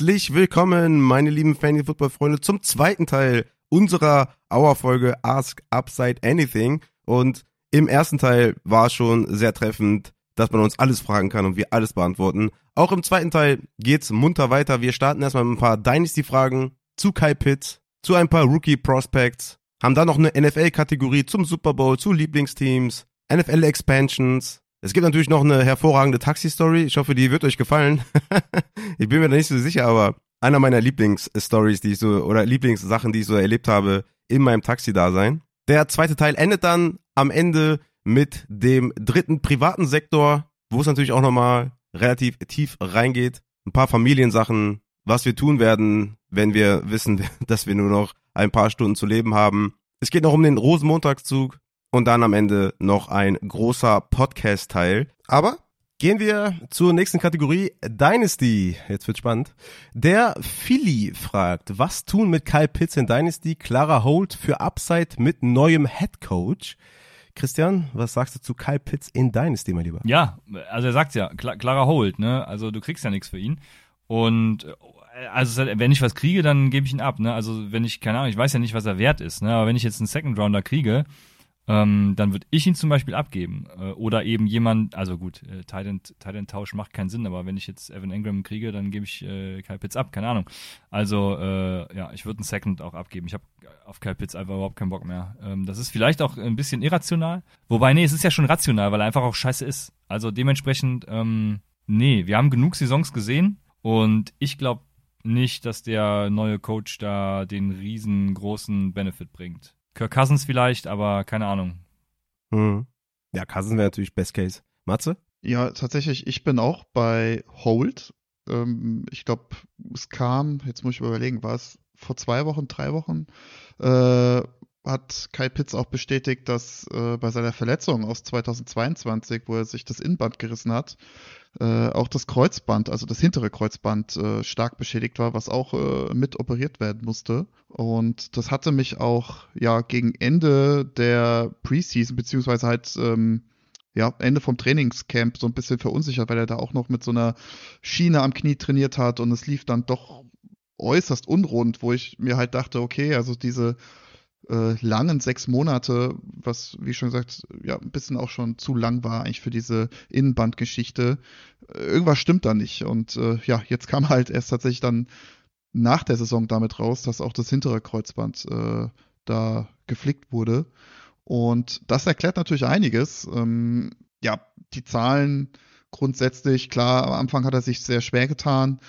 Herzlich willkommen, meine lieben Fantasy Football Freunde, zum zweiten Teil unserer Hour-Folge Ask Upside Anything. Und im ersten Teil war schon sehr treffend, dass man uns alles fragen kann und wir alles beantworten. Auch im zweiten Teil geht's munter weiter. Wir starten erstmal mit ein paar Dynasty-Fragen zu Kai Pitt, zu ein paar Rookie-Prospects, haben dann noch eine NFL-Kategorie zum Super Bowl, zu Lieblingsteams, NFL-Expansions, es gibt natürlich noch eine hervorragende Taxi-Story. Ich hoffe, die wird euch gefallen. ich bin mir da nicht so sicher, aber einer meiner Lieblings-Stories, die ich so, oder Lieblingssachen, die ich so erlebt habe in meinem Taxi-Dasein. Der zweite Teil endet dann am Ende mit dem dritten privaten Sektor, wo es natürlich auch nochmal relativ tief reingeht. Ein paar Familiensachen, was wir tun werden, wenn wir wissen, dass wir nur noch ein paar Stunden zu leben haben. Es geht noch um den Rosenmontagszug, und dann am Ende noch ein großer Podcast-Teil. Aber Gehen wir zur nächsten Kategorie, Dynasty. Jetzt wird spannend. Der Philly fragt, was tun mit Kyle Pitts in Dynasty? Clara Holt für Upside mit neuem Head Coach. Christian, was sagst du zu Kyle Pitts in Dynasty, mein Lieber? Ja, also er sagt ja, Clara Holt, ne? Also du kriegst ja nichts für ihn. Und äh, also wenn ich was kriege, dann gebe ich ihn ab, ne? Also wenn ich, keine Ahnung, ich weiß ja nicht, was er wert ist, ne? Aber wenn ich jetzt einen Second Rounder kriege, ähm, dann würde ich ihn zum Beispiel abgeben. Äh, oder eben jemand, also gut, äh, Titan-Tausch macht keinen Sinn, aber wenn ich jetzt Evan Ingram kriege, dann gebe ich äh, Kyle Pitts ab, keine Ahnung. Also, äh, ja, ich würde einen Second auch abgeben. Ich habe auf Kyle Pitts einfach überhaupt keinen Bock mehr. Ähm, das ist vielleicht auch ein bisschen irrational. Wobei, nee, es ist ja schon rational, weil er einfach auch scheiße ist. Also dementsprechend, ähm, nee, wir haben genug Saisons gesehen und ich glaube nicht, dass der neue Coach da den riesengroßen Benefit bringt. Kirk Cousins vielleicht, aber keine Ahnung. Hm. Ja, Cousins wäre natürlich Best Case. Matze? Ja, tatsächlich, ich bin auch bei Hold. Ähm, ich glaube, es kam, jetzt muss ich überlegen, war es vor zwei Wochen, drei Wochen, äh, hat Kai Pitts auch bestätigt, dass äh, bei seiner Verletzung aus 2022, wo er sich das Innenband gerissen hat, äh, auch das Kreuzband, also das hintere Kreuzband, äh, stark beschädigt war, was auch äh, mit operiert werden musste. Und das hatte mich auch ja gegen Ende der Preseason, beziehungsweise halt ähm, ja, Ende vom Trainingscamp so ein bisschen verunsichert, weil er da auch noch mit so einer Schiene am Knie trainiert hat und es lief dann doch äußerst unrund, wo ich mir halt dachte, okay, also diese äh, langen sechs Monate, was, wie schon gesagt, ja, ein bisschen auch schon zu lang war eigentlich für diese Innenbandgeschichte. Äh, irgendwas stimmt da nicht. Und äh, ja, jetzt kam halt erst tatsächlich dann nach der Saison damit raus, dass auch das hintere Kreuzband äh, da geflickt wurde. Und das erklärt natürlich einiges. Ähm, ja, die Zahlen grundsätzlich, klar, am Anfang hat er sich sehr schwer getan.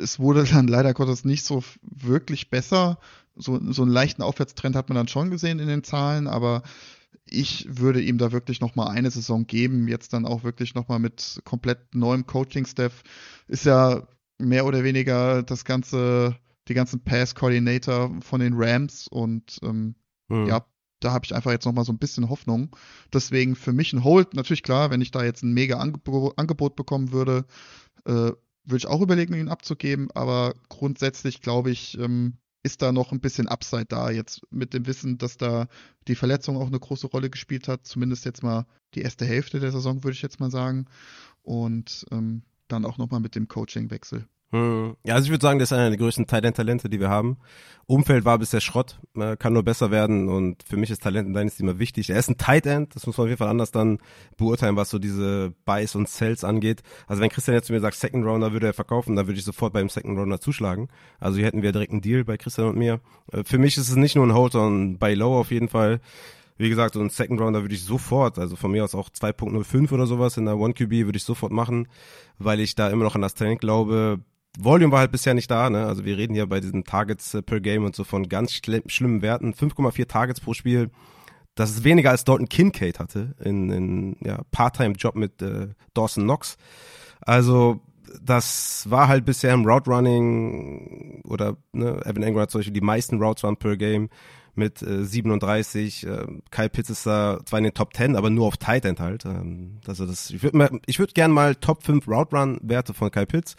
Es wurde dann leider Gottes nicht so wirklich besser so, so einen leichten Aufwärtstrend hat man dann schon gesehen in den Zahlen, aber ich würde ihm da wirklich noch mal eine Saison geben, jetzt dann auch wirklich noch mal mit komplett neuem Coaching-Staff. Ist ja mehr oder weniger das ganze, die ganzen Pass-Coordinator von den Rams und ähm, hm. ja, da habe ich einfach jetzt noch mal so ein bisschen Hoffnung. Deswegen für mich ein Hold, natürlich klar, wenn ich da jetzt ein mega Angebot, Angebot bekommen würde, äh, würde ich auch überlegen, ihn abzugeben, aber grundsätzlich glaube ich, ähm, ist da noch ein bisschen Upside da, jetzt mit dem Wissen, dass da die Verletzung auch eine große Rolle gespielt hat, zumindest jetzt mal die erste Hälfte der Saison, würde ich jetzt mal sagen. Und ähm, dann auch nochmal mit dem Coaching-Wechsel. Hm. Ja, also ich würde sagen, das ist einer der größten Talent-Talente, die wir haben. Umfeld war bisher Schrott, kann nur besser werden und für mich ist Talent in Dynasty immer wichtig. Er ist ein Tight End, das muss man auf jeden Fall anders dann beurteilen, was so diese Buys und Sells angeht. Also wenn Christian jetzt zu mir sagt, Second Rounder würde er verkaufen, dann würde ich sofort beim Second Rounder zuschlagen. Also hier hätten wir direkt einen Deal bei Christian und mir. Äh, für mich ist es nicht nur ein Hold, sondern Buy Low auf jeden Fall. Wie gesagt, so ein Second Rounder würde ich sofort, also von mir aus auch 2.05 oder sowas in der One QB würde ich sofort machen, weil ich da immer noch an das Talent glaube. Volume war halt bisher nicht da, ne? Also wir reden hier bei diesen Targets äh, per Game und so von ganz schlimm, schlimmen Werten. 5,4 Targets pro Spiel. Das ist weniger als Dalton Kincaid hatte in, in ja, Part-Time-Job mit äh, Dawson Knox. Also das war halt bisher im Route Running oder ne, Evan Engram hat Beispiel die meisten Routes run per Game mit äh, 37. Äh, Kyle Pitts ist da zwar in den Top 10, aber nur auf Tight End halt. Ähm, also das, ich würde ich würd gerne mal Top 5 Route Run Werte von Kyle Pitts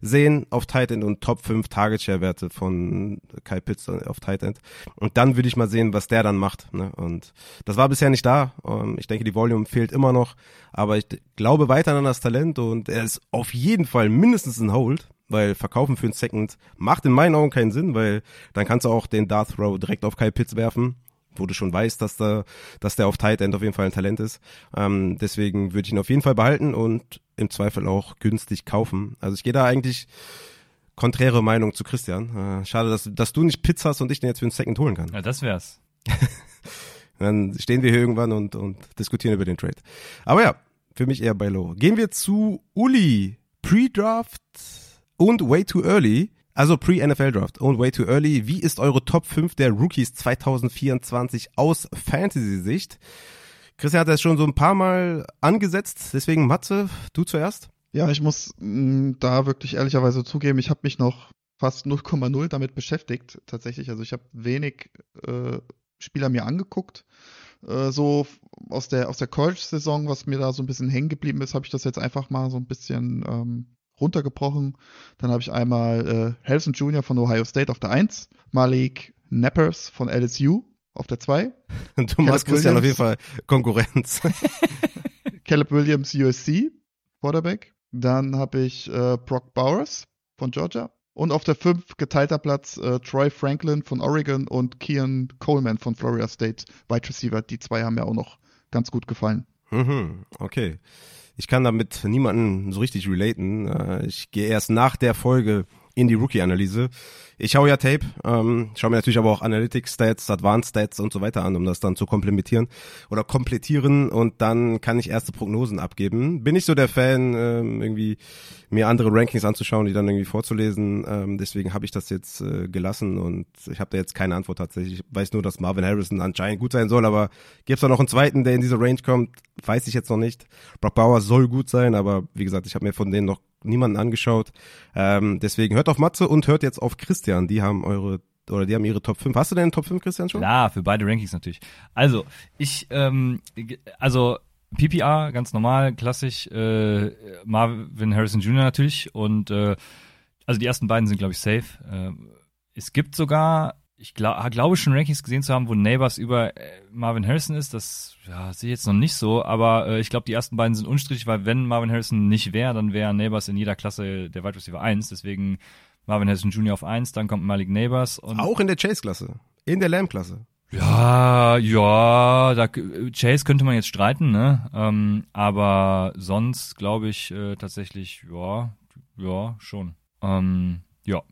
sehen auf Tight End und Top 5 Target Share Werte von Kyle Pitts auf Tight End. Und dann würde ich mal sehen, was der dann macht. Ne? Und das war bisher nicht da. Ähm, ich denke, die Volume fehlt immer noch, aber ich glaube weiter an das Talent und er ist auf jeden Fall mindestens ein Hold. Weil verkaufen für einen Second macht in meinen Augen keinen Sinn, weil dann kannst du auch den Darth Throw direkt auf Kyle Pitts werfen, wo du schon weißt, dass der, dass der auf Tight End auf jeden Fall ein Talent ist. Ähm, deswegen würde ich ihn auf jeden Fall behalten und im Zweifel auch günstig kaufen. Also ich gehe da eigentlich konträre Meinung zu Christian. Äh, schade, dass, dass du nicht Pitts hast und ich den jetzt für einen Second holen kann. Ja, das wär's. Dann stehen wir hier irgendwann und, und diskutieren über den Trade. Aber ja, für mich eher bei Low. Gehen wir zu Uli. Pre-Draft und Way Too Early. Also Pre-NFL-Draft und Way Too Early. Wie ist eure Top 5 der Rookies 2024 aus Fantasy-Sicht? Christian hat das schon so ein paar Mal angesetzt, deswegen Matze, du zuerst. Ja, ich muss mh, da wirklich ehrlicherweise zugeben, ich habe mich noch fast 0,0 damit beschäftigt, tatsächlich. Also ich habe wenig äh, Spieler mir angeguckt. Äh, so aus der, aus der College-Saison, was mir da so ein bisschen hängen geblieben ist, habe ich das jetzt einfach mal so ein bisschen ähm, runtergebrochen. Dann habe ich einmal äh, Harrison Jr. von Ohio State auf der 1, Malik Nappers von LSU auf der 2. Du machst Christian auf jeden Fall Konkurrenz. Caleb Williams USC, Quarterback. Dann habe ich äh, Brock Bowers von Georgia. Und auf der 5 geteilter Platz äh, Troy Franklin von Oregon und Kian Coleman von Florida State, Wide Receiver. Die zwei haben mir auch noch ganz gut gefallen. Mhm, okay. Ich kann damit niemanden so richtig relaten. Äh, ich gehe erst nach der Folge in die Rookie-Analyse. Ich schaue ja Tape, ähm, schaue mir natürlich aber auch Analytics-Stats, Advanced-Stats und so weiter an, um das dann zu komplementieren oder komplettieren und dann kann ich erste Prognosen abgeben. Bin ich so der Fan, ähm, irgendwie mir andere Rankings anzuschauen, die dann irgendwie vorzulesen. Ähm, deswegen habe ich das jetzt äh, gelassen und ich habe da jetzt keine Antwort tatsächlich. Ich weiß nur, dass Marvin Harrison anscheinend gut sein soll, aber gibt es da noch einen zweiten, der in diese Range kommt? Weiß ich jetzt noch nicht. Brock Bauer soll gut sein, aber wie gesagt, ich habe mir von denen noch niemanden angeschaut. Ähm, deswegen hört auf Matze und hört jetzt auf Christian. Die haben eure oder die haben ihre Top 5. Hast du denn Top 5, Christian, schon? Ja, für beide Rankings natürlich. Also, ich, ähm, also PPR, ganz normal, klassisch, äh, Marvin Harrison Jr. natürlich und äh, also die ersten beiden sind, glaube ich, safe. Äh, es gibt sogar, ich glaube glaube schon Rankings gesehen zu haben, wo Neighbors über äh, Marvin Harrison ist. Das ja, sehe ich jetzt noch nicht so, aber äh, ich glaube, die ersten beiden sind unstrittig, weil wenn Marvin Harrison nicht wäre, dann wäre Neighbors in jeder Klasse der Wide Receiver 1. Deswegen Marvin Harrison Jr. auf 1, dann kommt Malik Neighbors. Und Auch in der Chase-Klasse. In der Lamb-Klasse. Ja, ja, da, Chase könnte man jetzt streiten, ne? Ähm, aber sonst glaube ich äh, tatsächlich, ja, ja, schon. Ähm, ja.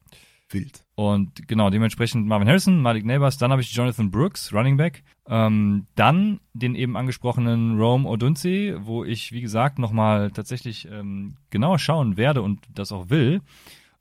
Wild. Und genau, dementsprechend Marvin Harrison, Malik Neighbors, dann habe ich Jonathan Brooks, Running Back. Ähm, dann den eben angesprochenen Rome Odunzi, wo ich, wie gesagt, nochmal tatsächlich ähm, genauer schauen werde und das auch will.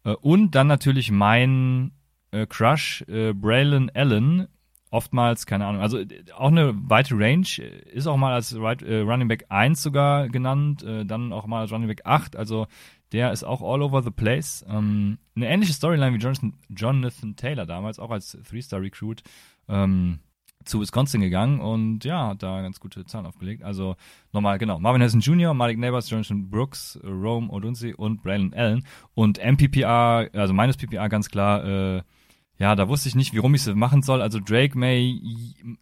Äh, und dann natürlich mein äh, Crush, äh, Braylon Allen, oftmals, keine Ahnung, also äh, auch eine weite Range, äh, ist auch mal als right, äh, Running Back 1 sogar genannt, äh, dann auch mal als Running Back 8, also der ist auch all over the place. Ähm, eine ähnliche Storyline wie Jonathan, Jonathan Taylor damals, auch als Three-Star-Recruit ähm, zu Wisconsin gegangen und ja, hat da ganz gute Zahlen aufgelegt. Also nochmal, genau, Marvin Harrison Jr., Malik Neighbors, Jonathan Brooks, Rome Odunsi und Braylon Allen und MPPR, also meines PPR ganz klar, äh, ja, da wusste ich nicht, warum ich es machen soll. Also Drake May,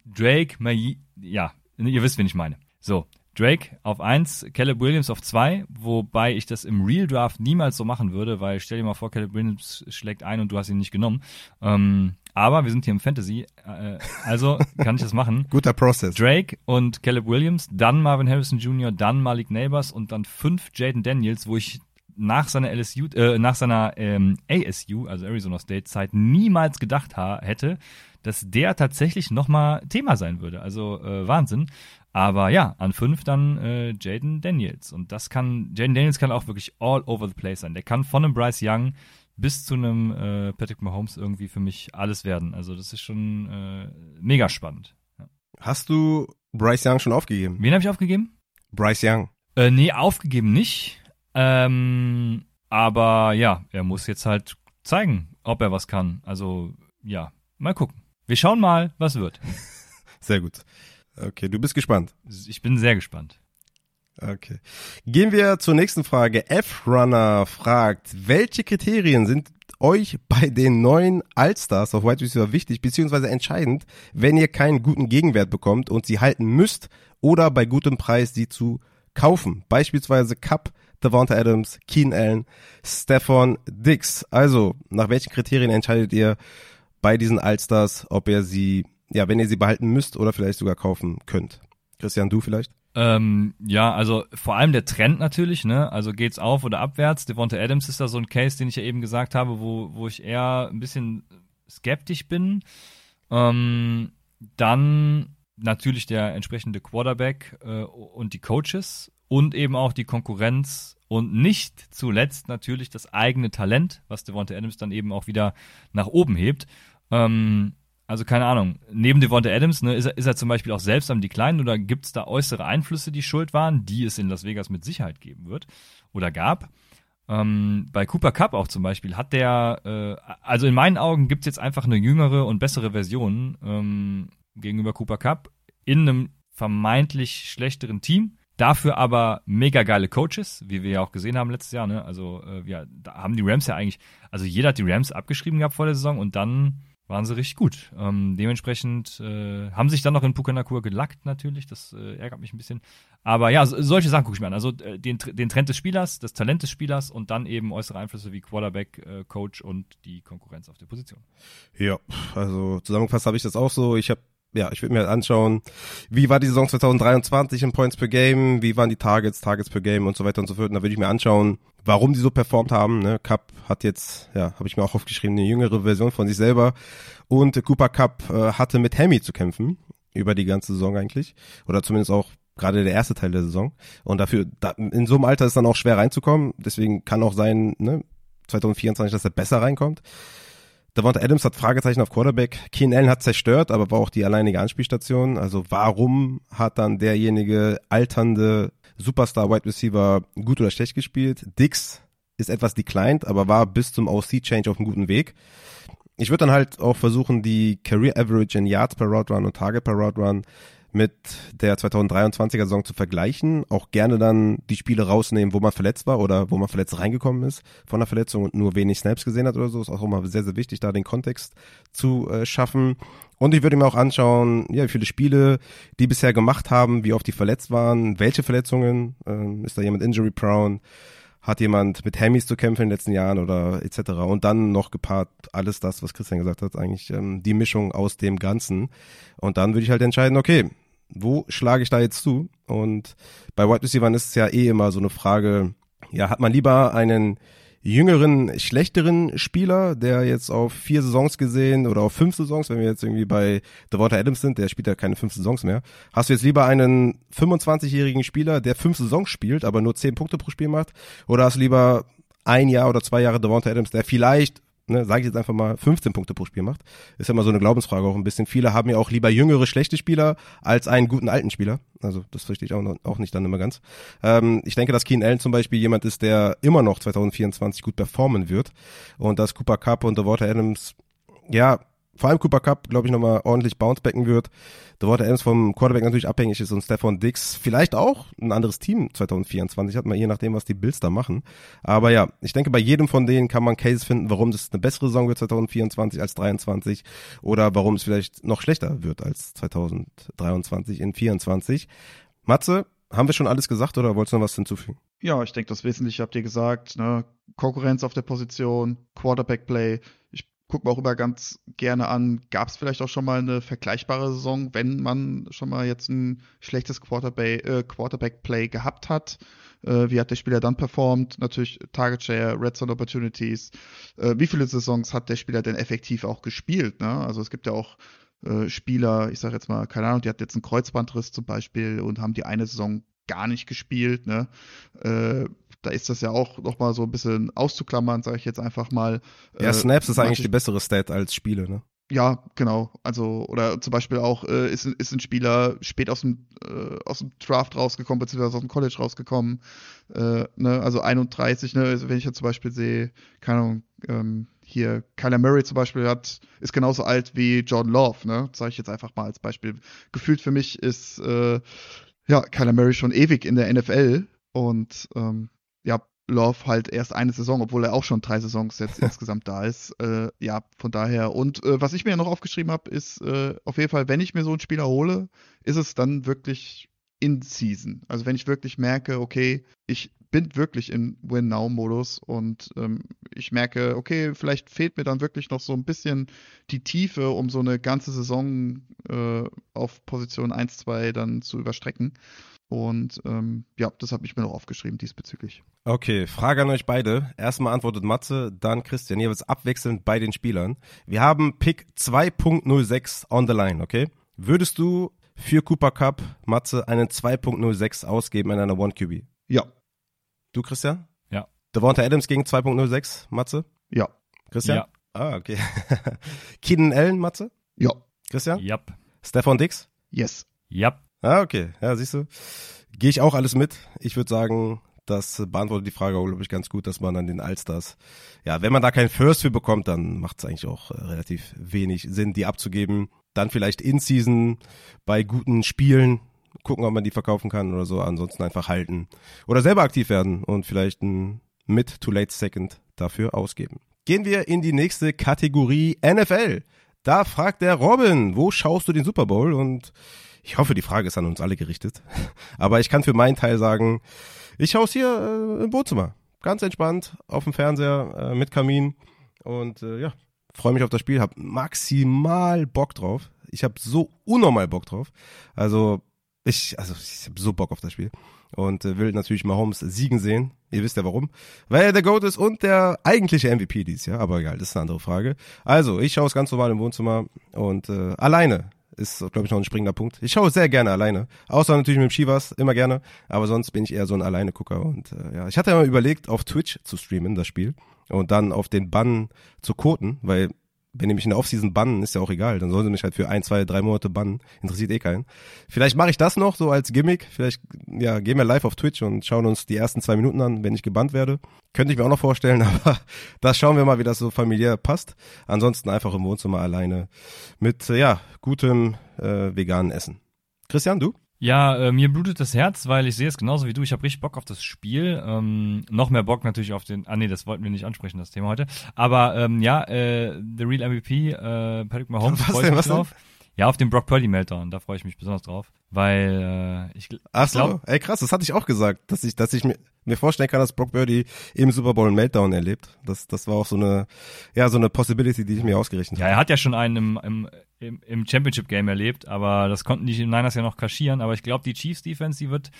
Drake May, ja, ihr wisst, wen ich meine. So, Drake auf 1, Caleb Williams auf 2, wobei ich das im Real Draft niemals so machen würde, weil stell dir mal vor, Caleb Williams schlägt ein und du hast ihn nicht genommen. Ähm, aber wir sind hier im Fantasy, äh, also kann ich das machen. Guter Prozess. Drake und Caleb Williams, dann Marvin Harrison Jr., dann Malik Neighbors und dann fünf Jaden Daniels, wo ich nach seiner LSU, äh, nach seiner ähm, ASU, also Arizona State Zeit, niemals gedacht hätte, dass der tatsächlich nochmal Thema sein würde. Also äh, Wahnsinn. Aber ja, an fünf dann äh, Jaden Daniels. Und das kann, Jaden Daniels kann auch wirklich all over the place sein. Der kann von einem Bryce Young bis zu einem äh, Patrick Mahomes irgendwie für mich alles werden. Also das ist schon äh, mega spannend. Ja. Hast du Bryce Young schon aufgegeben? Wen habe ich aufgegeben? Bryce Young. Äh, nee, aufgegeben nicht. Ähm, aber ja, er muss jetzt halt zeigen, ob er was kann. Also ja, mal gucken. Wir schauen mal, was wird. Sehr gut. Okay, du bist gespannt. Ich bin sehr gespannt. Okay. Gehen wir zur nächsten Frage. F-Runner fragt, welche Kriterien sind euch bei den neuen Allstars auf Wide Receiver wichtig beziehungsweise entscheidend, wenn ihr keinen guten Gegenwert bekommt und sie halten müsst oder bei gutem Preis sie zu kaufen? Beispielsweise Cup, Devonta Adams, Keen Allen, Stefan Dix. Also, nach welchen Kriterien entscheidet ihr bei diesen Allstars, ob ihr sie, ja, wenn ihr sie behalten müsst oder vielleicht sogar kaufen könnt? Christian, du vielleicht? Ähm, ja, also vor allem der Trend natürlich, ne? Also geht's auf oder abwärts. Devonta Adams ist da so ein Case, den ich ja eben gesagt habe, wo, wo ich eher ein bisschen skeptisch bin. Ähm, dann natürlich der entsprechende Quarterback äh, und die Coaches und eben auch die Konkurrenz und nicht zuletzt natürlich das eigene Talent, was Devonta Adams dann eben auch wieder nach oben hebt. Ähm, also keine Ahnung, neben Devonta Adams, ne, ist, er, ist er zum Beispiel auch selbst am Decline oder gibt es da äußere Einflüsse, die schuld waren, die es in Las Vegas mit Sicherheit geben wird oder gab? Ähm, bei Cooper Cup auch zum Beispiel hat der, äh, also in meinen Augen gibt es jetzt einfach eine jüngere und bessere Version ähm, gegenüber Cooper Cup in einem vermeintlich schlechteren Team. Dafür aber mega geile Coaches, wie wir ja auch gesehen haben letztes Jahr. Ne? Also äh, ja, da haben die Rams ja eigentlich, also jeder hat die Rams abgeschrieben gehabt vor der Saison und dann waren sie richtig gut. Ähm, dementsprechend äh, haben sich dann noch in Pukanakur gelackt natürlich, das äh, ärgert mich ein bisschen. Aber ja, so, solche Sachen gucke ich mir an. Also äh, den, den Trend des Spielers, das Talent des Spielers und dann eben äußere Einflüsse wie Quarterback, äh, Coach und die Konkurrenz auf der Position. Ja, also zusammengefasst habe ich das auch so. Ich habe ja, ich würde mir anschauen, wie war die Saison 2023 in Points per Game, wie waren die Targets, Targets per Game und so weiter und so fort. Und da würde ich mir anschauen, warum die so performt haben. Ne? Cup hat jetzt, ja, habe ich mir auch aufgeschrieben, eine jüngere Version von sich selber. Und Cooper Cup äh, hatte mit Hammy zu kämpfen, über die ganze Saison eigentlich. Oder zumindest auch gerade der erste Teil der Saison. Und dafür, da, in so einem Alter ist dann auch schwer reinzukommen. Deswegen kann auch sein, ne, 2024, dass er besser reinkommt. Devonta Adams hat Fragezeichen auf Quarterback. Keen Allen hat zerstört, aber war auch die alleinige Anspielstation. Also warum hat dann derjenige alternde Superstar Wide Receiver gut oder schlecht gespielt? Dix ist etwas declined, aber war bis zum OC Change auf einem guten Weg. Ich würde dann halt auch versuchen, die Career Average in Yards per Route Run und Target per Route Run mit der 2023er Saison zu vergleichen. Auch gerne dann die Spiele rausnehmen, wo man verletzt war oder wo man verletzt reingekommen ist von der Verletzung und nur wenig Snaps gesehen hat oder so. Ist auch immer sehr, sehr wichtig, da den Kontext zu äh, schaffen. Und ich würde mir auch anschauen, ja, wie viele Spiele die bisher gemacht haben, wie oft die verletzt waren, welche Verletzungen, ähm, ist da jemand injury prone, hat jemand mit Hammies zu kämpfen in den letzten Jahren oder etc. Und dann noch gepaart alles das, was Christian gesagt hat, eigentlich ähm, die Mischung aus dem Ganzen. Und dann würde ich halt entscheiden, okay, wo schlage ich da jetzt zu? Und bei Wide Receivers ist es ja eh immer so eine Frage, ja, hat man lieber einen jüngeren, schlechteren Spieler, der jetzt auf vier Saisons gesehen oder auf fünf Saisons, wenn wir jetzt irgendwie bei Devonta Adams sind, der spielt ja keine fünf Saisons mehr. Hast du jetzt lieber einen 25-jährigen Spieler, der fünf Saisons spielt, aber nur zehn Punkte pro Spiel macht? Oder hast du lieber ein Jahr oder zwei Jahre Devonta Adams, der vielleicht ne, sage ich jetzt einfach mal, 15 Punkte pro Spiel macht. Ist ja immer so eine Glaubensfrage auch ein bisschen. Viele haben ja auch lieber jüngere, schlechte Spieler als einen guten alten Spieler. Also das verstehe ich auch, noch, auch nicht dann immer ganz. Ähm, ich denke, dass Keen Allen zum Beispiel jemand ist, der immer noch 2024 gut performen wird. Und dass Cooper Cup und The Water Adams, ja, vor allem Cooper Cup, glaube ich, nochmal ordentlich bouncebacken wird. Water Adams vom Quarterback natürlich abhängig ist und Stefan Dix vielleicht auch ein anderes Team 2024 hat, mal je nachdem, was die Bills da machen. Aber ja, ich denke, bei jedem von denen kann man Cases finden, warum das eine bessere Saison wird 2024 als 23 oder warum es vielleicht noch schlechter wird als 2023 in 24. Matze, haben wir schon alles gesagt oder wolltest du noch was hinzufügen? Ja, ich denke, das Wesentliche habt ihr gesagt. Ne? Konkurrenz auf der Position, Quarterback-Play, gucken wir auch immer ganz gerne an, gab es vielleicht auch schon mal eine vergleichbare Saison, wenn man schon mal jetzt ein schlechtes Quarterback, äh, Quarterback-Play gehabt hat. Äh, wie hat der Spieler dann performt? Natürlich Target Share, Red Zone Opportunities. Äh, wie viele Saisons hat der Spieler denn effektiv auch gespielt? Ne? Also es gibt ja auch äh, Spieler, ich sage jetzt mal, keine Ahnung, die hat jetzt einen Kreuzbandriss zum Beispiel und haben die eine Saison gar nicht gespielt. Ne? Da ist das ja auch nochmal so ein bisschen auszuklammern, sage ich jetzt einfach mal. Ja, äh, Snaps ist eigentlich die bessere Stat als Spiele, ne? Ja, genau. Also, oder zum Beispiel auch, äh, ist, ist ein Spieler spät aus dem, äh, aus dem Draft rausgekommen, beziehungsweise aus dem College rausgekommen. Äh, ne? Also 31, ne? Also wenn ich jetzt zum Beispiel sehe, keine Ahnung, ähm, hier Kyler Murray zum Beispiel hat, ist genauso alt wie John Love, ne? Sage ich jetzt einfach mal als Beispiel. Gefühlt für mich ist äh, ja Kyler Murray schon ewig in der NFL und ähm, Love halt erst eine Saison, obwohl er auch schon drei Saisons jetzt insgesamt da ist. Äh, ja, von daher. Und äh, was ich mir noch aufgeschrieben habe, ist äh, auf jeden Fall, wenn ich mir so einen Spieler hole, ist es dann wirklich in Season. Also wenn ich wirklich merke, okay, ich bin wirklich im Win-Now-Modus und ähm, ich merke, okay, vielleicht fehlt mir dann wirklich noch so ein bisschen die Tiefe, um so eine ganze Saison äh, auf Position 1, 2 dann zu überstrecken. Und ähm, ja, das habe ich mir noch aufgeschrieben diesbezüglich. Okay, Frage an euch beide. Erstmal antwortet Matze, dann Christian. Jeweils abwechselnd bei den Spielern. Wir haben Pick 2.06 on the line, okay? Würdest du für Cooper Cup, Matze, einen 2.06 ausgeben in einer One QB? Ja. Du, Christian? Ja. Devonta Adams gegen 2.06, Matze? Ja. Christian? Ja. Ah, okay. Keenan Allen, Matze? Ja. Christian? Yep. Stefan Dix? Yes. Yep. Ah, okay. Ja, siehst du. Gehe ich auch alles mit. Ich würde sagen, das beantwortet die Frage, glaube ich, ganz gut, dass man an den Allstars, ja, wenn man da keinen First für bekommt, dann macht es eigentlich auch äh, relativ wenig Sinn, die abzugeben. Dann vielleicht in Season bei guten Spielen gucken, ob man die verkaufen kann oder so. Ansonsten einfach halten oder selber aktiv werden und vielleicht ein Mid to Late Second dafür ausgeben. Gehen wir in die nächste Kategorie NFL. Da fragt der Robin, wo schaust du den Super Bowl? Und ich hoffe, die Frage ist an uns alle gerichtet. Aber ich kann für meinen Teil sagen, ich schaue es hier äh, im Wohnzimmer. Ganz entspannt, auf dem Fernseher, äh, mit Kamin. Und äh, ja, freue mich auf das Spiel, habe maximal Bock drauf. Ich habe so unnormal Bock drauf. Also ich, also ich habe so Bock auf das Spiel. Und äh, will natürlich Mahomes siegen sehen. Ihr wisst ja warum. Weil er der GOAT ist und der eigentliche MVP dieses Jahr. Aber egal, das ist eine andere Frage. Also, ich schaue es ganz normal im Wohnzimmer und äh, alleine ist, glaube ich, noch ein springender Punkt. Ich schaue sehr gerne alleine. Außer natürlich mit dem Chivas, immer gerne. Aber sonst bin ich eher so ein Alleine-Gucker. Und äh, ja, ich hatte ja mal überlegt, auf Twitch zu streamen, das Spiel. Und dann auf den Bann zu koten, weil wenn die mich in der Offseason bannen, ist ja auch egal. Dann sollen sie mich halt für ein, zwei, drei Monate bannen. Interessiert eh keinen. Vielleicht mache ich das noch so als Gimmick. Vielleicht, ja, gehen wir live auf Twitch und schauen uns die ersten zwei Minuten an, wenn ich gebannt werde. Könnte ich mir auch noch vorstellen, aber das schauen wir mal, wie das so familiär passt. Ansonsten einfach im Wohnzimmer alleine mit, äh, ja, gutem äh, veganen Essen. Christian, du? Ja, äh, mir blutet das Herz, weil ich sehe es genauso wie du. Ich habe richtig Bock auf das Spiel. Ähm, noch mehr Bock natürlich auf den. Ah nee, das wollten wir nicht ansprechen, das Thema heute. Aber ähm, ja, äh, The Real MVP, äh, Patrick Mahomes, Was freue ich denn, mich was denn? Ja, auf den Brock Purdy Meltdown, da freue ich mich besonders drauf, weil äh, ich, Ach glaub, so, ey krass, das hatte ich auch gesagt, dass ich, dass ich mir, mir vorstellen kann, dass Brock Birdie im Super Bowl einen Meltdown erlebt. Das, das war auch so eine, ja, so eine Possibility, die ich mir ausgerechnet Ja, habe. er hat ja schon einen im, im, im, im Championship-Game erlebt, aber das konnten die Niners ja noch kaschieren. Aber ich glaube, die Chiefs-Defense, die wird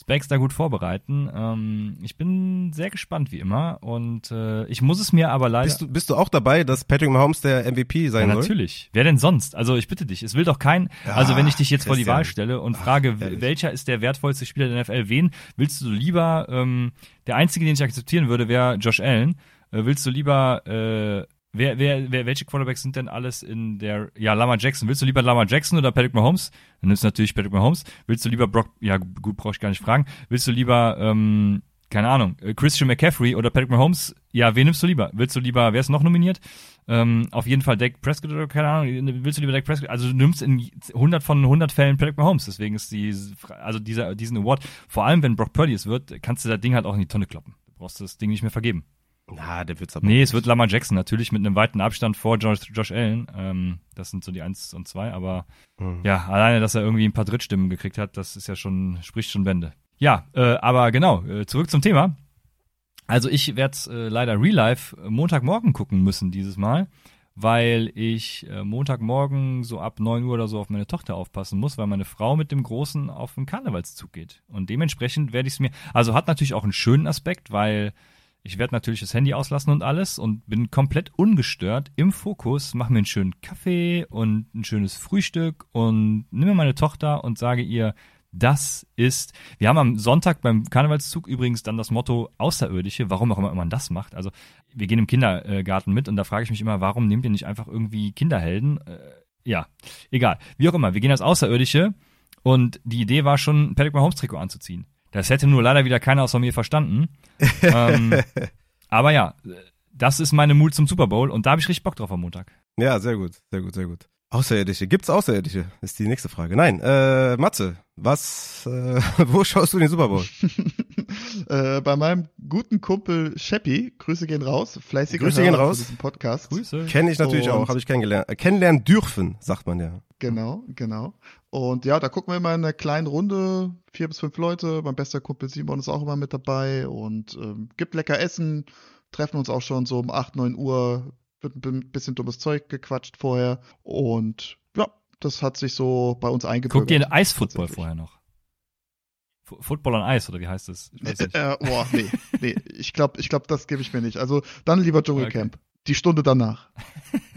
Specs da gut vorbereiten. Ähm, ich bin sehr gespannt, wie immer. Und äh, ich muss es mir aber leider... Bist du, bist du auch dabei, dass Patrick Mahomes der MVP ja, sein soll? natürlich. Wer denn sonst? Also ich bitte dich, es will doch kein... also wenn ich dich jetzt vor die. Wahl stelle und frage, ehrlich. welcher ist der wertvollste Spieler der NFL, wen willst du lieber... Ähm, der einzige, den ich akzeptieren würde, wäre Josh Allen. Äh, willst du lieber... Äh, Wer, wer, wer, welche Quarterbacks sind denn alles in der, ja, Lama Jackson. Willst du lieber Lama Jackson oder Patrick Mahomes? Dann nimmst du natürlich Patrick Mahomes. Willst du lieber Brock, ja, gut, brauche ich gar nicht fragen. Willst du lieber, ähm, keine Ahnung, äh, Christian McCaffrey oder Patrick Mahomes? Ja, wen nimmst du lieber? Willst du lieber, wer ist noch nominiert? Ähm, auf jeden Fall Dak Prescott oder keine Ahnung, willst du lieber Dak Prescott? Also du nimmst in 100 von 100 Fällen Patrick Mahomes, deswegen ist die, also dieser, diesen Award, vor allem wenn Brock Purdy es wird, kannst du das Ding halt auch in die Tonne kloppen. Du brauchst das Ding nicht mehr vergeben. Na, der wird's aber. Nee, es wird Lamar Jackson, natürlich mit einem weiten Abstand vor Josh, Josh Allen. Ähm, das sind so die eins und zwei, aber Mhm. ja, alleine, dass er irgendwie ein paar Drittstimmen gekriegt hat, das ist ja schon, spricht schon Bände. Ja, äh, aber genau, äh, zurück zum Thema. Also ich werde äh, leider Real Life äh, Montagmorgen gucken müssen dieses Mal, weil ich äh, Montagmorgen so ab 9 Uhr oder so auf meine Tochter aufpassen muss, weil meine Frau mit dem Großen auf den Karnevalszug geht. Und dementsprechend werde ich es mir, also hat natürlich auch einen schönen Aspekt, weil ich werde natürlich das Handy auslassen und alles und bin komplett ungestört im Fokus, mache mir einen schönen Kaffee und ein schönes Frühstück und nehme meine Tochter und sage ihr, das ist, wir haben am Sonntag beim Karnevalszug übrigens dann das Motto Außerirdische, warum auch immer man das macht. Also wir gehen im Kindergarten mit und da frage ich mich immer, warum nehmt ihr nicht einfach irgendwie Kinderhelden? Äh, ja, egal. Wie auch immer, wir gehen als Außerirdische und die Idee war schon, ein Patrick Mahomes Trikot anzuziehen. Das hätte nur leider wieder keiner außer mir verstanden. ähm, aber ja, das ist meine Mut zum Super Bowl und da habe ich richtig Bock drauf am Montag. Ja, sehr gut, sehr gut, sehr gut. Außerirdische. Gibt's Außerirdische? Ist die nächste Frage. Nein, äh, Matze, was, äh, wo schaust du den Super Bowl? äh, bei meinem guten Kumpel Sheppi, Grüße gehen raus, fleißiger Grüße gehen raus. zu diesem Podcast. Grüße. Kenne ich natürlich Und- auch, habe ich kennengelernt. Äh, kennenlernen dürfen, sagt man ja. Genau, genau. Und ja, da gucken wir immer in einer kleinen Runde, vier bis fünf Leute. Mein bester Kumpel Simon ist auch immer mit dabei und ähm, gibt lecker Essen. Treffen uns auch schon so um 8, 9 Uhr. Wird ein bisschen dummes Zeug gequatscht vorher. Und ja, das hat sich so bei uns eingebürgert. Guckt ihr Eisfootball vorher noch? Football on Eis, oder wie heißt das? Äh, äh, boah, nee, nee. Ich glaube, ich glaub, das gebe ich mir nicht. Also dann lieber Dschungelcamp. Okay. Die Stunde danach.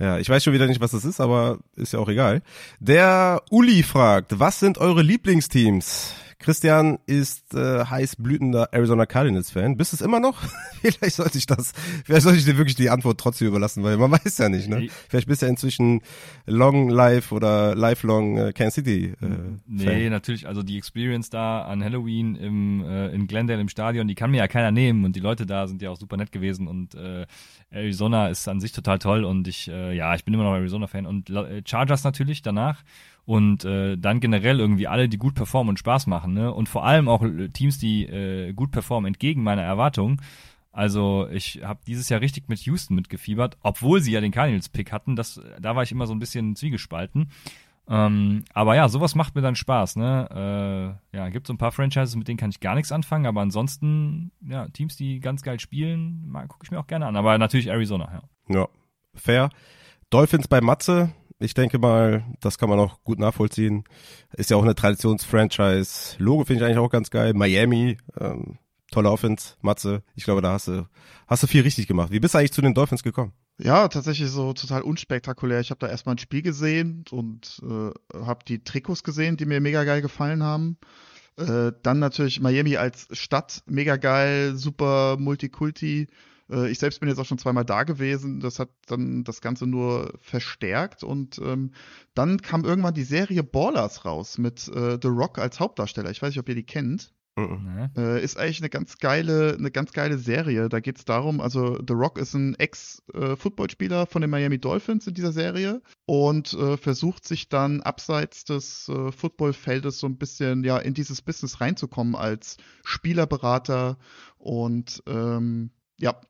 Ja, ich weiß schon wieder nicht, was das ist, aber ist ja auch egal. Der Uli fragt, was sind eure Lieblingsteams? Christian ist äh, heißblütender Arizona Cardinals Fan. Bist du es immer noch? vielleicht sollte ich das, vielleicht sollte ich dir wirklich die Antwort trotzdem überlassen, weil man weiß ja nicht, ne? Vielleicht bist du ja inzwischen Long Life oder Lifelong äh, Kansas City. Äh, nee, Fan. natürlich, also die Experience da an Halloween im äh, in Glendale im Stadion, die kann mir ja keiner nehmen und die Leute da sind ja auch super nett gewesen und äh, Arizona ist an sich total toll und ich äh, ja, ich bin immer noch Arizona Fan und äh, Chargers natürlich danach und äh, dann generell irgendwie alle, die gut performen und Spaß machen, ne? Und vor allem auch äh, Teams, die äh, gut performen, entgegen meiner Erwartungen. Also ich habe dieses Jahr richtig mit Houston mitgefiebert, obwohl sie ja den Cardinals-Pick hatten. Das, da war ich immer so ein bisschen zwiegespalten. Ähm, aber ja, sowas macht mir dann Spaß. Ne? Äh, ja, gibt so ein paar Franchises, mit denen kann ich gar nichts anfangen, aber ansonsten, ja, Teams, die ganz geil spielen, gucke ich mir auch gerne an. Aber natürlich Arizona, ja. Ja, fair. Dolphins bei Matze, ich denke mal, das kann man auch gut nachvollziehen. Ist ja auch eine Traditionsfranchise. Logo finde ich eigentlich auch ganz geil. Miami, ähm, tolle Offense, Matze. Ich glaube, da hast du, hast du viel richtig gemacht. Wie bist du eigentlich zu den Dolphins gekommen? Ja, tatsächlich so total unspektakulär. Ich habe da erstmal ein Spiel gesehen und äh, habe die Trikots gesehen, die mir mega geil gefallen haben. Äh, dann natürlich Miami als Stadt, mega geil, super Multikulti. Äh, ich selbst bin jetzt auch schon zweimal da gewesen. Das hat dann das Ganze nur verstärkt. Und ähm, dann kam irgendwann die Serie Ballers raus mit äh, The Rock als Hauptdarsteller. Ich weiß nicht, ob ihr die kennt. Mhm. Äh, ist eigentlich eine ganz geile, eine ganz geile Serie. Da geht es darum, also The Rock ist ein Ex-Footballspieler von den Miami Dolphins in dieser Serie und äh, versucht sich dann abseits des äh, Footballfeldes so ein bisschen ja in dieses Business reinzukommen als Spielerberater und ähm, ja,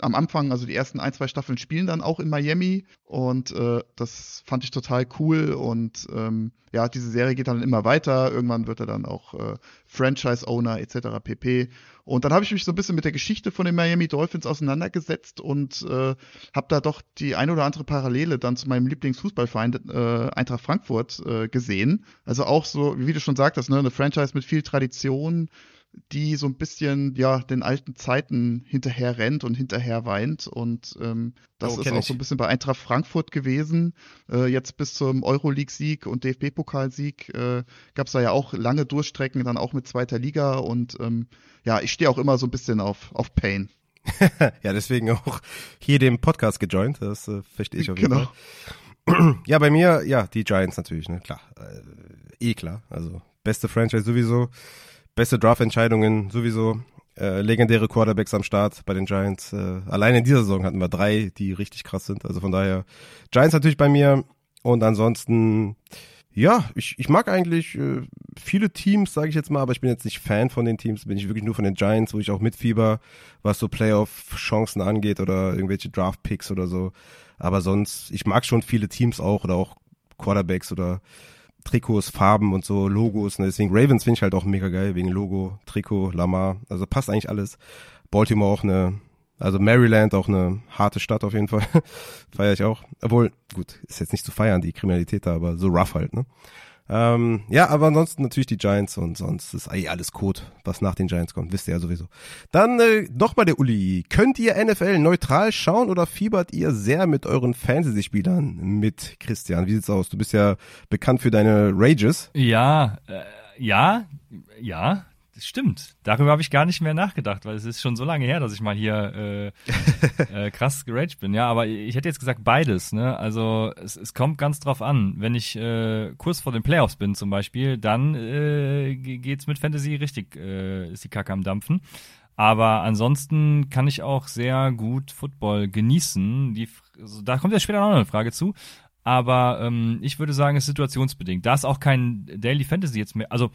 am Anfang, also die ersten ein, zwei Staffeln spielen dann auch in Miami und äh, das fand ich total cool und ähm, ja, diese Serie geht dann immer weiter. Irgendwann wird er dann auch äh, Franchise-Owner etc. pp. Und dann habe ich mich so ein bisschen mit der Geschichte von den Miami Dolphins auseinandergesetzt und äh, habe da doch die ein oder andere Parallele dann zu meinem Lieblingsfußballverein äh, Eintracht Frankfurt äh, gesehen. Also auch so, wie du schon sagtest, ne, eine Franchise mit viel Tradition, die so ein bisschen ja den alten Zeiten hinterher rennt und hinterher weint. Und ähm, das oh, ist auch ich. so ein bisschen bei Eintracht Frankfurt gewesen. Äh, jetzt bis zum Euroleague-Sieg und DFB-Pokalsieg äh, gab es da ja auch lange Durchstrecken, dann auch mit zweiter Liga. Und ähm, ja, ich stehe auch immer so ein bisschen auf, auf Pain. ja, deswegen auch hier dem Podcast gejoint. Das äh, verstehe ich auf jeden genau. Fall. ja, bei mir, ja, die Giants natürlich, ne, klar. Äh, eh klar. Also beste Franchise sowieso beste Draft-Entscheidungen sowieso. Äh, legendäre Quarterbacks am Start bei den Giants. Äh, allein in dieser Saison hatten wir drei, die richtig krass sind. Also von daher Giants natürlich bei mir. Und ansonsten, ja, ich, ich mag eigentlich äh, viele Teams, sage ich jetzt mal, aber ich bin jetzt nicht Fan von den Teams. Bin ich wirklich nur von den Giants, wo ich auch mitfieber, was so Playoff-Chancen angeht oder irgendwelche Draft-Picks oder so. Aber sonst, ich mag schon viele Teams auch oder auch Quarterbacks oder Trikots, Farben und so, Logos. Ne? Deswegen Ravens finde ich halt auch mega geil, wegen Logo, Trikot, Lamar. Also passt eigentlich alles. Baltimore auch eine, also Maryland auch eine harte Stadt auf jeden Fall. Feiere ich auch. Obwohl, gut, ist jetzt nicht zu feiern, die Kriminalität da, aber so rough halt, ne? Ähm, ja, aber ansonsten natürlich die Giants und sonst ist eh alles Code, was nach den Giants kommt, wisst ihr ja sowieso. Dann äh, nochmal der Uli. Könnt ihr NFL neutral schauen oder fiebert ihr sehr mit euren Fantasy-Spielern mit, Christian? Wie sieht's aus? Du bist ja bekannt für deine Rages. Ja, äh, ja, ja, stimmt. Darüber habe ich gar nicht mehr nachgedacht, weil es ist schon so lange her, dass ich mal hier äh, äh, krass geraged bin. Ja, aber ich hätte jetzt gesagt beides. Ne? Also es, es kommt ganz drauf an. Wenn ich äh, kurz vor den Playoffs bin zum Beispiel, dann äh, geht's mit Fantasy richtig, äh, ist die Kacke am Dampfen. Aber ansonsten kann ich auch sehr gut Football genießen. Die, also da kommt ja später noch eine Frage zu. Aber ähm, ich würde sagen, es ist situationsbedingt. Da ist auch kein Daily Fantasy jetzt mehr. Also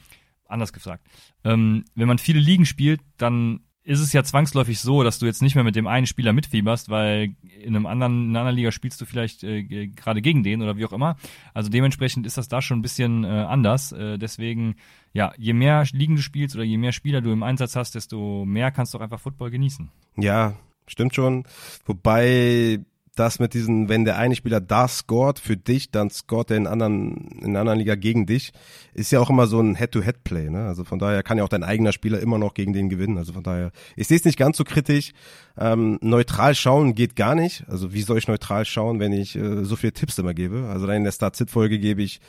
anders gefragt. Ähm, wenn man viele Ligen spielt, dann ist es ja zwangsläufig so, dass du jetzt nicht mehr mit dem einen Spieler mitfieberst, weil in einem anderen, in einer anderen Liga spielst du vielleicht äh, gerade gegen den oder wie auch immer. Also dementsprechend ist das da schon ein bisschen äh, anders. Äh, deswegen, ja, je mehr Ligen du spielst oder je mehr Spieler du im Einsatz hast, desto mehr kannst du auch einfach Football genießen. Ja, stimmt schon. Wobei das mit diesen, wenn der eine Spieler da scored für dich, dann scored der in anderen, in anderen Liga gegen dich, ist ja auch immer so ein Head-to-Head-Play, ne? Also von daher kann ja auch dein eigener Spieler immer noch gegen den gewinnen. Also von daher, ich sehe es nicht ganz so kritisch. Ähm, neutral schauen geht gar nicht. Also wie soll ich neutral schauen, wenn ich äh, so viele Tipps immer gebe? Also dann in der Start-Sit-Folge gebe ich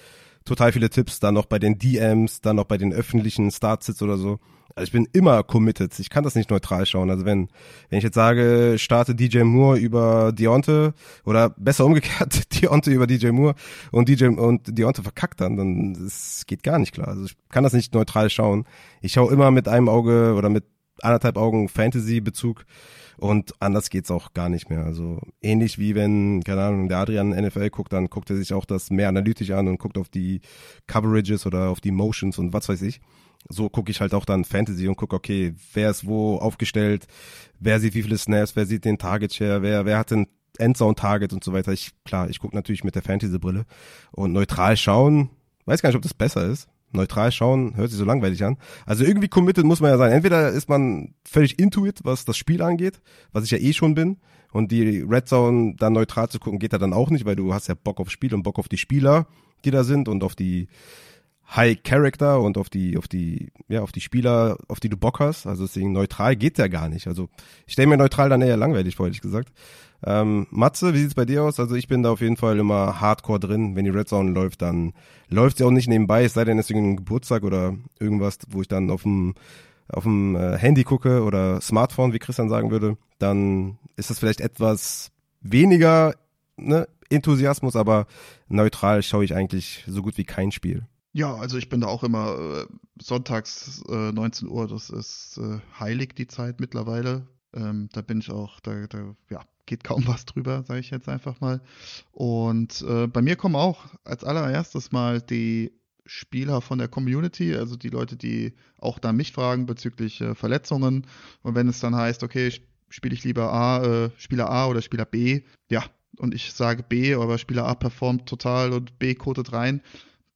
total viele Tipps, dann noch bei den DMs, dann noch bei den öffentlichen Start-Sits oder so. Also ich bin immer committed. Ich kann das nicht neutral schauen. Also wenn, wenn ich jetzt sage, starte DJ Moore über Deonte oder besser umgekehrt, Deonte über DJ Moore und DJ und Deonte verkackt dann, dann das geht gar nicht klar. Also ich kann das nicht neutral schauen. Ich schaue immer mit einem Auge oder mit anderthalb Augen Fantasy-Bezug und anders geht's auch gar nicht mehr. Also ähnlich wie wenn, keine Ahnung, der Adrian NFL guckt, dann guckt er sich auch das mehr analytisch an und guckt auf die Coverages oder auf die Motions und was weiß ich so gucke ich halt auch dann Fantasy und gucke, okay, wer ist wo aufgestellt, wer sieht wie viele Snaps, wer sieht den Target Share, wer, wer hat den Endzone Target und so weiter. Ich, klar, ich gucke natürlich mit der Fantasy-Brille und neutral schauen, weiß gar nicht, ob das besser ist. Neutral schauen hört sich so langweilig an. Also irgendwie committed muss man ja sein. Entweder ist man völlig into it, was das Spiel angeht, was ich ja eh schon bin. Und die Red Zone dann neutral zu gucken, geht da dann auch nicht, weil du hast ja Bock aufs Spiel und Bock auf die Spieler, die da sind und auf die High Character und auf die, auf die, ja, auf die Spieler, auf die du Bock hast. Also deswegen neutral geht ja gar nicht. Also ich stelle mir neutral dann eher langweilig vor, ehrlich gesagt. Ähm, Matze, wie sieht's bei dir aus? Also ich bin da auf jeden Fall immer hardcore drin. Wenn die Red Zone läuft, dann läuft sie auch nicht nebenbei, es sei denn, es ist ein Geburtstag oder irgendwas, wo ich dann auf dem auf dem äh, Handy gucke oder Smartphone, wie Christian sagen würde, dann ist das vielleicht etwas weniger ne, Enthusiasmus, aber neutral schaue ich eigentlich so gut wie kein Spiel. Ja, also ich bin da auch immer äh, sonntags äh, 19 Uhr, das ist äh, heilig die Zeit mittlerweile. Ähm, da bin ich auch, da, da ja, geht kaum was drüber, sage ich jetzt einfach mal. Und äh, bei mir kommen auch als allererstes mal die Spieler von der Community, also die Leute, die auch da mich fragen bezüglich äh, Verletzungen. Und wenn es dann heißt, okay, spiele ich lieber A, äh, Spieler A oder Spieler B, ja, und ich sage B, aber Spieler A performt total und B kotet rein,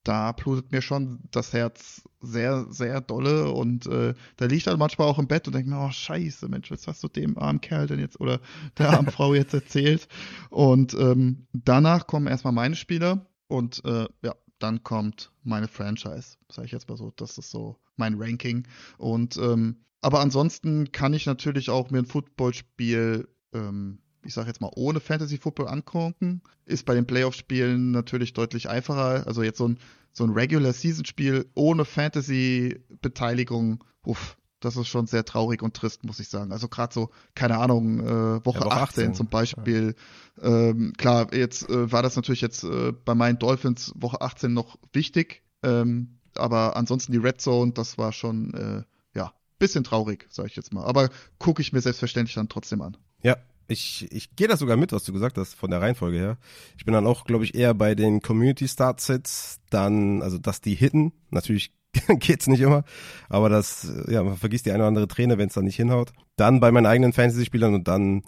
da blutet mir schon das Herz sehr, sehr dolle und äh, da liegt halt manchmal auch im Bett und denkt mir, oh scheiße, Mensch, was hast du dem armen Kerl denn jetzt oder der armen Frau jetzt erzählt? Und ähm, danach kommen erstmal meine Spieler und äh, ja, dann kommt meine Franchise, sage ich jetzt mal so. Das ist so mein Ranking. Und ähm, aber ansonsten kann ich natürlich auch mir ein Footballspiel ähm, ich sage jetzt mal, ohne Fantasy Football angucken, ist bei den Playoff-Spielen natürlich deutlich einfacher. Also jetzt so ein, so ein Regular-Season-Spiel ohne Fantasy-Beteiligung, uff, das ist schon sehr traurig und trist, muss ich sagen. Also gerade so, keine Ahnung, äh, Woche, ja, Woche 18, 18, zum Beispiel. Ja. Ähm, klar, jetzt äh, war das natürlich jetzt äh, bei meinen Dolphins Woche 18 noch wichtig. Ähm, aber ansonsten die Red Zone, das war schon, äh, ja, bisschen traurig, sage ich jetzt mal. Aber gucke ich mir selbstverständlich dann trotzdem an. Ja, ich, ich gehe das sogar mit, was du gesagt hast, von der Reihenfolge her. Ich bin dann auch, glaube ich, eher bei den Community Start Sets, dann, also dass die hitten. Natürlich geht's nicht immer, aber das, ja, man vergisst die eine oder andere Träne, wenn es dann nicht hinhaut. Dann bei meinen eigenen Fantasy-Spielern und dann,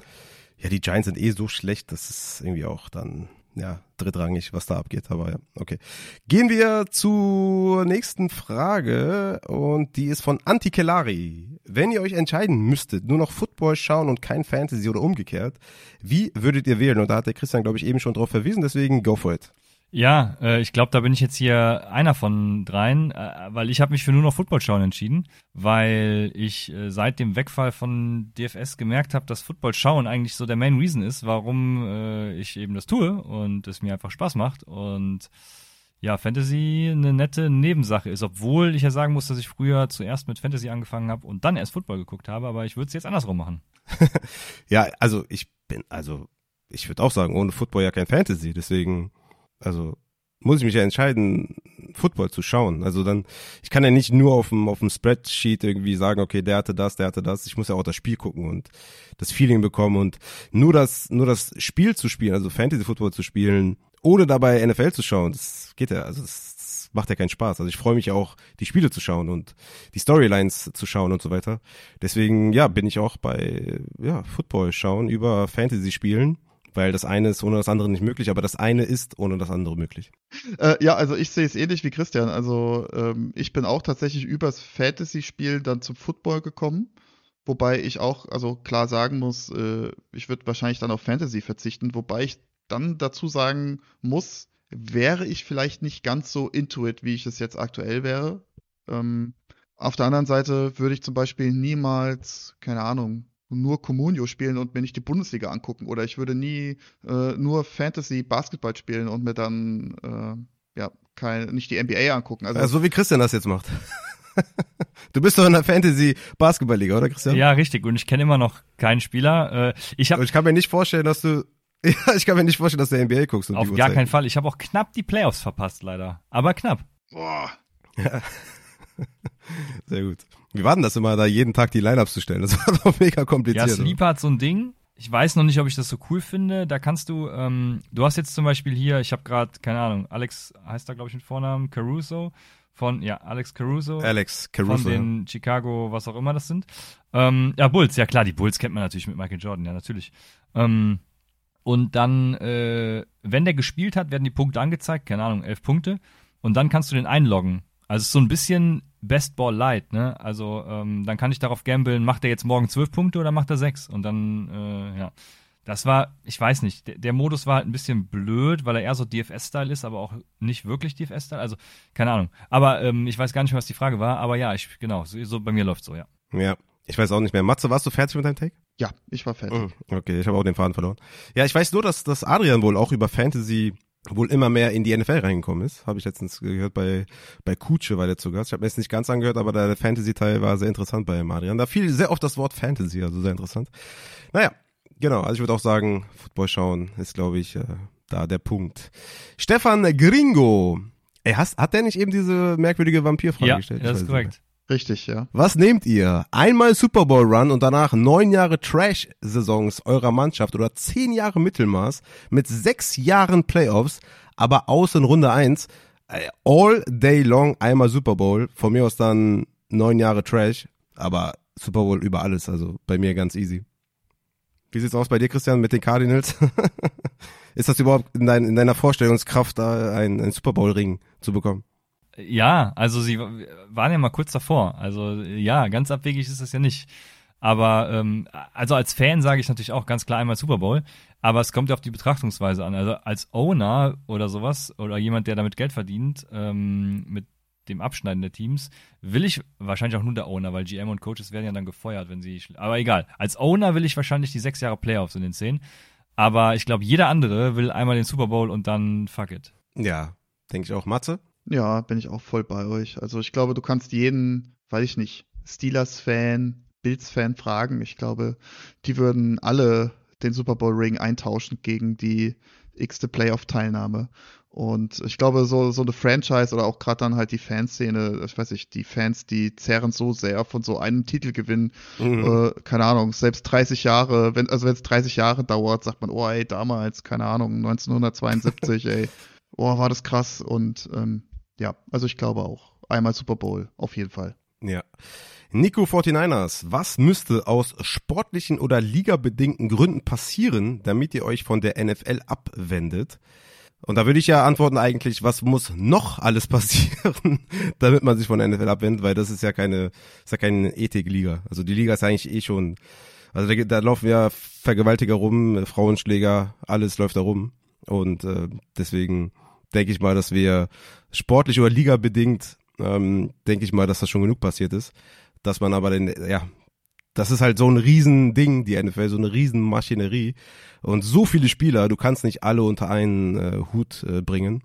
ja, die Giants sind eh so schlecht, das ist irgendwie auch dann ja, drittrangig, was da abgeht, aber ja, okay. Gehen wir zur nächsten Frage und die ist von Antikelari. Wenn ihr euch entscheiden müsstet, nur noch Football schauen und kein Fantasy oder umgekehrt, wie würdet ihr wählen? Und da hat der Christian, glaube ich, eben schon drauf verwiesen, deswegen go for it. Ja, äh, ich glaube, da bin ich jetzt hier einer von dreien, äh, weil ich habe mich für nur noch Football schauen entschieden, weil ich äh, seit dem Wegfall von DFS gemerkt habe, dass Football schauen eigentlich so der Main Reason ist, warum äh, ich eben das tue und es mir einfach Spaß macht und ja, Fantasy eine nette Nebensache ist, obwohl ich ja sagen muss, dass ich früher zuerst mit Fantasy angefangen habe und dann erst Football geguckt habe, aber ich würde es jetzt andersrum machen. ja, also ich bin, also ich würde auch sagen, ohne Football ja kein Fantasy, deswegen also muss ich mich ja entscheiden, Football zu schauen. Also dann, ich kann ja nicht nur auf dem, auf dem Spreadsheet irgendwie sagen, okay, der hatte das, der hatte das. Ich muss ja auch das Spiel gucken und das Feeling bekommen und nur das, nur das Spiel zu spielen, also Fantasy Football zu spielen, ohne dabei NFL zu schauen, das geht ja, also das, das macht ja keinen Spaß. Also ich freue mich auch, die Spiele zu schauen und die Storylines zu schauen und so weiter. Deswegen, ja, bin ich auch bei, ja, Football schauen über Fantasy spielen Weil das eine ist ohne das andere nicht möglich, aber das eine ist ohne das andere möglich. Äh, ja, also ich sehe es ähnlich wie Christian. Also ähm, ich bin auch tatsächlich übers Fantasy-Spiel dann zum Football gekommen. Wobei ich auch, also klar sagen muss, äh, ich würde wahrscheinlich dann auf Fantasy verzichten, wobei ich dann dazu sagen muss, wäre ich vielleicht nicht ganz so into it, wie ich es jetzt aktuell wäre. Ähm, auf der anderen Seite würde ich zum Beispiel niemals, keine Ahnung, nur Comunio spielen und mir nicht die Bundesliga angucken. Oder ich würde nie äh, nur Fantasy Basketball spielen und mir dann äh, ja kein, nicht die NBA angucken. Also, also so wie Christian das jetzt macht. du bist doch in der Fantasy Basketballliga, oder Christian? Ja, richtig. Und ich kenne immer noch keinen Spieler. Äh, ich, hab, ich kann mir nicht vorstellen, dass du ja, ich kann mir nicht vorstellen, dass du NBA guckst. Auf gar keinen Fall. Ich habe auch knapp die Playoffs verpasst, leider. Aber knapp. Boah. Ja. Sehr gut. Wie war denn das immer, da jeden Tag die Lineups zu stellen? Das war doch mega kompliziert. Ja, Sleeper hat so ein Ding. Ich weiß noch nicht, ob ich das so cool finde. Da kannst du, ähm, du hast jetzt zum Beispiel hier, ich habe gerade, keine Ahnung, Alex heißt da, glaube ich, mit Vornamen, Caruso von, ja, Alex Caruso. Alex Caruso. Von den Chicago, was auch immer das sind. Ähm, ja, Bulls, ja klar, die Bulls kennt man natürlich mit Michael Jordan, ja, natürlich. Ähm, und dann, äh, wenn der gespielt hat, werden die Punkte angezeigt, keine Ahnung, elf Punkte. Und dann kannst du den einloggen. Also es ist so ein bisschen Best Ball Light, ne? Also ähm, dann kann ich darauf gambeln, macht er jetzt morgen zwölf Punkte oder macht er sechs? Und dann, äh, ja. Das war, ich weiß nicht, der, der Modus war halt ein bisschen blöd, weil er eher so DFS-Style ist, aber auch nicht wirklich DFS-Style. Also, keine Ahnung. Aber ähm, ich weiß gar nicht mehr, was die Frage war. Aber ja, ich, genau, so, so bei mir läuft so, ja. Ja, ich weiß auch nicht mehr. Matze, warst du fertig mit deinem Take? Ja, ich war fertig. Oh, okay, ich habe auch den Faden verloren. Ja, ich weiß nur, dass, dass Adrian wohl auch über Fantasy wohl immer mehr in die NFL reingekommen ist. Habe ich letztens gehört bei, bei Kutsche war der zu Gast. Ich habe mir jetzt nicht ganz angehört, aber der Fantasy-Teil war sehr interessant bei Adrian. Da fiel sehr oft das Wort Fantasy, also sehr interessant. Naja, genau. Also ich würde auch sagen, Football schauen ist, glaube ich, äh, da der Punkt. Stefan Gringo. Ey, hast, hat der nicht eben diese merkwürdige Vampirfrage ja, gestellt? Ja, das ist korrekt. Richtig, ja. Was nehmt ihr? Einmal Super Bowl Run und danach neun Jahre Trash-Saisons eurer Mannschaft oder zehn Jahre Mittelmaß mit sechs Jahren Playoffs, aber aus in Runde eins äh, all day long einmal Super Bowl. Von mir aus dann neun Jahre Trash, aber Super Bowl über alles, also bei mir ganz easy. Wie sieht's aus bei dir, Christian, mit den Cardinals? Ist das überhaupt in, dein, in deiner Vorstellungskraft, da einen, einen Super Bowl-Ring zu bekommen? Ja, also sie waren ja mal kurz davor. Also ja, ganz abwegig ist das ja nicht. Aber ähm, also als Fan sage ich natürlich auch ganz klar einmal Super Bowl, aber es kommt ja auf die Betrachtungsweise an. Also als Owner oder sowas oder jemand, der damit Geld verdient, ähm, mit dem Abschneiden der Teams, will ich wahrscheinlich auch nur der Owner, weil GM und Coaches werden ja dann gefeuert, wenn sie. Aber egal. Als Owner will ich wahrscheinlich die sechs Jahre Playoffs in den zehn. Aber ich glaube, jeder andere will einmal den Super Bowl und dann fuck it. Ja, denke ich auch. Matze? Ja, bin ich auch voll bei euch. Also ich glaube, du kannst jeden, weiß ich nicht, Steelers-Fan, Bills-Fan fragen. Ich glaube, die würden alle den Super Bowl Ring eintauschen gegen die x-te Playoff-Teilnahme. Und ich glaube, so, so eine Franchise oder auch gerade dann halt die Fanszene, ich weiß nicht, die Fans, die zehren so sehr von so einem Titelgewinn, mhm. äh, keine Ahnung, selbst 30 Jahre, wenn, also wenn es 30 Jahre dauert, sagt man, oh ey, damals, keine Ahnung, 1972, ey, oh, war das krass. Und ähm, ja, also ich glaube auch. Einmal Super Bowl, auf jeden Fall. Ja. Nico 49ers, was müsste aus sportlichen oder ligabedingten Gründen passieren, damit ihr euch von der NFL abwendet? Und da würde ich ja antworten eigentlich, was muss noch alles passieren, damit man sich von der NFL abwendet, weil das ist ja keine, ist ja keine Ethikliga. Also die Liga ist eigentlich eh schon, also da, da laufen ja Vergewaltiger rum, Frauenschläger, alles läuft da rum. Und äh, deswegen denke ich mal, dass wir sportlich oder ligabedingt, ähm, denke ich mal, dass das schon genug passiert ist. Dass man aber den, ja, das ist halt so ein Riesending, die NFL, so eine Riesenmaschinerie. Und so viele Spieler, du kannst nicht alle unter einen äh, Hut äh, bringen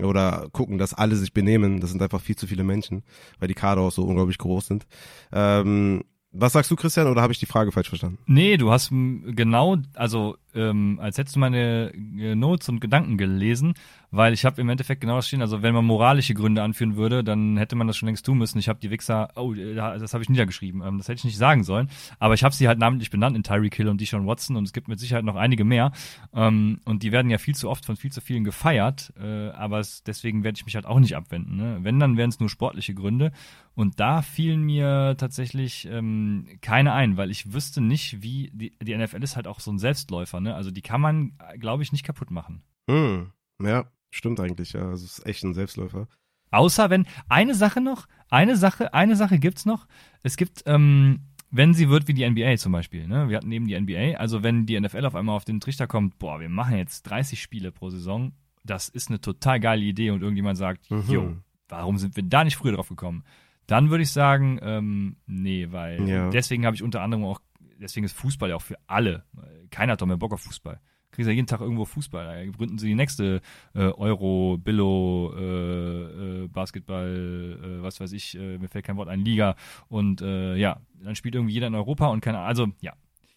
oder gucken, dass alle sich benehmen. Das sind einfach viel zu viele Menschen, weil die Kader auch so unglaublich groß sind. Ähm, was sagst du, Christian, oder habe ich die Frage falsch verstanden? Nee, du hast genau, also ähm, als hättest du meine äh, Notes und Gedanken gelesen, weil ich habe im Endeffekt genau das stehen. Also wenn man moralische Gründe anführen würde, dann hätte man das schon längst tun müssen. Ich habe die Wichser, oh, das habe ich niedergeschrieben. Ähm, das hätte ich nicht sagen sollen. Aber ich habe sie halt namentlich benannt in Tyreek Hill und Deshaun Watson und es gibt mit Sicherheit noch einige mehr. Ähm, und die werden ja viel zu oft von viel zu vielen gefeiert. Äh, aber es, deswegen werde ich mich halt auch nicht abwenden. Ne? Wenn, dann wären es nur sportliche Gründe. Und da fielen mir tatsächlich ähm, keine ein, weil ich wüsste nicht, wie die, die NFL ist halt auch so ein Selbstläufer. Ne? Also die kann man, glaube ich, nicht kaputt machen. Hm, ja. Stimmt eigentlich, ja. Also es ist echt ein Selbstläufer. Außer wenn, eine Sache noch, eine Sache, eine Sache gibt's noch. Es gibt, ähm, wenn sie wird wie die NBA zum Beispiel, ne? Wir hatten eben die NBA, also wenn die NFL auf einmal auf den Trichter kommt, boah, wir machen jetzt 30 Spiele pro Saison, das ist eine total geile Idee und irgendjemand sagt, mhm. yo, warum sind wir da nicht früher drauf gekommen? Dann würde ich sagen, ähm, nee, weil ja. deswegen habe ich unter anderem auch, deswegen ist Fußball ja auch für alle. Keiner hat doch mehr Bock auf Fußball kriegst ja jeden Tag irgendwo Fußball. Da gründen sie die nächste äh, Euro, Billo, äh, äh, Basketball, äh, was weiß ich, äh, mir fällt kein Wort ein, Liga. Und äh, ja, dann spielt irgendwie jeder in Europa und keine Also, ja,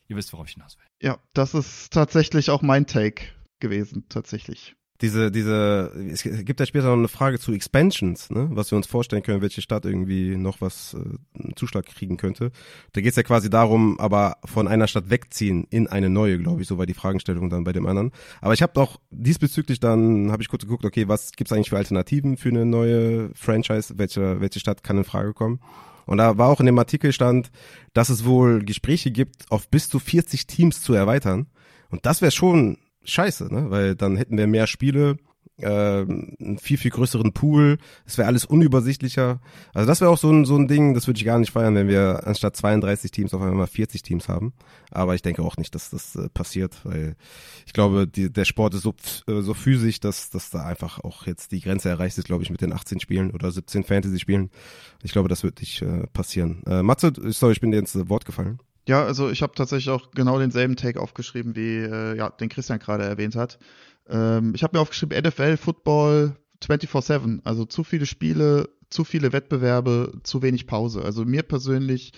ihr wisst, worauf ich hinaus will. Ja, das ist tatsächlich auch mein Take gewesen, tatsächlich diese, diese, es gibt ja später noch eine Frage zu Expansions, ne? was wir uns vorstellen können, welche Stadt irgendwie noch was, äh, einen Zuschlag kriegen könnte. Da geht es ja quasi darum, aber von einer Stadt wegziehen in eine neue, glaube ich, so war die Fragestellung dann bei dem anderen. Aber ich habe doch diesbezüglich dann, habe ich kurz geguckt, okay, was gibt's eigentlich für Alternativen für eine neue Franchise, welche, welche Stadt kann in Frage kommen? Und da war auch in dem Artikel stand, dass es wohl Gespräche gibt, auf bis zu 40 Teams zu erweitern. Und das wäre schon scheiße, ne? Weil dann hätten wir mehr Spiele, äh, einen viel, viel größeren Pool, es wäre alles unübersichtlicher. Also das wäre auch so ein, so ein Ding, das würde ich gar nicht feiern, wenn wir anstatt 32 Teams auf einmal 40 Teams haben. Aber ich denke auch nicht, dass das äh, passiert, weil ich glaube, die, der Sport ist so, äh, so physisch, dass, dass da einfach auch jetzt die Grenze erreicht ist, glaube ich, mit den 18 Spielen oder 17 Fantasy-Spielen. Ich glaube, das wird nicht äh, passieren. Äh, Matze, sorry, ich bin dir ins Wort gefallen. Ja, also ich habe tatsächlich auch genau denselben Take aufgeschrieben, wie äh, ja, den Christian gerade erwähnt hat. Ähm, ich habe mir aufgeschrieben, NFL, Football 24-7, also zu viele Spiele, zu viele Wettbewerbe, zu wenig Pause. Also mir persönlich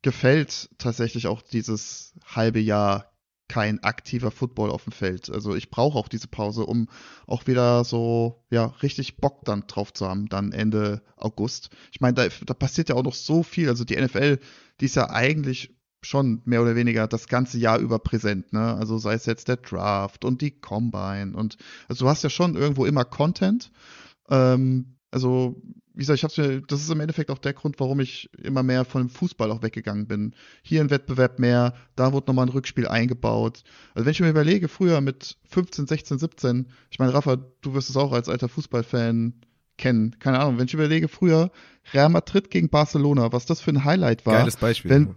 gefällt tatsächlich auch dieses halbe Jahr kein aktiver Football auf dem Feld. Also ich brauche auch diese Pause, um auch wieder so ja richtig Bock dann drauf zu haben, dann Ende August. Ich meine, da, da passiert ja auch noch so viel. Also die NFL, die ist ja eigentlich schon mehr oder weniger das ganze Jahr über präsent, ne? Also sei es jetzt der Draft und die Combine und also du hast ja schon irgendwo immer Content. Ähm, also, wie gesagt, ich hab's mir, das ist im Endeffekt auch der Grund, warum ich immer mehr von dem Fußball auch weggegangen bin. Hier ein Wettbewerb mehr, da wurde nochmal ein Rückspiel eingebaut. Also wenn ich mir überlege, früher mit 15, 16, 17, ich meine, Rafa, du wirst es auch als alter Fußballfan kennen. Keine Ahnung, wenn ich überlege, früher Real Madrid gegen Barcelona, was das für ein Highlight war. Geiles Beispiel. Wenn,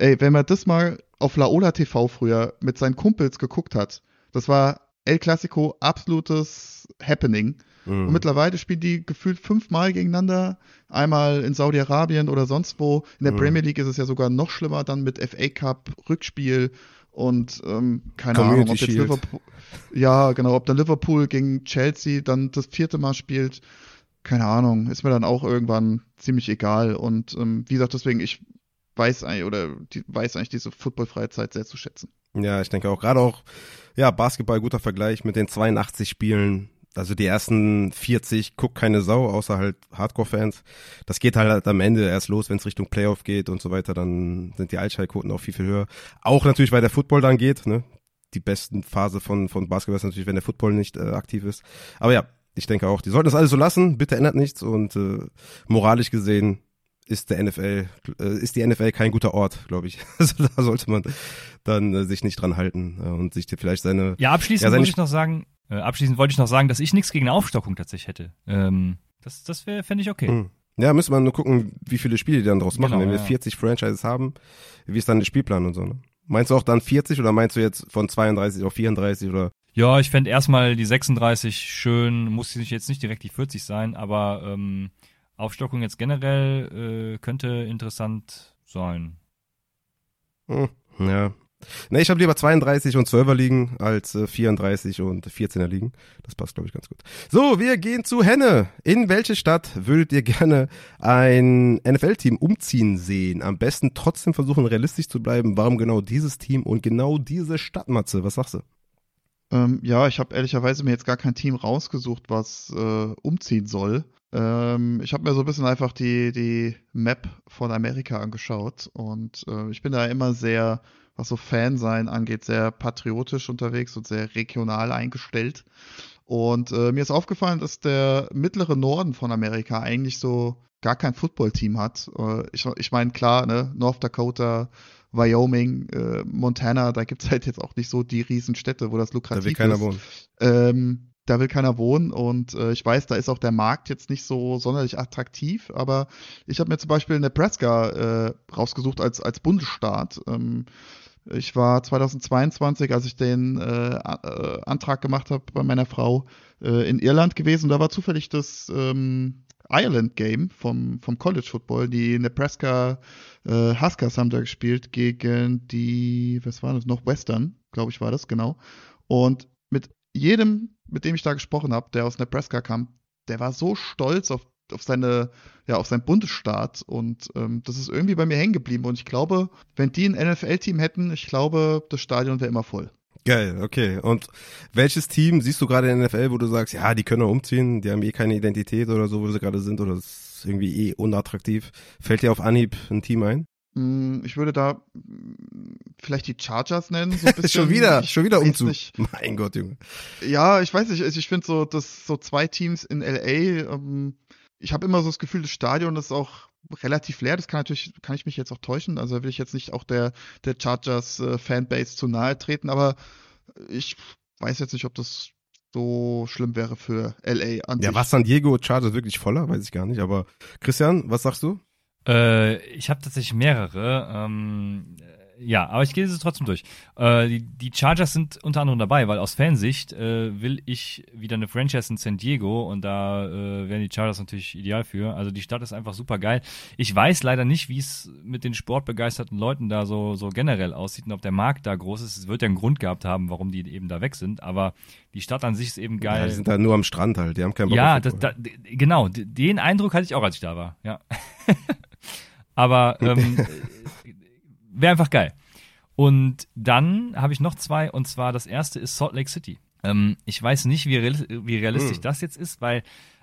Ey, wenn man das mal auf Laola TV früher mit seinen Kumpels geguckt hat, das war El Clasico absolutes Happening. Mhm. Und mittlerweile spielen die gefühlt fünfmal gegeneinander. Einmal in Saudi-Arabien oder sonst wo. In der mhm. Premier League ist es ja sogar noch schlimmer, dann mit FA Cup, Rückspiel und ähm, keine Community Ahnung, ob jetzt Liverpool. Ja, genau, ob dann Liverpool gegen Chelsea dann das vierte Mal spielt. Keine Ahnung, ist mir dann auch irgendwann ziemlich egal. Und ähm, wie gesagt, deswegen, ich weiß eigentlich oder die, weiß eigentlich diese footballfreie Zeit sehr zu schätzen. Ja, ich denke auch gerade auch ja Basketball guter Vergleich mit den 82 Spielen. Also die ersten 40 guckt keine Sau, außer halt Hardcore-Fans. Das geht halt am Ende erst los, wenn es Richtung Playoff geht und so weiter. Dann sind die Einschaltquoten auch viel, viel höher. Auch natürlich, weil der Football dann geht. Ne? Die besten Phase von, von Basketball ist natürlich, wenn der Football nicht äh, aktiv ist. Aber ja, ich denke auch, die sollten das alles so lassen. Bitte ändert nichts. Und äh, moralisch gesehen ist der NFL, äh, ist die NFL kein guter Ort, glaube ich. Also da sollte man dann äh, sich nicht dran halten äh, und sich vielleicht seine. Ja, abschließend ja, wollte ich noch sagen, äh, abschließend wollte ich noch sagen, dass ich nichts gegen eine Aufstockung tatsächlich hätte. Ähm, das das fände ich okay. Hm. Ja, müssen wir nur gucken, wie viele Spiele die dann draus machen. Genau, Wenn wir ja. 40 Franchises haben, wie ist dann der Spielplan und so, ne? Meinst du auch dann 40 oder meinst du jetzt von 32 auf 34 oder? Ja, ich fände erstmal die 36 schön, muss jetzt nicht direkt die 40 sein, aber ähm, Aufstockung jetzt generell äh, könnte interessant sein. Hm, ja. Ne, ich habe lieber 32 und 12er liegen als äh, 34 und 14er liegen. Das passt, glaube ich, ganz gut. So, wir gehen zu Henne. In welche Stadt würdet ihr gerne ein NFL-Team umziehen sehen? Am besten trotzdem versuchen, realistisch zu bleiben. Warum genau dieses Team und genau diese Stadt, Matze? Was sagst du? Ähm, ja, ich habe ehrlicherweise mir jetzt gar kein Team rausgesucht, was äh, umziehen soll. Ähm, ich habe mir so ein bisschen einfach die, die Map von Amerika angeschaut und äh, ich bin da immer sehr, was so Fansein angeht, sehr patriotisch unterwegs und sehr regional eingestellt. Und äh, mir ist aufgefallen, dass der mittlere Norden von Amerika eigentlich so gar kein Footballteam hat. Äh, ich ich meine, klar, ne, North Dakota, Wyoming, äh, Montana, da gibt's halt jetzt auch nicht so die Riesenstädte, wo das lukrativ ist. Da will keiner wohnen. Ähm, da will keiner wohnen und äh, ich weiß, da ist auch der Markt jetzt nicht so sonderlich attraktiv, aber ich habe mir zum Beispiel Nebraska äh, rausgesucht als, als Bundesstaat. Ähm, ich war 2022, als ich den äh, äh, Antrag gemacht habe bei meiner Frau, äh, in Irland gewesen. Da war zufällig das ähm, Ireland Game vom, vom College Football. Die Nebraska äh, Huskers haben da gespielt gegen die, was war das noch, Western, glaube ich, war das, genau. Und mit jedem, mit dem ich da gesprochen habe, der aus Nebraska kam, der war so stolz auf, auf seine, ja, auf sein Bundesstaat und ähm, das ist irgendwie bei mir hängen geblieben. Und ich glaube, wenn die ein NFL-Team hätten, ich glaube, das Stadion wäre immer voll. Geil, okay. Und welches Team siehst du gerade in der NFL, wo du sagst, ja, die können umziehen, die haben eh keine Identität oder so, wo sie gerade sind, oder ist irgendwie eh unattraktiv. Fällt dir auf Anhieb ein Team ein? Mm, ich würde da mm, vielleicht die Chargers nennen. So ein bisschen. schon wieder, ich schon wieder Umzug. Nicht. Mein Gott, Junge. Ja, ich weiß nicht. Ich finde so, dass so zwei Teams in LA. Ähm, ich habe immer so das Gefühl, das Stadion ist auch relativ leer. Das kann natürlich, kann ich mich jetzt auch täuschen. Also will ich jetzt nicht auch der der Chargers äh, Fanbase zu nahe treten. Aber ich weiß jetzt nicht, ob das so schlimm wäre für LA an Ja, sich. was San Diego Chargers wirklich voller, weiß ich gar nicht. Aber Christian, was sagst du? Äh, ich habe tatsächlich mehrere. Ähm, ja, aber ich gehe sie trotzdem durch. Äh, die, die Chargers sind unter anderem dabei, weil aus Fansicht äh, will ich wieder eine Franchise in San Diego und da äh, wären die Chargers natürlich ideal für. Also die Stadt ist einfach super geil. Ich weiß leider nicht, wie es mit den sportbegeisterten Leuten da so, so generell aussieht und ob der Markt da groß ist. Es wird ja einen Grund gehabt haben, warum die eben da weg sind, aber die Stadt an sich ist eben geil. Ja, die sind da nur am Strand halt, die haben keinen Bock Ja, das, da, genau, den Eindruck hatte ich auch, als ich da war, ja. Aber ähm, wäre einfach geil. Und dann habe ich noch zwei, und zwar das erste ist Salt Lake City. Ähm, ich weiß nicht, wie, real, wie realistisch hm. das jetzt ist, weil,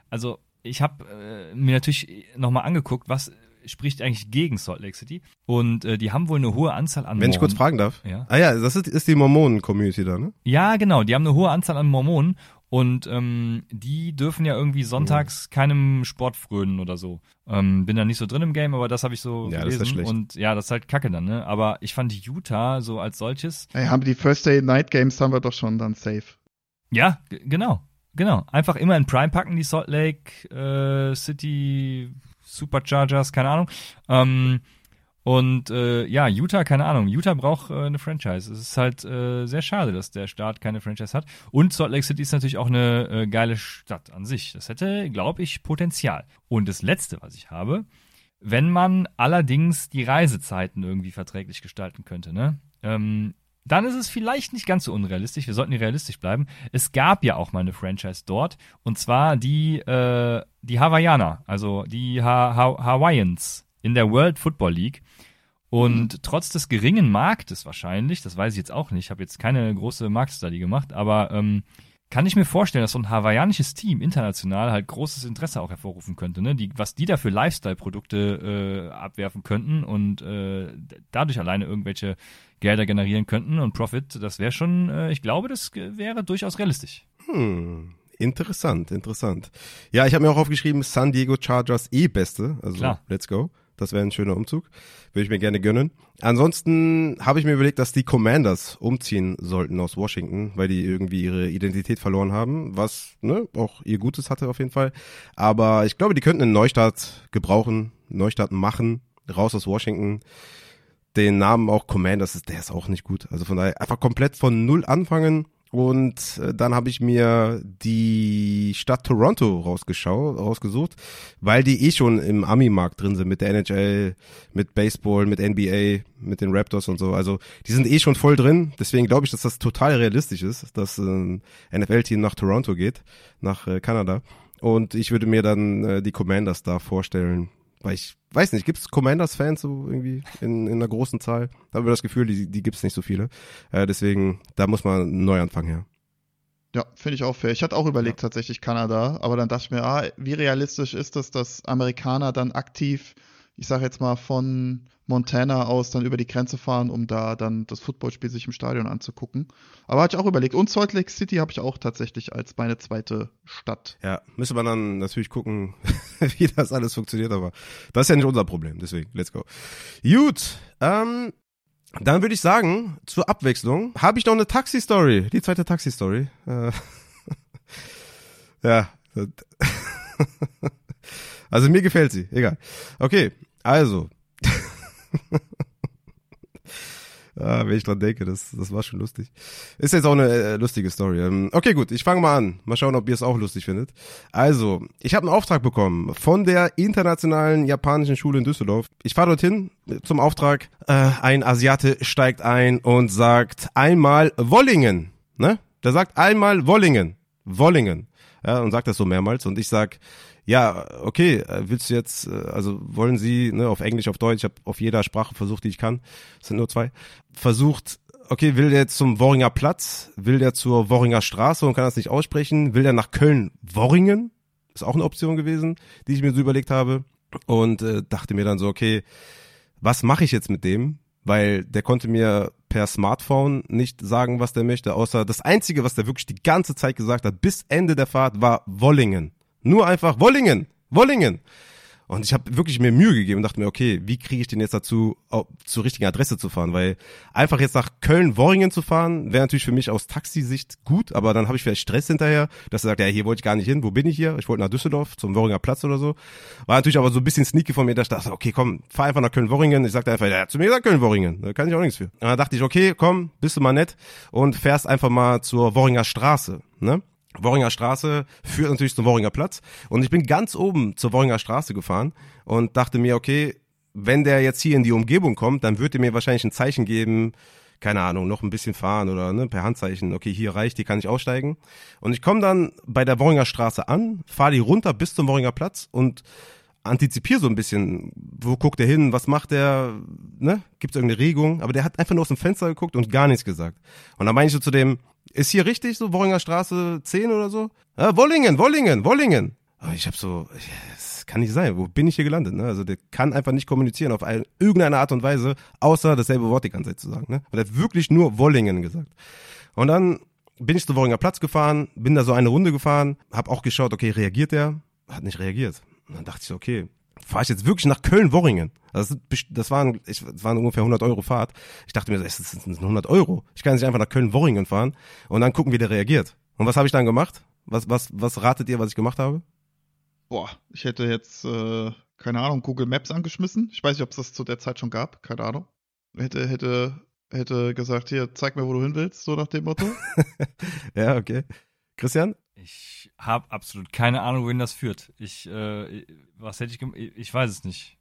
also ich habe äh, mir natürlich nochmal angeguckt, was spricht eigentlich gegen Salt Lake City. Und äh, die haben wohl eine hohe Anzahl an Wenn Mormonen. ich kurz fragen darf. Ja. Ah ja, das ist, ist die Mormonen-Community da, ne? Ja, genau. Die haben eine hohe Anzahl an Mormonen und ähm, die dürfen ja irgendwie sonntags keinem Sport frönen oder so. Ähm, bin da nicht so drin im Game, aber das habe ich so ja, gelesen. Das ist schlecht. Und ja, das ist halt kacke dann, ne? Aber ich fand Utah so als solches. Hey, haben die First Day Night Games haben wir doch schon dann safe. Ja, genau. Genau. Einfach immer in Prime packen, die Salt Lake äh, City Superchargers, keine Ahnung. Ähm, und äh, ja, Utah, keine Ahnung. Utah braucht äh, eine Franchise. Es ist halt äh, sehr schade, dass der Staat keine Franchise hat. Und Salt Lake City ist natürlich auch eine äh, geile Stadt an sich. Das hätte, glaube ich, Potenzial. Und das Letzte, was ich habe, wenn man allerdings die Reisezeiten irgendwie verträglich gestalten könnte, ne? Ähm, dann ist es vielleicht nicht ganz so unrealistisch. Wir sollten realistisch bleiben. Es gab ja auch mal eine Franchise dort. Und zwar die, äh, die Hawaiianer, also die ha ha Hawaiians in der World Football League. Und mhm. trotz des geringen Marktes wahrscheinlich, das weiß ich jetzt auch nicht, ich habe jetzt keine große Marktstudy gemacht, aber ähm, kann ich mir vorstellen, dass so ein hawaiianisches Team international halt großes Interesse auch hervorrufen könnte, ne? Die, was die da für Lifestyle-Produkte äh, abwerfen könnten und äh, dadurch alleine irgendwelche Gelder generieren könnten und Profit, das wäre schon, äh, ich glaube, das wäre durchaus realistisch. Hm. Interessant, interessant. Ja, ich habe mir auch aufgeschrieben, San Diego Chargers eh beste, also Klar. let's go. Das wäre ein schöner Umzug. Würde ich mir gerne gönnen. Ansonsten habe ich mir überlegt, dass die Commanders umziehen sollten aus Washington, weil die irgendwie ihre Identität verloren haben, was ne, auch ihr Gutes hatte auf jeden Fall. Aber ich glaube, die könnten einen Neustart gebrauchen, Neustart machen, raus aus Washington. Den Namen auch Commanders, der ist auch nicht gut. Also von daher einfach komplett von Null anfangen und äh, dann habe ich mir die Stadt Toronto rausgeschaut, rausgesucht, weil die eh schon im Ami-Markt drin sind mit der NHL, mit Baseball, mit NBA, mit den Raptors und so. Also die sind eh schon voll drin. Deswegen glaube ich, dass das total realistisch ist, dass ein NFL-Team nach Toronto geht, nach äh, Kanada. Und ich würde mir dann äh, die Commanders da vorstellen, weil ich weiß nicht, gibt es Commanders-Fans so irgendwie in, in einer großen Zahl? Da haben wir das Gefühl, die, die gibt es nicht so viele. Äh, deswegen, da muss man einen Neuanfang her. Ja, finde ich auch fair. Ich hatte auch überlegt ja. tatsächlich Kanada, aber dann dachte ich mir, ah, wie realistisch ist es, dass Amerikaner dann aktiv, ich sage jetzt mal von Montana aus dann über die Grenze fahren, um da dann das Footballspiel sich im Stadion anzugucken. Aber hatte ich auch überlegt. Und Salt Lake City habe ich auch tatsächlich als meine zweite Stadt. Ja, müsste man dann natürlich gucken, wie das alles funktioniert, aber das ist ja nicht unser Problem. Deswegen, let's go. Gut, ähm, dann würde ich sagen, zur Abwechslung habe ich noch eine Taxi-Story. Die zweite Taxi-Story. Äh, ja. also mir gefällt sie. Egal. Okay, also. Ah, wenn ich dran denke, das, das war schon lustig. Ist jetzt auch eine äh, lustige Story. Ähm, okay, gut, ich fange mal an. Mal schauen, ob ihr es auch lustig findet. Also, ich habe einen Auftrag bekommen von der internationalen japanischen Schule in Düsseldorf. Ich fahre dorthin zum Auftrag. Äh, ein Asiate steigt ein und sagt einmal Wollingen. Ne? Der sagt einmal Wollingen. Wollingen. Ja, und sagt das so mehrmals. Und ich sag, ja, okay, äh, willst du jetzt, äh, also wollen Sie, ne, auf Englisch, auf Deutsch, ich habe auf jeder Sprache versucht, die ich kann, es sind nur zwei, versucht, okay, will der jetzt zum Worringer Platz, will der zur Worringer Straße und kann das nicht aussprechen, will der nach Köln-Worringen, ist auch eine Option gewesen, die ich mir so überlegt habe und äh, dachte mir dann so, okay, was mache ich jetzt mit dem? Weil der konnte mir per Smartphone nicht sagen, was der möchte, außer das Einzige, was der wirklich die ganze Zeit gesagt hat, bis Ende der Fahrt, war Wollingen. Nur einfach Wollingen, Wollingen. Und ich habe wirklich mir Mühe gegeben und dachte mir, okay, wie kriege ich den jetzt dazu, zur richtigen Adresse zu fahren? Weil einfach jetzt nach Köln-Worringen zu fahren, wäre natürlich für mich aus Taxisicht gut, aber dann habe ich vielleicht Stress hinterher, dass er sagt, ja, hier wollte ich gar nicht hin, wo bin ich hier? Ich wollte nach Düsseldorf, zum Worringer Platz oder so. War natürlich aber so ein bisschen sneaky von mir, dass ich dachte, okay, komm, fahr einfach nach Köln-Worringen. Ich sagte einfach, ja, zu mir gesagt Köln-Worringen, da kann ich auch nichts für. Und dann dachte ich, okay, komm, bist du mal nett und fährst einfach mal zur Worringer Straße, ne? Worringer Straße führt natürlich zum Worringer Platz. Und ich bin ganz oben zur Worringer Straße gefahren und dachte mir, okay, wenn der jetzt hier in die Umgebung kommt, dann wird er mir wahrscheinlich ein Zeichen geben, keine Ahnung, noch ein bisschen fahren oder ne, per Handzeichen, okay, hier reicht, hier kann ich aussteigen. Und ich komme dann bei der Worringer Straße an, fahre die runter bis zum Worringer Platz und antizipiere so ein bisschen, wo guckt er hin, was macht er, ne? Gibt es irgendeine Regung? Aber der hat einfach nur aus dem Fenster geguckt und gar nichts gesagt. Und dann meine ich so zu dem, ist hier richtig so Worringer Straße 10 oder so? Ja, Wollingen, Wollingen, Wollingen. Aber ich habe so, das kann nicht sein. Wo bin ich hier gelandet? Ne? Also der kann einfach nicht kommunizieren auf eine, irgendeine Art und Weise, außer dasselbe Wort die ganze Zeit zu sagen. Ne? Und er hat wirklich nur Wollingen gesagt. Und dann bin ich zu Worringer Platz gefahren, bin da so eine Runde gefahren, habe auch geschaut, okay, reagiert der? Hat nicht reagiert. Und dann dachte ich, okay, fahre ich jetzt wirklich nach Köln-Worringen. Das, das, waren, ich, das waren ungefähr 100 Euro Fahrt. Ich dachte mir, das sind 100 Euro. Ich kann nicht einfach nach Köln-Worringen fahren und dann gucken, wie der reagiert. Und was habe ich dann gemacht? Was, was, was ratet ihr, was ich gemacht habe? Boah, ich hätte jetzt, äh, keine Ahnung, Google Maps angeschmissen. Ich weiß nicht, ob es das zu der Zeit schon gab. Keine Ahnung. Hätte, hätte, hätte gesagt, hier, zeig mir, wo du hin willst, so nach dem Motto. ja, okay. Christian? Ich habe absolut keine Ahnung, wohin das führt. Ich, äh, was hätte ich gemacht? Ich weiß es nicht.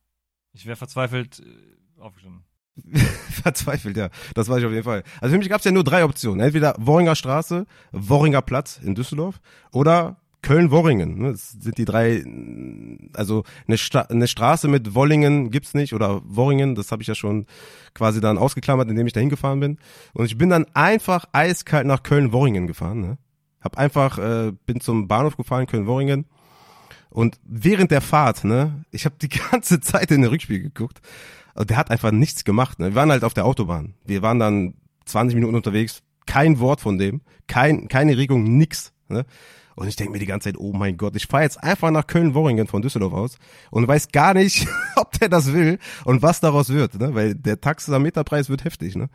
Ich wäre verzweifelt äh, aufgestanden. verzweifelt, ja. Das weiß ich auf jeden Fall. Also für mich gab es ja nur drei Optionen. Entweder Worringer Straße, Worringer Platz in Düsseldorf oder Köln-Worringen. Ne? Das sind die drei, also eine, Sta eine Straße mit Wollingen gibt's nicht oder Worringen, das habe ich ja schon quasi dann ausgeklammert, indem ich da hingefahren bin. Und ich bin dann einfach eiskalt nach Köln-Worringen gefahren. Ne? Hab einfach, äh, bin zum Bahnhof gefahren, Köln-Worringen. Und während der Fahrt, ne, ich habe die ganze Zeit in den Rückspiel geguckt. Also der hat einfach nichts gemacht. Ne? Wir waren halt auf der Autobahn. Wir waren dann 20 Minuten unterwegs. Kein Wort von dem. Kein, keine Regung, nix. Ne? Und ich denke mir die ganze Zeit, oh mein Gott, ich fahre jetzt einfach nach Köln-Worringen von Düsseldorf aus und weiß gar nicht, ob der das will und was daraus wird, ne? Weil der Taxameterpreis wird heftig, ne?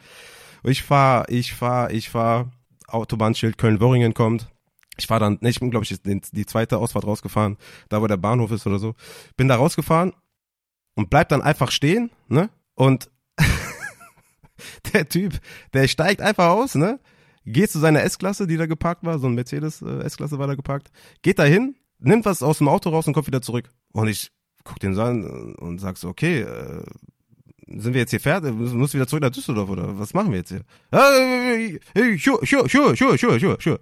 Ich fahre, ich fahre, ich fahre Autobahnschild Köln-Worringen kommt. Ich fahre dann, ne, ich bin, glaube ich, die zweite Ausfahrt rausgefahren, da wo der Bahnhof ist oder so. Bin da rausgefahren und bleib dann einfach stehen, ne? Und der Typ, der steigt einfach aus, ne? Geht zu seiner S-Klasse, die da geparkt war, so ein Mercedes äh, war da geparkt, geht da hin, nimmt was aus dem Auto raus und kommt wieder zurück. Und ich guck den so an und sag so, okay, äh, sind wir jetzt hier fertig? Muss wieder zurück nach Düsseldorf oder was machen wir jetzt hier? Sure, sure, sure, sure, sure, sure, sure.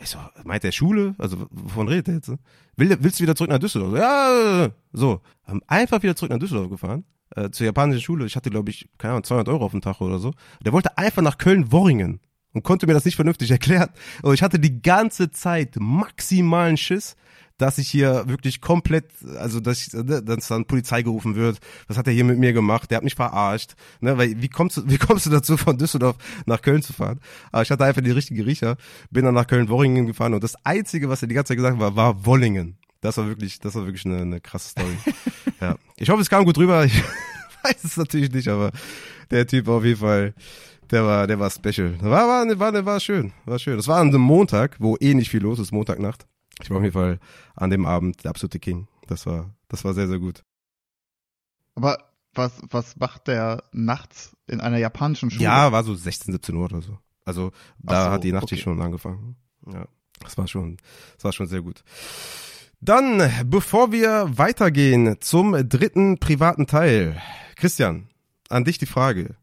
Ich so, meint der Schule? Also, wovon redet der jetzt? Will, willst du wieder zurück nach Düsseldorf? Ja, so. Haben einfach wieder zurück nach Düsseldorf gefahren, äh, zur japanischen Schule. Ich hatte, glaube ich, keine Ahnung, 200 Euro auf dem Tag oder so. Der wollte einfach nach Köln-Worringen. und konnte mir das nicht vernünftig erklären. Und ich hatte die ganze Zeit maximalen Schiss, dass ich hier wirklich komplett, also dass, ich, ne, dass dann Polizei gerufen wird. Was hat er hier mit mir gemacht? Der hat mich verarscht. Ne, weil wie kommst du, wie kommst du dazu, von Düsseldorf nach Köln zu fahren? Aber ich hatte einfach die richtige Riecher, bin dann nach Köln-Worringen gefahren und das Einzige, was er die ganze Zeit gesagt hat, war, war Wollingen. Das war wirklich, das war wirklich eine, eine krasse Story. ja. Ich hoffe, es kam gut rüber. Ich weiß es natürlich nicht, aber der Typ auf jeden Fall, der war, der war special. War, war, war, war schön, war schön. Das war an einem Montag, wo eh nicht viel los ist, Montagnacht. Ich war auf jeden Fall an dem Abend der absolute King. Das war, das war sehr, sehr gut. Aber was, was macht der nachts in einer japanischen Schule? Ja, war so 16, 17 Uhr oder so. Also da so, hat die Nacht okay. schon angefangen. Ja, das war schon, das war schon sehr gut. Dann, bevor wir weitergehen zum dritten privaten Teil, Christian, an dich die Frage.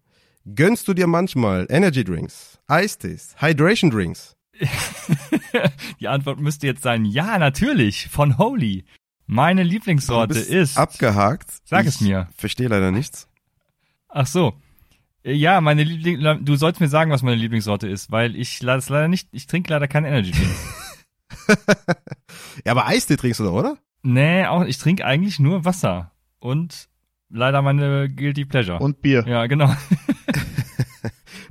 Gönnst du dir manchmal Energy Drinks, Eistees, Hydration Drinks? Die Antwort müsste jetzt sein, ja, natürlich, von Holy. Meine Lieblingssorte ist. abgehakt. Sag es mir. Verstehe leider nichts. Ach so. Äh, Ja, meine Liebling, du sollst mir sagen, was meine Lieblingssorte ist, weil ich das leider nicht, ich trinke leider keinen Energy Drink. Ja, aber Eistee trinkst du doch, oder? nee, auch, ich trinke eigentlich nur Wasser. Und leider meine Guilty Pleasure. Und Bier. ja, genau.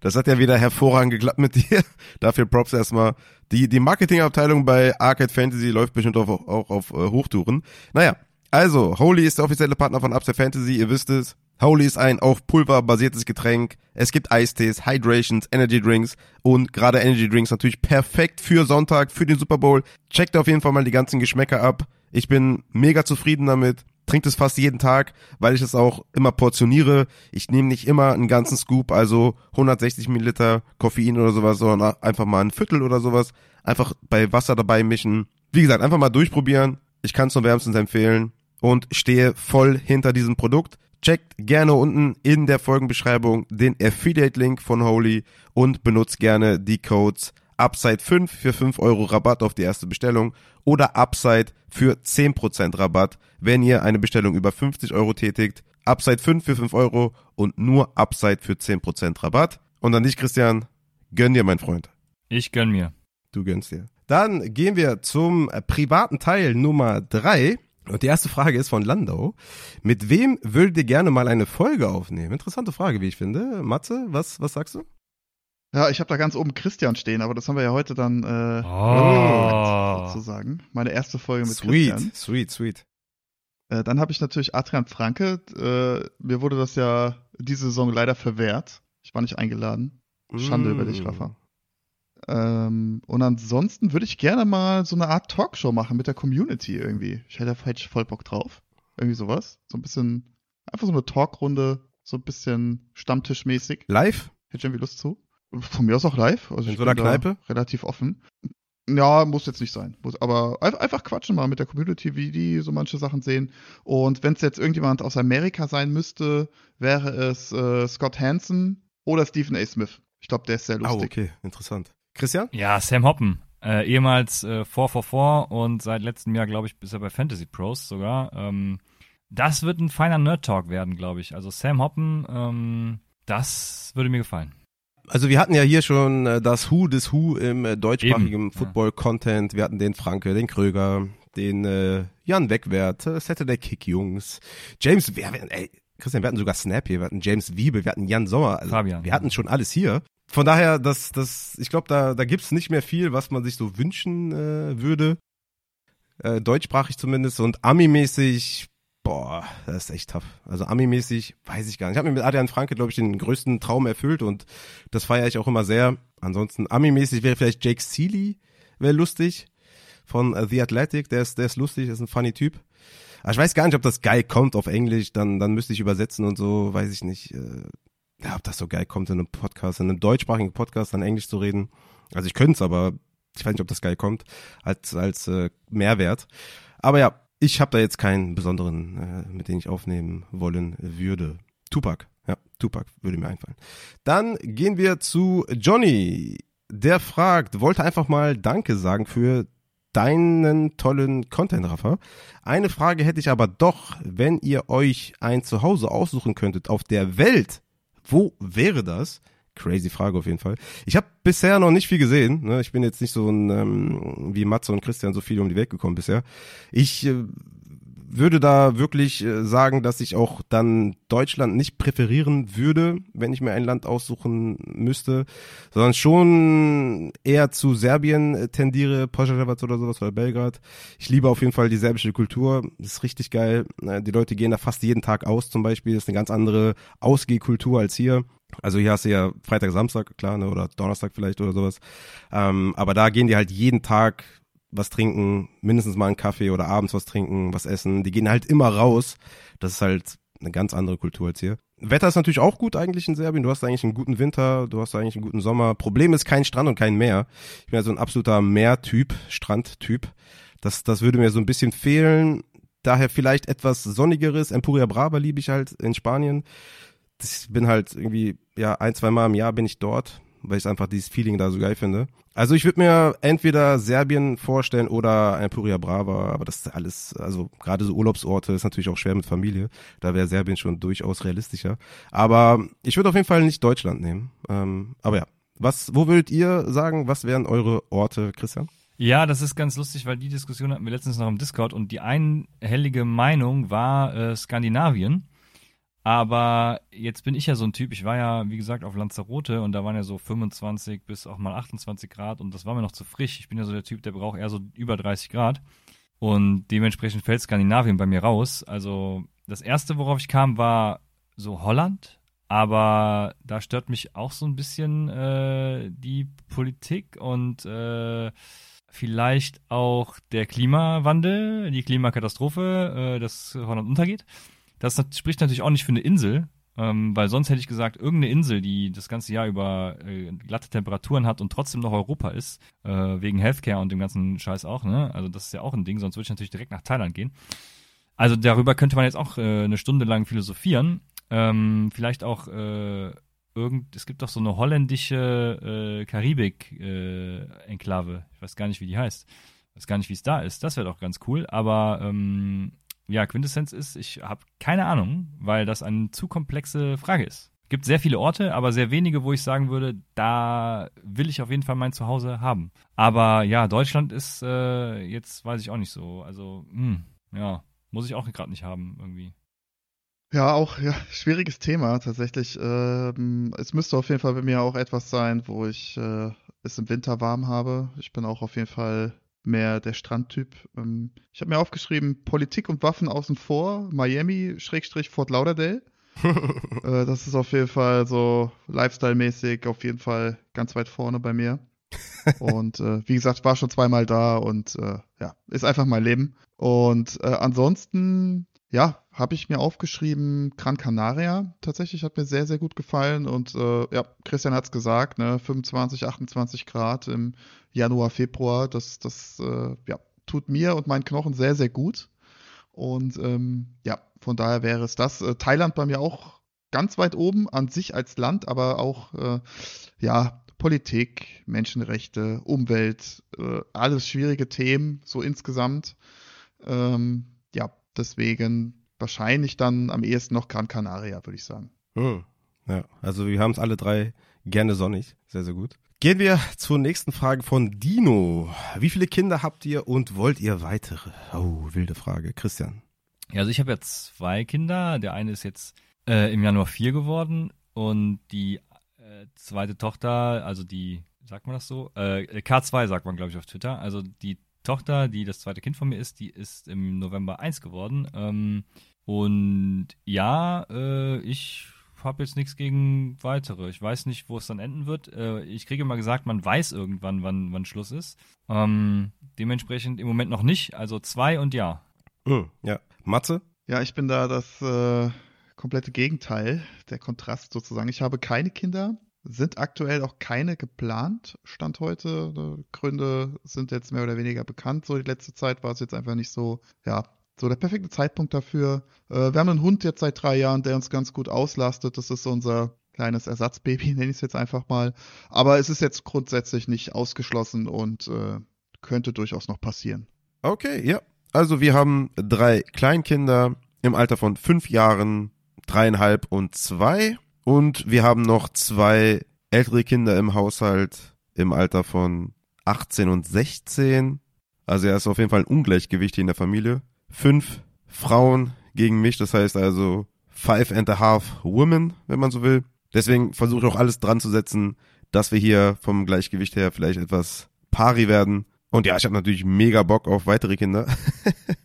Das hat ja wieder hervorragend geklappt mit dir. Dafür Props erstmal. Die, die Marketingabteilung bei Arcade Fantasy läuft bestimmt auch, auch auf äh, Hochtouren. Naja, also, Holy ist der offizielle Partner von Upset Fantasy, ihr wisst es. Holy ist ein auf Pulver basiertes Getränk. Es gibt Eistees, Hydrations, Energy Drinks und gerade Energy Drinks natürlich perfekt für Sonntag, für den Super Bowl. Checkt auf jeden Fall mal die ganzen Geschmäcker ab. Ich bin mega zufrieden damit. Trinkt es fast jeden Tag, weil ich es auch immer portioniere. Ich nehme nicht immer einen ganzen Scoop, also 160 Milliliter Koffein oder sowas, sondern einfach mal ein Viertel oder sowas. Einfach bei Wasser dabei mischen. Wie gesagt, einfach mal durchprobieren. Ich kann es nur wärmstens empfehlen und stehe voll hinter diesem Produkt. Checkt gerne unten in der Folgenbeschreibung den Affiliate-Link von Holy und benutzt gerne die Codes Upside 5 für 5 Euro Rabatt auf die erste Bestellung oder Upside für 10% Rabatt, wenn ihr eine Bestellung über 50 Euro tätigt. Upside 5 für 5 Euro und nur Upside für 10% Rabatt. Und an dich, Christian, gönn dir, mein Freund. Ich gönn mir. Du gönnst dir. Dann gehen wir zum privaten Teil Nummer drei. Und die erste Frage ist von Landau. Mit wem würdet ihr gerne mal eine Folge aufnehmen? Interessante Frage, wie ich finde. Matze, was, was sagst du? Ja, ich habe da ganz oben Christian stehen, aber das haben wir ja heute dann äh, Oh. sozusagen. Meine erste Folge mit Sweet, Christian. sweet, sweet. Äh, dann habe ich natürlich Adrian Franke. Äh, mir wurde das ja diese Saison leider verwehrt. Ich war nicht eingeladen. Schande über dich, Mm. Rafa. Ähm, und ansonsten würde ich gerne mal so eine Art Talkshow machen mit der Community irgendwie. Ich hätte ich voll Bock drauf. Irgendwie sowas. So ein bisschen, einfach so eine Talkrunde, so ein bisschen Stammtischmäßig. Live? Hätte ich irgendwie Lust zu. Von mir aus auch live. Also In ich so einer Kneipe? Relativ offen. Ja, muss jetzt nicht sein. Muss, aber ein- einfach quatschen mal mit der Community, wie die so manche Sachen sehen. Und wenn es jetzt irgendjemand aus Amerika sein müsste, wäre es äh, Scott Hansen oder Stephen A. Smith. Ich glaube, der ist sehr Oh, lustig. okay, interessant. Christian? Ja, Sam Hoppen. Äh, ehemals äh, 444 und seit letztem Jahr, glaube ich, ist er bei Fantasy Pros sogar. Ähm, das wird ein feiner Nerd-Talk werden, glaube ich. Also Sam Hoppen, ähm, das würde mir gefallen. Also wir hatten ja hier schon äh, das Who des Who im äh, deutschsprachigen Eben. Football-Content. Wir hatten den Franke, den Kröger, den äh, Jan Wegwert, äh, Saturday Kick Jungs, James, wir, wir- ey, Christian, wir hatten sogar Snap hier, wir hatten James Wiebe, wir hatten Jan Sommer, also Fabian. wir hatten schon alles hier. Von daher, das, das, ich glaube, da, da gibt's nicht mehr viel, was man sich so wünschen äh, würde. Äh, deutschsprachig zumindest und Ami-mäßig, boah, das ist echt tough. Also Ami-mäßig weiß ich gar nicht. Ich habe mir mit Adrian Franke, glaube ich, den größten Traum erfüllt und das feiere ich auch immer sehr. Ansonsten Ami-mäßig wäre vielleicht Jake Seeley, wäre lustig. Von äh, The Athletic, der ist, der ist lustig, ist ein funny Typ. Aber ich weiß gar nicht, ob das geil kommt auf Englisch, dann, dann müsste ich übersetzen und so, weiß ich nicht. Äh, ja, ob das so geil kommt in einem Podcast, in einem deutschsprachigen Podcast dann Englisch zu reden. Also ich könnte es, aber ich weiß nicht, ob das geil kommt als als äh, Mehrwert. Aber ja, ich habe da jetzt keinen besonderen, äh, mit dem ich aufnehmen wollen würde. Tupac, ja, Tupac würde mir einfallen. Dann gehen wir zu Johnny. Der fragt, wollte einfach mal Danke sagen für deinen tollen Content, Rafa. Eine Frage hätte ich aber doch, wenn ihr euch ein Zuhause aussuchen könntet auf der Welt, wo wäre das? Crazy Frage auf jeden Fall. Ich habe bisher noch nicht viel gesehen. Ne? Ich bin jetzt nicht so ein, ähm, wie Matze und Christian so viel um die Welt gekommen bisher. Ich äh, würde da wirklich äh, sagen, dass ich auch dann Deutschland nicht präferieren würde, wenn ich mir ein Land aussuchen müsste, sondern schon eher zu Serbien äh, tendiere, Požarevac oder sowas oder Belgrad. Ich liebe auf jeden Fall die serbische Kultur, das ist richtig geil. Die Leute gehen da fast jeden Tag aus zum Beispiel, das ist eine ganz andere Ausgehkultur als hier. Also hier hast du ja Freitag, Samstag, klar, ne, oder Donnerstag vielleicht oder sowas. Ähm, aber da gehen die halt jeden Tag was trinken, mindestens mal einen Kaffee oder abends was trinken, was essen. Die gehen halt immer raus. Das ist halt eine ganz andere Kultur als hier. Wetter ist natürlich auch gut eigentlich in Serbien. Du hast eigentlich einen guten Winter, du hast eigentlich einen guten Sommer. Problem ist kein Strand und kein Meer. Ich bin ja so ein absoluter Meertyp, Strandtyp. Das, das würde mir so ein bisschen fehlen. Daher vielleicht etwas sonnigeres. Empuria Brava liebe ich halt in Spanien. Ich bin halt irgendwie, ja, ein, zwei Mal im Jahr bin ich dort weil ich einfach dieses Feeling da so geil finde. Also ich würde mir entweder Serbien vorstellen oder ein Puria Brava, aber das ist alles, also gerade so Urlaubsorte ist natürlich auch schwer mit Familie. Da wäre Serbien schon durchaus realistischer. Aber ich würde auf jeden Fall nicht Deutschland nehmen. Ähm, aber ja, was, wo würdet ihr sagen, was wären eure Orte, Christian? Ja, das ist ganz lustig, weil die Diskussion hatten wir letztens noch im Discord und die einhellige Meinung war äh, Skandinavien. Aber jetzt bin ich ja so ein Typ, ich war ja, wie gesagt, auf Lanzarote und da waren ja so 25 bis auch mal 28 Grad und das war mir noch zu frisch. Ich bin ja so der Typ, der braucht eher so über 30 Grad. Und dementsprechend fällt Skandinavien bei mir raus. Also das erste, worauf ich kam, war so Holland. Aber da stört mich auch so ein bisschen äh, die Politik und äh, vielleicht auch der Klimawandel, die Klimakatastrophe, äh, dass Holland untergeht. Das spricht natürlich auch nicht für eine Insel, ähm, weil sonst hätte ich gesagt, irgendeine Insel, die das ganze Jahr über äh, glatte Temperaturen hat und trotzdem noch Europa ist, äh, wegen Healthcare und dem ganzen Scheiß auch, ne? Also das ist ja auch ein Ding, sonst würde ich natürlich direkt nach Thailand gehen. Also darüber könnte man jetzt auch äh, eine Stunde lang philosophieren. Ähm, vielleicht auch äh, irgend, es gibt doch so eine holländische äh, Karibik-Enklave. Äh, ich weiß gar nicht, wie die heißt. Ich weiß gar nicht, wie es da ist. Das wäre doch ganz cool. Aber ähm, ja, Quintessenz ist, ich habe keine Ahnung, weil das eine zu komplexe Frage ist. Gibt sehr viele Orte, aber sehr wenige, wo ich sagen würde, da will ich auf jeden Fall mein Zuhause haben. Aber ja, Deutschland ist äh, jetzt, weiß ich auch nicht so. Also, hm, ja, muss ich auch gerade nicht haben irgendwie. Ja, auch ja, schwieriges Thema tatsächlich. Ähm, es müsste auf jeden Fall bei mir auch etwas sein, wo ich äh, es im Winter warm habe. Ich bin auch auf jeden Fall mehr der Strandtyp. Ähm, ich habe mir aufgeschrieben, Politik und Waffen außen vor, Miami, Schrägstrich, Fort Lauderdale. äh, das ist auf jeden Fall so Lifestyle-mäßig auf jeden Fall ganz weit vorne bei mir. und äh, wie gesagt, war schon zweimal da und äh, ja, ist einfach mein Leben. Und äh, ansonsten ja, habe ich mir aufgeschrieben, Gran Canaria. Tatsächlich hat mir sehr, sehr gut gefallen. Und äh, ja, Christian hat es gesagt, ne, 25, 28 Grad im Januar, Februar, das, das äh, ja, tut mir und meinen Knochen sehr, sehr gut. Und ähm, ja, von daher wäre es das. Äh, Thailand bei mir auch ganz weit oben an sich als Land, aber auch äh, ja, Politik, Menschenrechte, Umwelt, äh, alles schwierige Themen, so insgesamt. Ähm, ja, Deswegen wahrscheinlich dann am ehesten noch Gran Canaria, würde ich sagen. Hm. Ja, also wir haben es alle drei gerne sonnig. Sehr, sehr gut. Gehen wir zur nächsten Frage von Dino. Wie viele Kinder habt ihr und wollt ihr weitere? Oh, wilde Frage. Christian. Ja, also ich habe jetzt zwei Kinder. Der eine ist jetzt äh, im Januar vier geworden und die äh, zweite Tochter, also die, sagt man das so? Äh, K2 sagt man, glaube ich, auf Twitter. Also die Tochter, die das zweite Kind von mir ist, die ist im November 1 geworden. Ähm, und ja, äh, ich habe jetzt nichts gegen weitere. Ich weiß nicht, wo es dann enden wird. Äh, ich kriege immer gesagt, man weiß irgendwann, wann, wann Schluss ist. Ähm, dementsprechend im Moment noch nicht. Also zwei und ja. Hm, ja. Matze? Ja, ich bin da das äh, komplette Gegenteil, der Kontrast sozusagen. Ich habe keine Kinder sind aktuell auch keine geplant, Stand heute. Gründe sind jetzt mehr oder weniger bekannt. So die letzte Zeit war es jetzt einfach nicht so, ja, so der perfekte Zeitpunkt dafür. Äh, wir haben einen Hund jetzt seit drei Jahren, der uns ganz gut auslastet. Das ist unser kleines Ersatzbaby, nenne ich es jetzt einfach mal. Aber es ist jetzt grundsätzlich nicht ausgeschlossen und äh, könnte durchaus noch passieren. Okay, ja. Also wir haben drei Kleinkinder im Alter von fünf Jahren, dreieinhalb und zwei. Und wir haben noch zwei ältere Kinder im Haushalt im Alter von 18 und 16. Also er ist auf jeden Fall ein Ungleichgewicht in der Familie. Fünf Frauen gegen mich, das heißt also five and a half women, wenn man so will. Deswegen versuche ich auch alles dran zu setzen, dass wir hier vom Gleichgewicht her vielleicht etwas pari werden. Und ja, ich habe natürlich mega Bock auf weitere Kinder.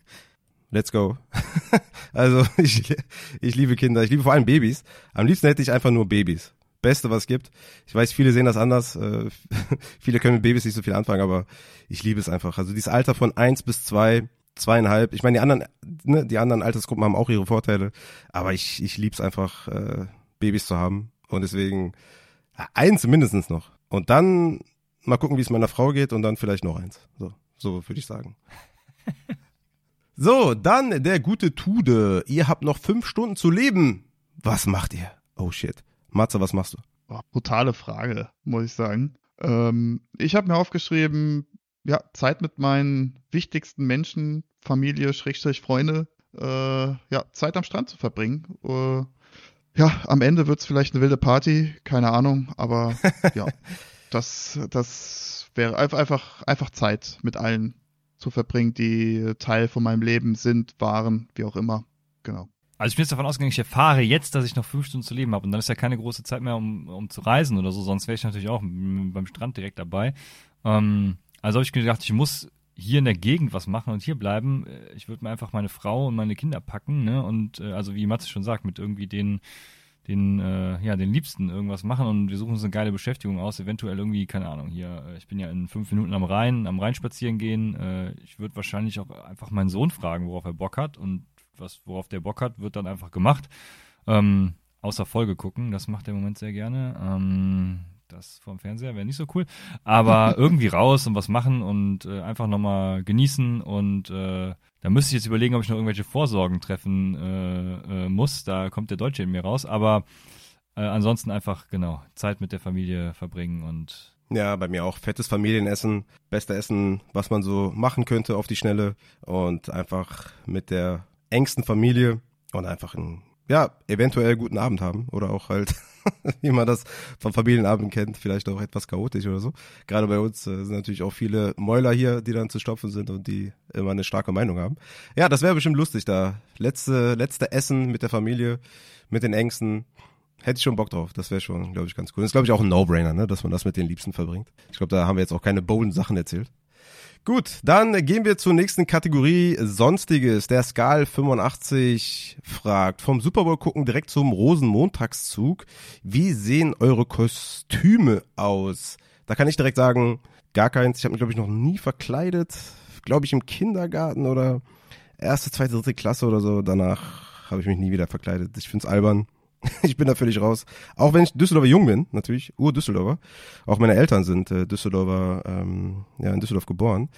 Let's go. also ich, ich liebe Kinder, ich liebe vor allem Babys. Am liebsten hätte ich einfach nur Babys. Beste, was es gibt. Ich weiß, viele sehen das anders. Äh, viele können mit Babys nicht so viel anfangen, aber ich liebe es einfach. Also dieses Alter von eins bis zwei, zweieinhalb. Ich meine, die anderen, ne, die anderen Altersgruppen haben auch ihre Vorteile, aber ich, ich liebe es einfach, äh, Babys zu haben. Und deswegen eins mindestens noch. Und dann mal gucken, wie es meiner Frau geht und dann vielleicht noch eins. So, so würde ich sagen. so, dann der gute Tude. Ihr habt noch fünf Stunden zu leben. Was macht ihr? Oh shit. Matze, was machst du? Oh, brutale Frage, muss ich sagen. Ähm, ich habe mir aufgeschrieben, ja, Zeit mit meinen wichtigsten Menschen, Familie, Schrägstrich, Freunde, äh, ja, Zeit am Strand zu verbringen. Äh, ja, am Ende wird's vielleicht eine wilde Party, keine Ahnung, aber ja, das, das wäre einfach, einfach Zeit mit allen zu verbringen, die Teil von meinem Leben sind, waren, wie auch immer. Genau. Also ich bin jetzt davon ausgegangen, ich erfahre jetzt, dass ich noch fünf Stunden zu leben habe und dann ist ja keine große Zeit mehr, um, um zu reisen oder so, sonst wäre ich natürlich auch beim Strand direkt dabei. Ähm, also habe ich gedacht, ich muss hier in der Gegend was machen und hier bleiben. Ich würde mir einfach meine Frau und meine Kinder packen, ne? Und äh, also wie Matze schon sagt, mit irgendwie den den, äh, ja, den Liebsten irgendwas machen und wir suchen uns eine geile Beschäftigung aus, eventuell irgendwie, keine Ahnung, hier, äh, ich bin ja in fünf Minuten am Rhein, am Rhein spazieren gehen. Äh, ich würde wahrscheinlich auch einfach meinen Sohn fragen, worauf er Bock hat und was, worauf der Bock hat, wird dann einfach gemacht. Ähm, außer Folge gucken, das macht er im Moment sehr gerne. Ähm, das vom Fernseher wäre nicht so cool. Aber irgendwie raus und was machen und äh, einfach nochmal genießen und äh, da müsste ich jetzt überlegen, ob ich noch irgendwelche Vorsorgen treffen äh, äh, muss. Da kommt der Deutsche in mir raus. Aber äh, ansonsten einfach, genau, Zeit mit der Familie verbringen und ja, bei mir auch fettes Familienessen, beste Essen, was man so machen könnte auf die Schnelle und einfach mit der engsten Familie und einfach einen, ja, eventuell guten Abend haben oder auch halt wie man das vom Familienabend kennt, vielleicht auch etwas chaotisch oder so. Gerade bei uns äh, sind natürlich auch viele Mäuler hier, die dann zu stopfen sind und die immer eine starke Meinung haben. Ja, das wäre bestimmt lustig da. Letzte, letzte Essen mit der Familie, mit den Ängsten. Hätte ich schon Bock drauf. Das wäre schon, glaube ich, ganz cool. Das ist, glaube ich, auch ein No-Brainer, ne, dass man das mit den Liebsten verbringt. Ich glaube, da haben wir jetzt auch keine bolden Sachen erzählt. Gut, dann gehen wir zur nächsten Kategorie Sonstiges. Der Skal 85 fragt, vom Super Bowl gucken direkt zum Rosenmontagszug. Wie sehen eure Kostüme aus? Da kann ich direkt sagen, gar keins. Ich habe mich, glaube ich, noch nie verkleidet. Glaube ich, im Kindergarten oder erste, zweite, dritte Klasse oder so. Danach habe ich mich nie wieder verkleidet. Ich find's albern. ich bin da völlig raus. Auch wenn ich Düsseldorfer jung bin, natürlich, Ur-Düsseldorfer. Auch meine Eltern sind äh, Düsseldorfer, ähm, ja, in Düsseldorf geboren.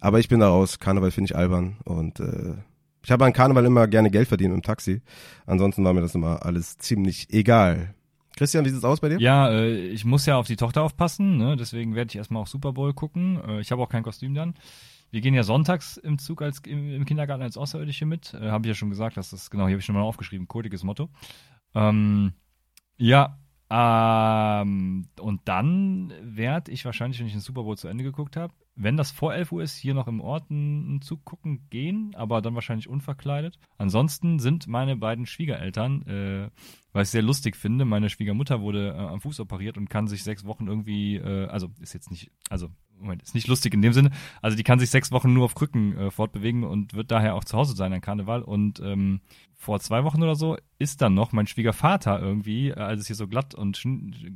Aber ich bin da raus. Karneval finde ich albern. Und äh, ich habe an Karneval immer gerne Geld verdient im Taxi. Ansonsten war mir das immer alles ziemlich egal. Christian, wie sieht's aus bei dir? Ja, äh, ich muss ja auf die Tochter aufpassen, ne? deswegen werde ich erstmal auch Super Bowl gucken. Äh, ich habe auch kein Kostüm dann. Wir gehen ja sonntags im Zug als im, im Kindergarten als Außerirdische mit. Äh, habe ich ja schon gesagt, dass das, genau, hier habe ich schon mal aufgeschrieben, kodiges Motto. Ähm, ja, ähm, und dann werde ich wahrscheinlich, wenn ich den Super Bowl zu Ende geguckt habe, wenn das vor 11 Uhr ist, hier noch im Ort einen Zug gucken gehen, aber dann wahrscheinlich unverkleidet. Ansonsten sind meine beiden Schwiegereltern, äh, weil ich sehr lustig finde, meine Schwiegermutter wurde äh, am Fuß operiert und kann sich sechs Wochen irgendwie, äh, also ist jetzt nicht, also Moment, ist nicht lustig in dem Sinne. Also die kann sich sechs Wochen nur auf Krücken äh, fortbewegen und wird daher auch zu Hause sein an Karneval. Und ähm, vor zwei Wochen oder so ist dann noch mein Schwiegervater irgendwie, äh, als es hier so glatt und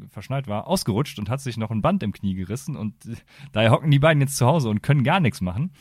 verschneit war, ausgerutscht und hat sich noch ein Band im Knie gerissen. Und äh, daher hocken die beiden jetzt zu Hause und können gar nichts machen.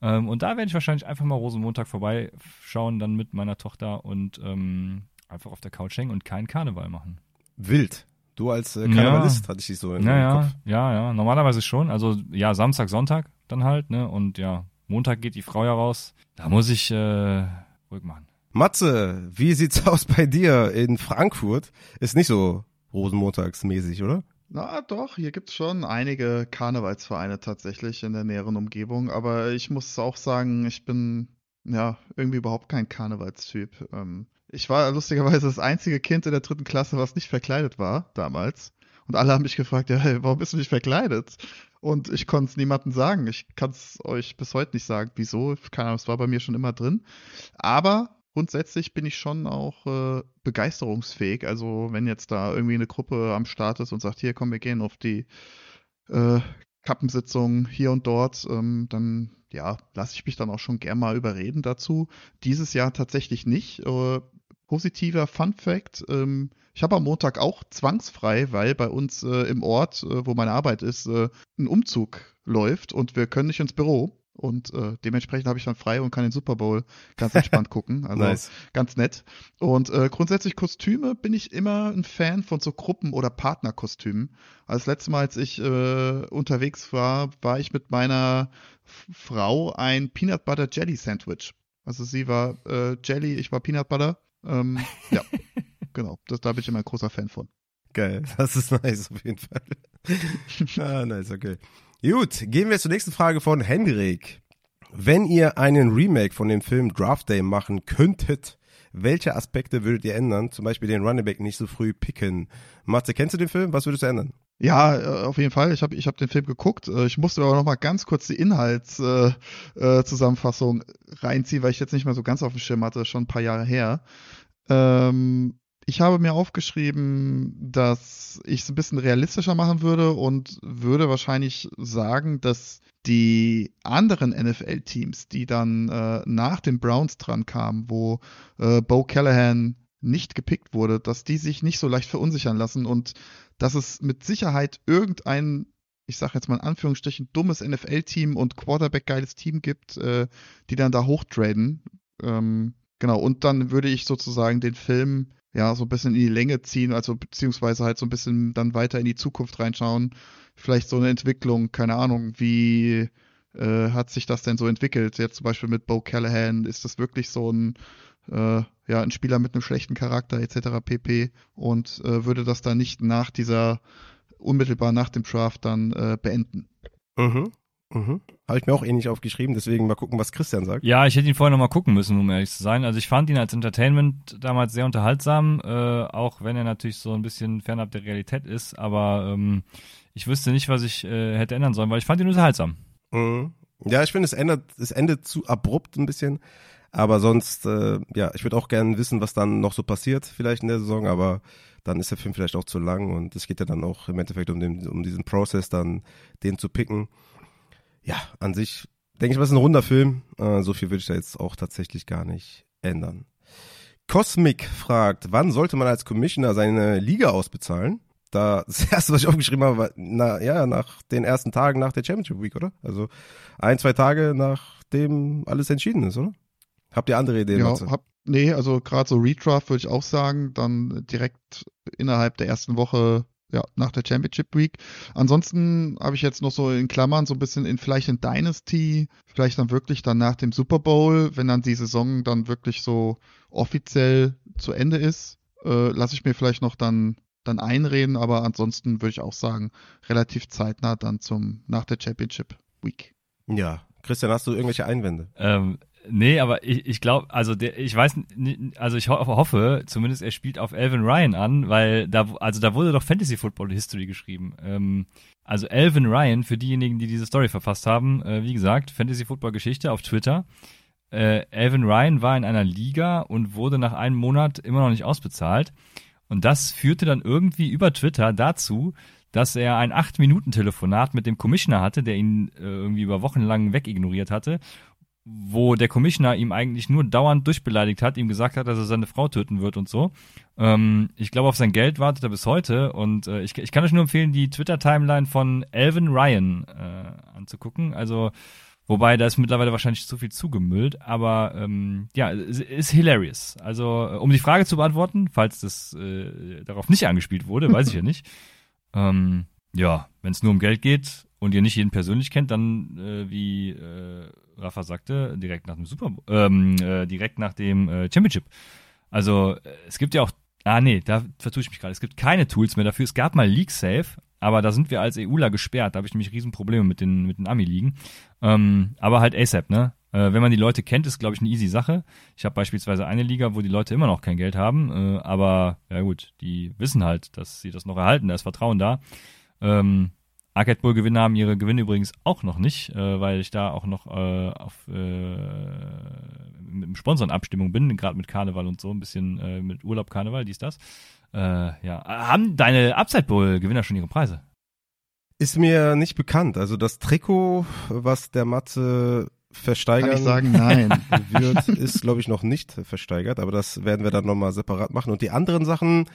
Ähm, und da werde ich wahrscheinlich einfach mal Rosenmontag vorbeischauen, dann mit meiner Tochter und ähm, einfach auf der Couch hängen und keinen Karneval machen. Wild. Du als äh, Karnevalist ja. hatte ich dich so in ja, Kopf. Ja, ja, normalerweise schon. Also ja, Samstag, Sonntag dann halt, ne? Und ja, Montag geht die Frau ja raus. Da muss ich äh, ruhig machen. Matze, wie sieht's aus bei dir in Frankfurt? Ist nicht so Rosenmontagsmäßig, oder? Na doch, hier gibt's schon einige Karnevalsvereine tatsächlich in der näheren Umgebung, aber ich muss auch sagen, ich bin ja irgendwie überhaupt kein Karnevalstyp. Ähm, ich war lustigerweise das einzige Kind in der dritten Klasse, was nicht verkleidet war damals. Und alle haben mich gefragt, ja, hey, warum bist du nicht verkleidet? Und ich konnte es niemandem sagen. Ich kann es euch bis heute nicht sagen, wieso. Keine Ahnung, es war bei mir schon immer drin. Aber grundsätzlich bin ich schon auch äh, begeisterungsfähig. Also wenn jetzt da irgendwie eine Gruppe am Start ist und sagt, hier komm, wir gehen auf die äh, Kappensitzung hier und dort, ähm, dann ja, lasse ich mich dann auch schon gern mal überreden dazu. Dieses Jahr tatsächlich nicht. Äh, positiver Fun Fact, ähm, ich habe am Montag auch zwangsfrei, weil bei uns äh, im Ort, äh, wo meine Arbeit ist, äh, ein Umzug läuft und wir können nicht ins Büro. Und äh, dementsprechend habe ich dann frei und kann den Super Bowl ganz entspannt gucken. Also nice. ganz nett. Und äh, grundsätzlich Kostüme bin ich immer ein Fan von so Gruppen- oder Partnerkostümen. Als letztes Mal, als ich äh, unterwegs war, war ich mit meiner Frau ein Peanut Butter Jelly Sandwich. Also sie war äh, Jelly, ich war Peanut Butter. Ähm, ja, genau. Das, da bin ich immer ein großer Fan von. Geil, das ist nice auf jeden Fall. ah, nice, okay. Gut, gehen wir zur nächsten Frage von Hendrik. Wenn ihr einen Remake von dem Film Draft Day machen könntet, welche Aspekte würdet ihr ändern? Zum Beispiel den Running Back nicht so früh picken. Matze, kennst du den Film? Was würdest du ändern? Ja, äh, auf jeden Fall. Ich habe ich hab den Film geguckt. Äh, ich musste aber noch mal ganz kurz die Inhaltszusammenfassung äh, reinziehen, weil ich jetzt nicht mehr so ganz auf dem Schirm hatte, schon ein paar Jahre her. Ähm, ich habe mir aufgeschrieben, dass ich es ein bisschen realistischer machen würde und würde wahrscheinlich sagen, dass die anderen NFL-Teams, die dann äh, nach den Browns dran kamen, wo äh, Bo Callahan nicht gepickt wurde, dass die sich nicht so leicht verunsichern lassen und dass es mit Sicherheit irgendein, ich sage jetzt mal in Anführungsstrichen, dummes NFL-Team und Quarterback-geiles Team gibt, äh, die dann da hochtraden. Ähm, genau, und dann würde ich sozusagen den Film ja, so ein bisschen in die Länge ziehen, also beziehungsweise halt so ein bisschen dann weiter in die Zukunft reinschauen. Vielleicht so eine Entwicklung, keine Ahnung, wie äh, hat sich das denn so entwickelt? Jetzt zum Beispiel mit Bo Callahan, ist das wirklich so ein, äh, ja, ein Spieler mit einem schlechten Charakter etc. pp. Und äh, würde das dann nicht nach dieser, unmittelbar nach dem Draft dann äh, beenden. Mhm. Mhm. Habe ich mir auch ähnlich aufgeschrieben, deswegen mal gucken, was Christian sagt. Ja, ich hätte ihn vorher nochmal gucken müssen, um ehrlich zu sein. Also ich fand ihn als Entertainment damals sehr unterhaltsam, äh, auch wenn er natürlich so ein bisschen fernab der Realität ist, aber ähm, ich wüsste nicht, was ich äh, hätte ändern sollen, weil ich fand ihn unterhaltsam. Mhm. Ja, ich finde, es ändert, es endet zu abrupt ein bisschen. Aber sonst, äh, ja, ich würde auch gerne wissen, was dann noch so passiert, vielleicht in der Saison, aber dann ist der Film vielleicht auch zu lang und es geht ja dann auch im Endeffekt um, den, um diesen Prozess, dann den zu picken ja, an sich denke ich mal, ist ein runder Film. Äh, so viel würde ich da jetzt auch tatsächlich gar nicht ändern. Cosmic fragt, wann sollte man als Commissioner seine Liga ausbezahlen? Da, das erste, was ich aufgeschrieben habe, war, na, ja, nach den ersten Tagen nach der Championship Week, oder? Also ein, zwei Tage nachdem alles entschieden ist, oder? Habt ihr andere Ideen? Ja, hab, nee, also gerade so Redraft würde ich auch sagen, dann direkt innerhalb der ersten Woche ja, nach der Championship Week. Ansonsten habe ich jetzt noch so in Klammern so ein bisschen in vielleicht in Dynasty, vielleicht dann wirklich dann nach dem Super Bowl, wenn dann die Saison dann wirklich so offiziell zu Ende ist, äh, lasse ich mir vielleicht noch dann dann einreden, aber ansonsten würde ich auch sagen, relativ zeitnah dann zum nach der Championship Week. Ja, Christian, hast du irgendwelche Einwände? Ähm, Nee, aber ich, ich glaube, also der, ich weiß, also ich ho hoffe, zumindest er spielt auf Alvin Ryan an, weil da, also da wurde doch Fantasy Football History geschrieben. Ähm, also Alvin Ryan, für diejenigen, die diese Story verfasst haben, äh, wie gesagt, Fantasy Football Geschichte auf Twitter. Äh, Alvin Ryan war in einer Liga und wurde nach einem Monat immer noch nicht ausbezahlt. Und das führte dann irgendwie über Twitter dazu, dass er ein 8-Minuten-Telefonat mit dem Commissioner hatte, der ihn äh, irgendwie über Wochen lang wegignoriert hatte wo der Commissioner ihm eigentlich nur dauernd durchbeleidigt hat, ihm gesagt hat, dass er seine Frau töten wird und so. Ähm, ich glaube, auf sein Geld wartet er bis heute und äh, ich, ich kann euch nur empfehlen, die Twitter-Timeline von Alvin Ryan äh, anzugucken. Also, wobei da ist mittlerweile wahrscheinlich zu viel zugemüllt, aber ähm, ja, ist, ist hilarious. Also, äh, um die Frage zu beantworten, falls das äh, darauf nicht angespielt wurde, weiß ich ja nicht. Ähm, ja, wenn es nur um Geld geht und ihr nicht jeden persönlich kennt, dann äh, wie äh, Rafa sagte, direkt nach dem Super, ähm, äh, direkt nach dem äh, Championship. Also äh, es gibt ja auch, ah nee, da vertue ich mich gerade. Es gibt keine Tools mehr dafür. Es gab mal League Safe, aber da sind wir als EUler gesperrt. Da habe ich nämlich Riesenprobleme mit den mit den Ami-Ligen. Ähm, aber halt ASAP, ne? Äh, wenn man die Leute kennt, ist, glaube ich, eine easy Sache. Ich habe beispielsweise eine Liga, wo die Leute immer noch kein Geld haben, äh, aber ja gut, die wissen halt, dass sie das noch erhalten, da ist Vertrauen da. Ähm, Arcade Bowl Gewinner haben ihre Gewinne übrigens auch noch nicht, äh, weil ich da auch noch äh, auf äh, mit Sponsorenabstimmung bin, gerade mit Karneval und so, ein bisschen äh, mit Urlaub Karneval, dies das. Äh, ja, haben deine Upside Bowl Gewinner schon ihre Preise? Ist mir nicht bekannt. Also das Trikot, was der Matze versteigern Kann ich sagen, nein. wird, ist, glaube ich, noch nicht versteigert, aber das werden wir dann nochmal separat machen. Und die anderen Sachen,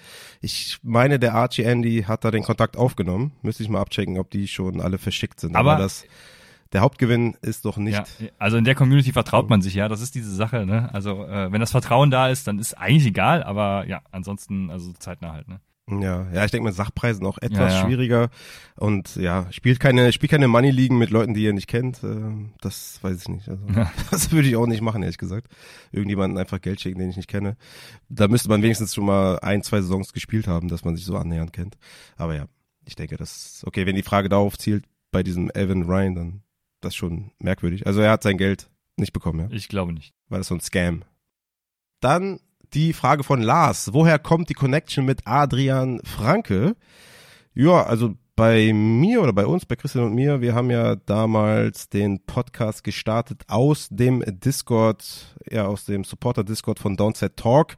ich meine, der Archie Andy hat da den Kontakt aufgenommen. Müsste ich mal abchecken, ob die schon alle verschickt sind. Aber- Aber, das, der Hauptgewinn ist doch nicht. Ja, also in der Community vertraut man sich ja, das ist diese Sache, ne? Also äh, wenn das Vertrauen da ist, dann ist eigentlich egal, aber ja, ansonsten, also zeitnah halt, ne? Ja, ja, ich denke mit Sachpreisen auch etwas Ja, ja. schwieriger und ja, spielt keine, spielt keine Money Ligen mit Leuten, die ihr nicht kennt. äh, Das weiß ich nicht. Also, Ja. das würde ich auch nicht machen, ehrlich gesagt. Irgendjemanden einfach Geld schicken, den ich nicht kenne. Da müsste man wenigstens schon mal ein, zwei Saisons gespielt haben, dass man sich so annähernd kennt. Aber ja, ich denke, das okay. Wenn die Frage darauf zielt, bei diesem Evan Ryan, dann das schon merkwürdig. Also er hat sein Geld nicht bekommen, ja. Ich glaube nicht. War das so ein Scam? Dann die Frage von Lars. Woher kommt die Connection mit Adrian Franke? Ja, also bei mir oder bei uns, bei Christian und mir, wir haben ja damals den Podcast gestartet aus dem Discord, ja, aus dem Supporter-Discord von Downset Talk.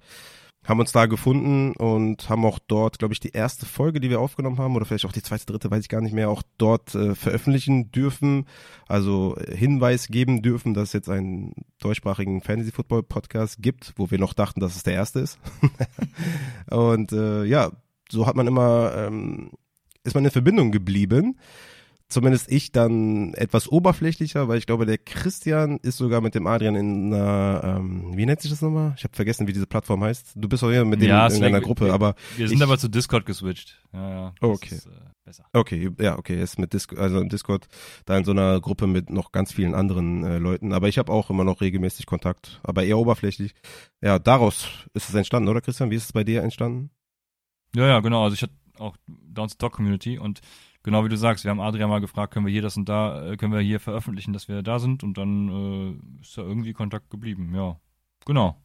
Haben uns da gefunden und haben auch dort, glaube ich, die erste Folge, die wir aufgenommen haben, oder vielleicht auch die zweite, dritte, weiß ich gar nicht mehr, auch dort äh, veröffentlichen dürfen. Also äh, Hinweis geben dürfen, dass es jetzt einen deutschsprachigen Fantasy-Football-Podcast gibt, wo wir noch dachten, dass es der erste ist. und äh, ja, so hat man immer, ähm, ist man in Verbindung geblieben. Zumindest ich dann etwas oberflächlicher, weil ich glaube, der Christian ist sogar mit dem Adrian in einer, ähm, wie nennt sich das nochmal? Ich habe vergessen, wie diese Plattform heißt. Du bist auch hier mit dem Ja, in einer Gruppe, aber Wir sind Ich- aber zu Discord geswitcht. Ja, ja. das Okay. Ist, äh, besser. Okay, ja, okay, ist mit Discord, also im Discord da in so einer Gruppe mit noch ganz vielen anderen äh, Leuten. Aber ich habe auch immer noch regelmäßig Kontakt, aber eher oberflächlich. Ja, daraus ist es entstanden, oder Christian? Wie ist es bei dir entstanden? Ja, ja, genau. Also ich hatte auch Downs Talk Community und genau wie du sagst, wir haben Adrian mal gefragt, können wir hier das und da, äh, können wir hier veröffentlichen, dass wir da sind und dann äh, ist da irgendwie Kontakt geblieben. Ja, genau.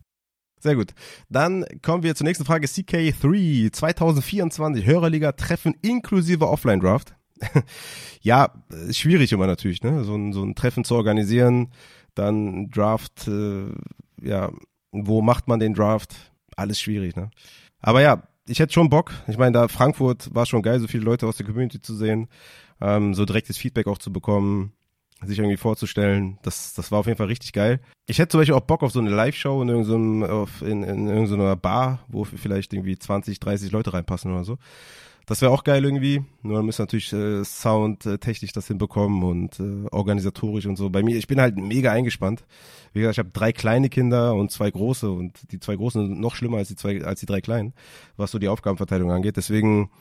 Sehr gut. Dann kommen wir zur nächsten Frage. CK3 2024 Hörerliga Treffen inklusive Offline Draft. ja, schwierig immer natürlich, ne? So ein, so ein Treffen zu organisieren, dann Draft, äh, ja, wo macht man den Draft? Alles schwierig, ne? Aber ja, ich hätte schon Bock. Ich meine, da Frankfurt war schon geil, so viele Leute aus der Community zu sehen, ähm, so direktes Feedback auch zu bekommen, sich irgendwie vorzustellen. Das, das war auf jeden Fall richtig geil. Ich hätte zum Beispiel auch Bock auf so eine Live-Show in irgendeinem, auf, in, in irgendeiner Bar, wo vielleicht irgendwie 20, 30 Leute reinpassen oder so. Das wäre auch geil irgendwie. Nur dann müssen natürlich äh, soundtechnisch das hinbekommen und äh, organisatorisch und so. Bei mir, ich bin halt mega eingespannt. Wie gesagt, ich habe drei kleine Kinder und zwei große und die zwei großen sind noch schlimmer als die zwei, als die drei kleinen, was so die Aufgabenverteilung angeht. Deswegen,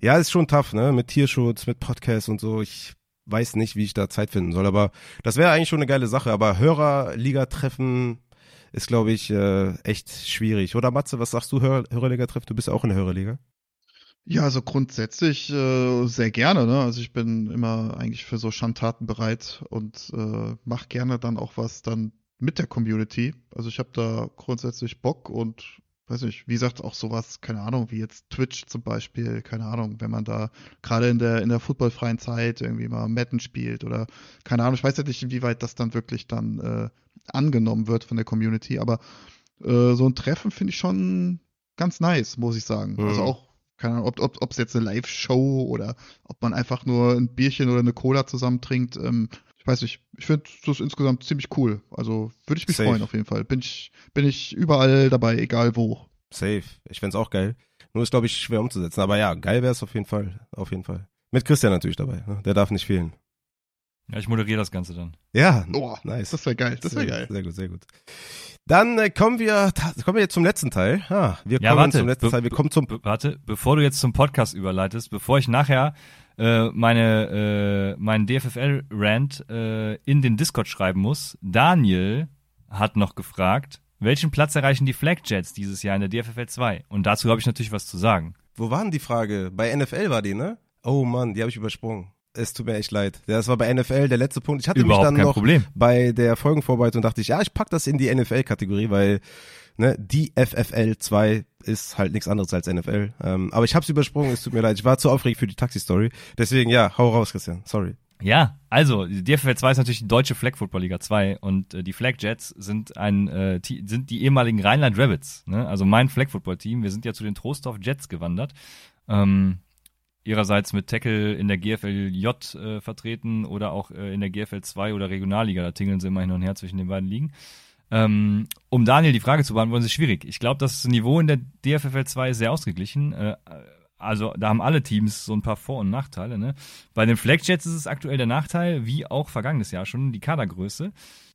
ja, ist schon tough, ne? Mit Tierschutz, mit Podcast und so. Ich weiß nicht, wie ich da Zeit finden soll, aber das wäre eigentlich schon eine geile Sache. Aber Hörerliga-Treffen ist, glaube ich, äh, echt schwierig. Oder Matze, was sagst du, Hör Hörerliga-Treffen? Du bist auch in der Hörerliga. Ja, also grundsätzlich äh, sehr gerne, ne? Also ich bin immer eigentlich für so Schandtaten bereit und äh, mache gerne dann auch was dann mit der Community. Also ich habe da grundsätzlich Bock und weiß nicht, wie gesagt, auch sowas, keine Ahnung, wie jetzt Twitch zum Beispiel, keine Ahnung, wenn man da gerade in der in der footballfreien Zeit irgendwie mal Madden spielt oder keine Ahnung, ich weiß ja nicht, inwieweit das dann wirklich dann äh, angenommen wird von der Community, aber äh, so ein Treffen finde ich schon ganz nice, muss ich sagen. Mhm. Also auch keine Ahnung, ob ob ob, es jetzt eine Live-Show oder ob man einfach nur ein Bierchen oder eine Cola zusammen trinkt. Ähm, ich weiß nicht. Ich finde das insgesamt ziemlich cool. Also würde ich mich Safe. freuen auf jeden Fall. Bin ich, bin ich überall dabei, egal wo. Safe. Ich fänd's auch geil. Nur ist, glaube ich, schwer umzusetzen. Aber ja, geil wäre es auf jeden Fall. Auf jeden Fall. Mit Christian natürlich dabei. Ne? Der darf nicht fehlen. Ja, ich moderiere das Ganze dann. Ja, Oh, nice. das wäre geil. Das wäre Sehr geil. gut, Sehr gut, sehr gut. Dann äh, kommen wir, kommen wir jetzt zum letzten Teil. Ah, wir Ja, kommen warte. zum letzten Teil. Wir kommen zum warte, bevor du jetzt zum Podcast überleitest, bevor ich nachher äh, meine äh, meinen DFFL-Rant äh, in den Discord schreiben muss, Daniel hat noch gefragt, welchen Platz erreichen die Flag Jets dieses Jahr in der DFFL 2? Und dazu habe ich natürlich was zu sagen. Wo war denn die Frage? Bei NFL war die, ne? Oh Mann, die habe ich übersprungen. Es tut mir echt leid. Das war bei NFL der letzte Punkt. Ich hatte Überhaupt mich dann noch Problem. bei der Folgenvorbereitung dachte ich, ja, ich pack das in die NFL-Kategorie, weil ne, die FFL 2 ist halt nichts anderes als NFL. Ähm, aber ich hab's übersprungen, es tut mir leid. Ich war zu aufgeregt für die Taxi-Story. Deswegen, ja, hau raus, Christian. Sorry. Ja, also die DFL 2 ist natürlich die deutsche Flag Football Liga 2 und äh, die Flag Jets sind ein äh, sind die ehemaligen Rheinland Rabbits, ne? Also mein Flag Football Team, wir sind ja zu den Trostorf Jets gewandert. Ähm, ihrerseits mit Tackle in der GFLJ äh, vertreten oder auch äh, in der GFL 2 oder Regionalliga, da tingeln sie immer hin und her zwischen den beiden Ligen. Ähm, um Daniel die Frage zu beantworten, ist schwierig. Ich glaube, das Niveau in der DFFL 2 ist sehr ausgeglichen. Äh, also da haben alle Teams so ein paar Vor- und Nachteile. Ne? Bei den Flag Jets ist es aktuell der Nachteil, wie auch vergangenes Jahr schon, die Kadergröße.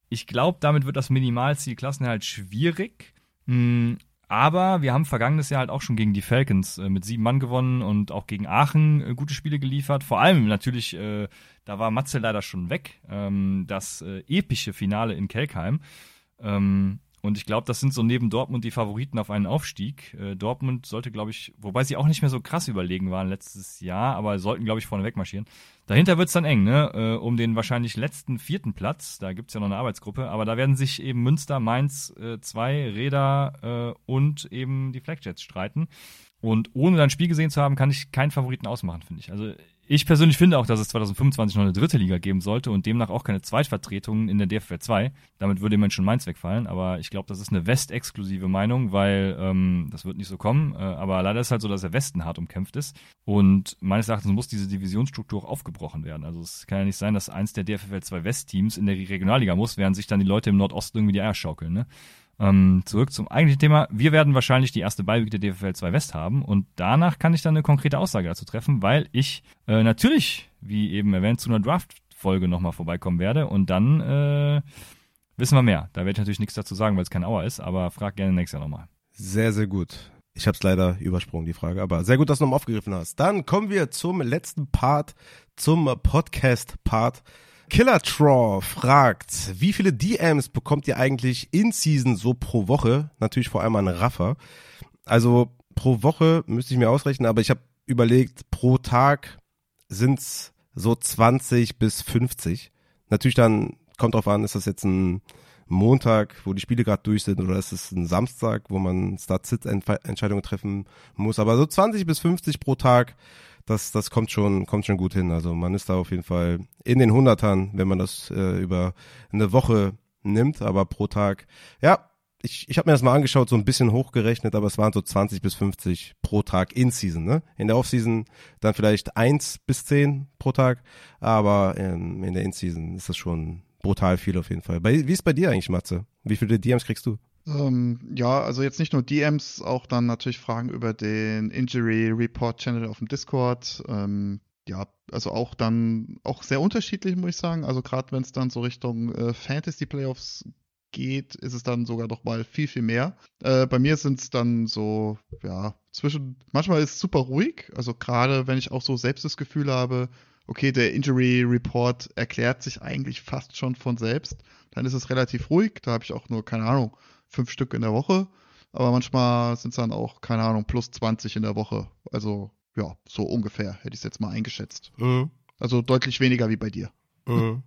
Ich glaube, damit wird das Minimalziel Klassenerhalt schwierig. Hm, aber wir haben vergangenes Jahr halt auch schon gegen die Falcons äh, mit sieben Mann gewonnen und auch gegen Aachen äh, gute Spiele geliefert. Vor allem natürlich, äh, da war Matze leider schon weg, ähm, das äh, epische Finale in Kelkheim. Ähm, und ich glaube, das sind so neben Dortmund die Favoriten auf einen Aufstieg. Äh, Dortmund sollte, glaube ich, wobei sie auch nicht mehr so krass überlegen waren letztes Jahr, aber sollten, glaube ich, vorne wegmarschieren. Dahinter wird's dann eng, ne? Äh, um den wahrscheinlich letzten vierten Platz. Da gibt's ja noch eine Arbeitsgruppe, aber da werden sich eben Münster, Mainz, äh, zwei Räder äh, und eben die Flagjets streiten. Und ohne dann Spiel gesehen zu haben, kann ich keinen Favoriten ausmachen, finde ich. Also ich persönlich finde auch, dass es 2025 noch eine dritte Liga geben sollte und demnach auch keine Zweitvertretungen in der DFL 2. Damit würde immerhin schon Mainz wegfallen, aber ich glaube, das ist eine West-exklusive Meinung, weil ähm, das wird nicht so kommen. Äh, aber leider ist halt so, dass der Westen hart umkämpft ist und meines Erachtens muss diese Divisionsstruktur auch aufgebrochen werden. Also es kann ja nicht sein, dass eins der DFL 2 West-Teams in der Regionalliga muss, während sich dann die Leute im Nordosten irgendwie die Eier schaukeln. Ne? Ähm, zurück zum eigentlichen Thema. Wir werden wahrscheinlich die erste Beiweek der DFL 2 West haben und danach kann ich dann eine konkrete Aussage dazu treffen, weil ich äh, natürlich, wie eben erwähnt, zu einer Draft-Folge nochmal vorbeikommen werde und dann äh, wissen wir mehr. Da werde ich natürlich nichts dazu sagen, weil es kein Auer ist, aber frag gerne nächstes Jahr nochmal. Sehr, sehr gut. Ich habe es leider übersprungen, die Frage, aber sehr gut, dass du nochmal aufgegriffen hast. Dann kommen wir zum letzten Part, zum Podcast-Part. Killer Traw fragt, wie viele DMs bekommt ihr eigentlich in Season so pro Woche? Natürlich vor allem an Raffer. Also pro Woche müsste ich mir ausrechnen, aber ich habe überlegt, pro Tag sind's so 20 bis 50. Natürlich dann kommt drauf an, ist das jetzt ein Montag, wo die Spiele gerade durch sind, oder ist es ein Samstag, wo man Start-Sit-Entscheidungen treffen muss. Aber so 20 bis 50 pro Tag, das, das kommt schon, kommt schon gut hin. Also man ist da auf jeden Fall in den Hundertern, wenn man das äh, über eine Woche nimmt, aber pro Tag, ja, ich, ich habe mir das mal angeschaut, so ein bisschen hochgerechnet, aber es waren so 20 bis 50 pro Tag in Season. Ne? In der Off-Season dann vielleicht eins bis zehn pro Tag, aber in, in der In-Season ist das schon brutal viel auf jeden Fall. Bei, wie ist bei dir eigentlich, Matze? Wie viele DMs kriegst du? Ähm, ja, also jetzt nicht nur DMs, auch dann natürlich Fragen über den Injury Report Channel auf dem Discord. Ähm, ja, also auch dann auch sehr unterschiedlich, muss ich sagen. Also gerade wenn es dann so Richtung äh, Fantasy Playoffs geht, ist es dann sogar noch mal viel, viel mehr. Äh, bei mir sind es dann so, ja, zwischen, manchmal ist es super ruhig, also gerade wenn ich auch so selbst das Gefühl habe, okay, der Injury Report erklärt sich eigentlich fast schon von selbst, dann ist es relativ ruhig, da habe ich auch nur, keine Ahnung, fünf Stück in der Woche, aber manchmal sind es dann auch, keine Ahnung, plus 20 in der Woche, also ja, so ungefähr, hätte ich es jetzt mal eingeschätzt. Mhm. Also deutlich weniger wie bei dir. Mhm.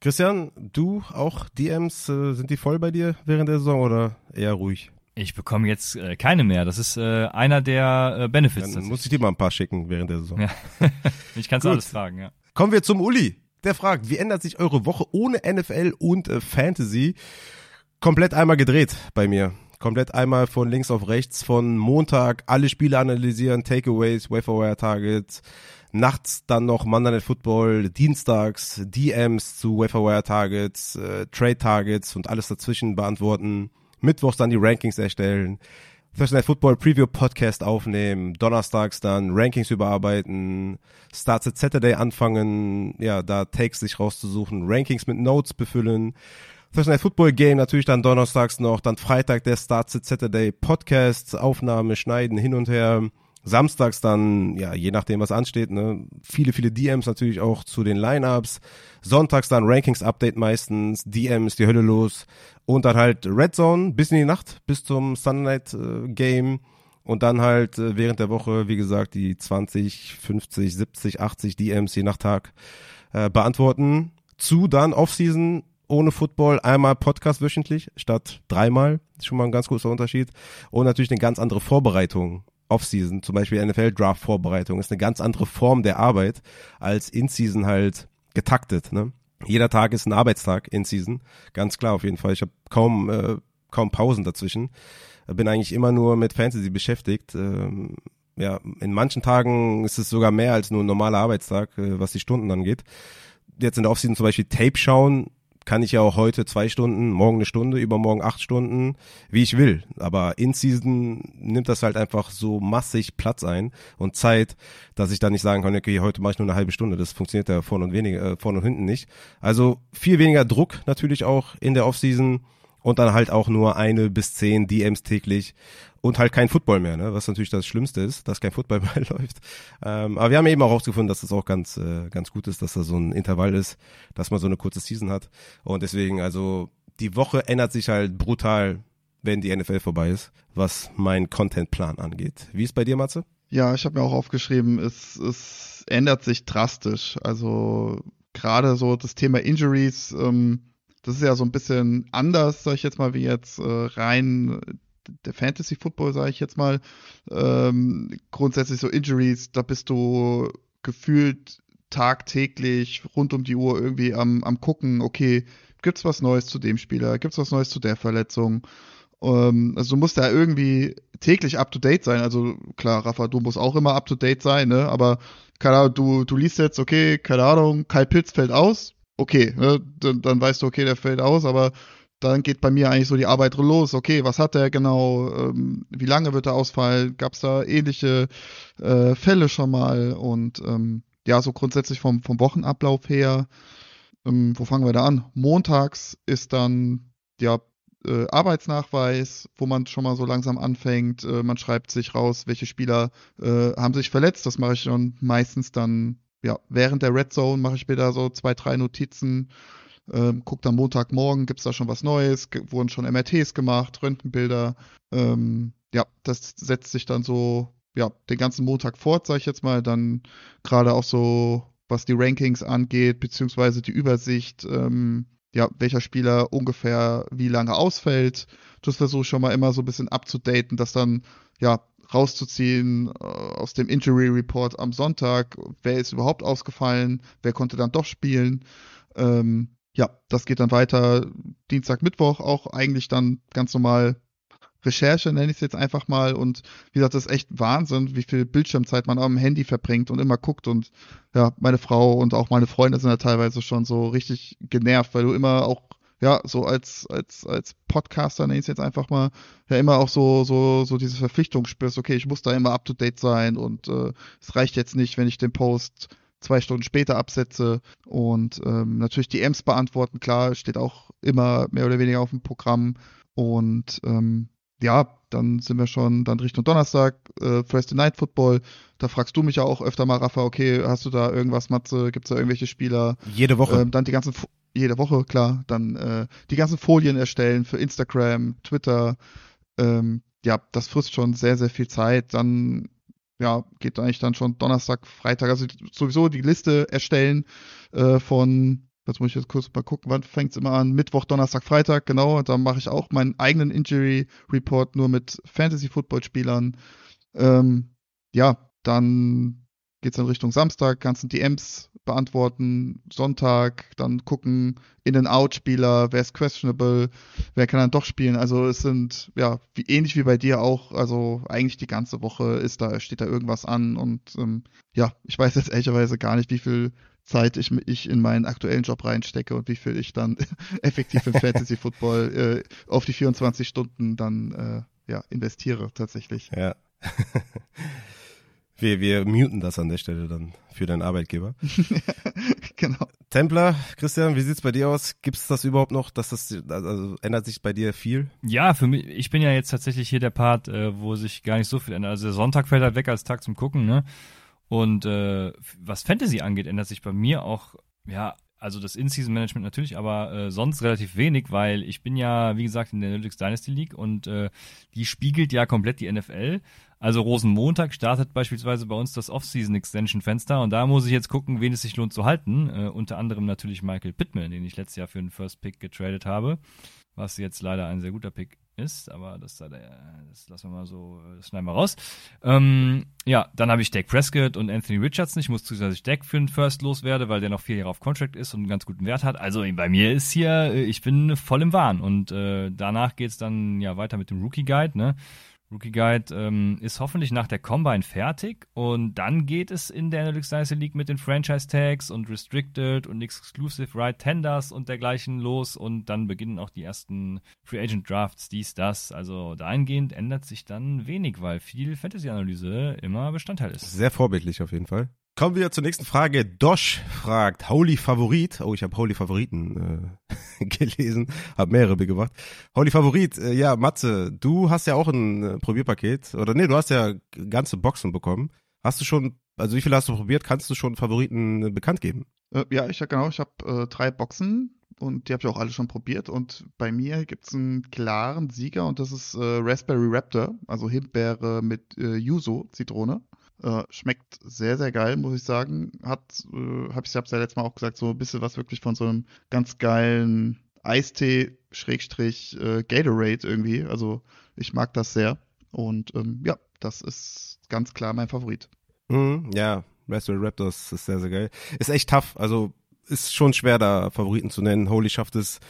Christian, du auch DMs, äh, sind die voll bei dir während der Saison oder eher ruhig? Ich bekomme jetzt äh, keine mehr. Das ist äh, einer der äh, Benefits. Dann muss ich dir mal ein paar schicken während der Saison. Ja. ich kann Gut. alles fragen, ja. Kommen wir zum Uli. Der fragt, wie ändert sich eure Woche ohne NFL und äh, Fantasy? Komplett einmal gedreht bei mir. Komplett einmal von links auf rechts, von Montag alle Spiele analysieren, Takeaways, Waferwire Targets, nachts dann noch Monday Night Football, dienstags DMs zu Waferwire Targets, äh, Trade Targets und alles dazwischen beantworten. Mittwochs dann die Rankings erstellen. Thursday Night Football Preview Podcast aufnehmen, donnerstags dann Rankings überarbeiten, Starts at Saturday anfangen, ja, da Takes sich rauszusuchen, Rankings mit Notes befüllen, Thursday Night Football Game natürlich dann donnerstags noch, dann Freitag der Starts at Saturday Podcast, Aufnahme, Schneiden, hin und her, Samstags dann, ja, je nachdem, was ansteht, ne, viele, viele DMs natürlich auch zu den Lineups. Sonntags dann Rankings-Update meistens, DMs, die Hölle los. Und dann halt Red Zone bis in die Nacht, bis zum Sunday Night äh, Game. und dann halt äh, während der Woche, wie gesagt, die 20, 50, 70, 80 DMs je nach Tag äh, beantworten. Zu dann Offseason ohne Football einmal Podcast wöchentlich statt dreimal. Ist schon mal ein ganz großer Unterschied. Und natürlich eine ganz andere Vorbereitung. Offseason, zum Beispiel NFL-Draft-Vorbereitung, ist eine ganz andere Form der Arbeit als In-Season halt getaktet. Ne? Jeder Tag ist ein Arbeitstag in Season, ganz klar auf jeden Fall. Ich habe kaum äh, kaum Pausen dazwischen. Bin eigentlich immer nur mit Fantasy beschäftigt. Ähm, ja, in manchen Tagen ist es sogar mehr als nur ein normaler Arbeitstag, äh, was die Stunden angeht. Jetzt in der Offseason zum Beispiel Tape schauen, kann ich ja auch heute zwei Stunden, morgen eine Stunde, übermorgen acht Stunden, wie ich will. Aber in Season nimmt das halt einfach so massig Platz ein und Zeit, dass ich dann nicht sagen kann, okay, heute mache ich nur eine halbe Stunde. Das funktioniert ja vorne und weniger, äh, vorne und hinten nicht. Also viel weniger Druck natürlich auch in der Offseason und dann halt auch nur eine bis zehn DMs täglich und halt kein Football mehr, ne? was natürlich das Schlimmste ist, dass kein Football mehr läuft. Ähm, aber wir haben eben auch herausgefunden, dass das auch ganz, äh, ganz gut ist, dass da so ein Intervall ist, dass man so eine kurze Season hat. Und deswegen, also die Woche ändert sich halt brutal, wenn die NFL vorbei ist, was mein Contentplan angeht. Wie ist bei dir, Matze? Ja, ich habe mir auch aufgeschrieben, es, es ändert sich drastisch. Also gerade so das Thema Injuries, ähm, das ist ja so ein bisschen anders, sag ich jetzt mal, wie jetzt äh, rein der Fantasy Football, sage ich jetzt mal. Ähm, grundsätzlich so Injuries, da bist du gefühlt tagtäglich rund um die Uhr irgendwie am, am gucken, okay, gibt's was Neues zu dem Spieler, gibt's was Neues zu der Verletzung? Ähm, also du musst da irgendwie täglich up to date sein. Also klar, Rafa, du musst auch immer up to date sein, ne? Aber keine Ahnung, du, du liest jetzt, okay, keine Ahnung, Kyle Pitts fällt aus, okay, ne, dann, dann weißt du, okay, der fällt aus, aber dann geht bei mir eigentlich so die Arbeit los. Okay, was hat er genau? Ähm, wie lange wird er ausfallen? Gab es da ähnliche äh, Fälle schon mal? Und ähm, ja, so grundsätzlich vom, vom Wochenablauf her, ähm, wo fangen wir da an? Montags ist dann ja äh, Arbeitsnachweis, wo man schon mal so langsam anfängt. Äh, man schreibt sich raus, welche Spieler äh, haben sich verletzt. Das mache ich dann meistens dann ja, während der Red Zone mache ich mir da so zwei, drei Notizen, ähm, guckt am Montagmorgen, gibt's da schon was Neues, wurden schon MRTs gemacht, Röntgenbilder. Ähm, ja, das setzt sich dann so, ja, den ganzen Montag fort, sag ich jetzt mal, dann gerade auch so, was die Rankings angeht, beziehungsweise die Übersicht, ähm, ja, welcher Spieler ungefähr wie lange ausfällt. Das versuche ich schon mal immer so ein bisschen abzudaten, dass dann, ja, rauszuziehen äh, aus dem Injury Report am Sonntag. Wer ist überhaupt ausgefallen? Wer konnte dann doch spielen? Ähm, ja, das geht dann weiter Dienstag, Mittwoch auch eigentlich dann ganz normal Recherche, nenne ich es jetzt einfach mal. Und wie gesagt, das ist echt Wahnsinn, wie viel Bildschirmzeit man am Handy verbringt und immer guckt. Und ja, meine Frau und auch meine Freunde sind ja teilweise schon so richtig genervt, weil du immer auch ja, so als, als, als Podcaster, nenne ich es jetzt einfach mal, ja immer auch so, so, so diese Verpflichtung spürst, okay, ich muss da immer up to date sein und äh, es reicht jetzt nicht, wenn ich den Post zwei Stunden später absetze und ähm, natürlich die Ems beantworten, klar, steht auch immer mehr oder weniger auf dem Programm und ähm, ja, dann sind wir schon dann Richtung Donnerstag, äh, Thursday Night Football. Da fragst du mich ja auch öfter mal, Rafa, okay, hast du da irgendwas, Matze? Gibt es da irgendwelche Spieler? Jede Woche. Ähm, dann die ganzen, jede Woche, klar, dann äh, die ganzen Folien erstellen für Instagram, Twitter. Ähm, ja, das frisst schon sehr, sehr viel Zeit. Dann ja, geht eigentlich dann schon Donnerstag, Freitag, also sowieso die Liste erstellen äh, von, jetzt muss ich jetzt kurz mal gucken, wann fängt es immer an? Mittwoch, Donnerstag, Freitag, genau. Da mache ich auch meinen eigenen Injury Report nur mit Fantasy-Football-Spielern. Ähm, ja, dann geht es dann Richtung Samstag, ganzen DMs beantworten, Sonntag, dann gucken, In-and-Out-Spieler, wer ist questionable, wer kann dann doch spielen. Also es sind, ja, wie, ähnlich wie bei dir auch, also eigentlich die ganze Woche ist da, steht da irgendwas an und ähm, ja, ich weiß jetzt ehrlicherweise gar nicht, wie viel Zeit ich, ich in meinen aktuellen Job reinstecke und wie viel ich dann effektiv im Fantasy Football äh, auf die 24 Stunden dann äh, ja, investiere tatsächlich. Ja. Wir, wir muten das an der Stelle dann für deinen Arbeitgeber. genau. Templer, Christian, wie sieht's bei dir aus? Gibt's das überhaupt noch? Dass das, also ändert sich bei dir viel? Ja, für mich, ich bin ja jetzt tatsächlich hier der Part, äh, wo sich gar nicht so viel ändert. Also der Sonntag fällt halt weg als Tag zum Gucken, ne? Und äh, was Fantasy angeht, ändert sich bei mir auch ja also das In-Season-Management natürlich, aber äh, sonst relativ wenig, weil ich bin ja, wie gesagt, in der Analytics Dynasty League und äh, die spiegelt ja komplett die NFL. Also Rosenmontag startet beispielsweise bei uns das Off-Season-Extension-Fenster und da muss ich jetzt gucken, wen es sich lohnt zu halten. Äh, unter anderem natürlich Michael Pittman, den ich letztes Jahr für den First Pick getradet habe, was jetzt leider ein sehr guter Pick ist, aber das, das lassen wir mal so, das schneiden wir raus. Ähm, ja, dann habe ich Dak Prescott und Anthony Richardson. Ich muss zusehen, dass ich Dak für den First loswerde, weil der noch vier Jahre auf Contract ist und einen ganz guten Wert hat. Also bei mir ist hier, äh, ich bin voll im Wahn und äh, danach geht's dann ja weiter mit dem Rookie Guide, ne? Rookie Guide ähm, ist hoffentlich nach der Combine fertig und dann geht es in der Analytics Dynasty League mit den Franchise Tags und Restricted und Exclusive Right Tenders und dergleichen los und dann beginnen auch die ersten Free Agent Drafts, dies, das. Also dahingehend ändert sich dann wenig, weil viel Fantasy-Analyse immer Bestandteil ist. Sehr vorbildlich auf jeden Fall. Kommen wir zur nächsten Frage. Dosh fragt, Holy Favorit. Oh, ich habe Holy Favoriten äh, gelesen, habe mehrere mitgebracht. Holy Favorit, äh, ja, Matze, du hast ja auch ein äh, Probierpaket. Oder nee, du hast ja ganze Boxen bekommen. Hast du schon, also wie viele hast du probiert? Kannst du schon Favoriten äh, bekannt geben? Äh, ja, ich genau, ich habe äh, drei Boxen und die habe ich auch alle schon probiert. Und bei mir gibt's einen klaren Sieger und das ist äh, Raspberry Raptor, also Himbeere mit äh, Yuzu, Zitrone. Äh, schmeckt sehr, sehr geil, muss ich sagen. Hat, äh, hab ich hab's ja letztes Mal auch gesagt, so ein bisschen was wirklich von so einem ganz geilen Eistee Schrägstrich äh, Gatorade irgendwie. Also ich mag das sehr. Und ähm, ja, das ist ganz klar mein Favorit. Mhm, ja, Raspberry Raptors ist sehr, sehr geil. Ist echt tough. Also ist schon schwer, da Favoriten zu nennen. Holy schafft es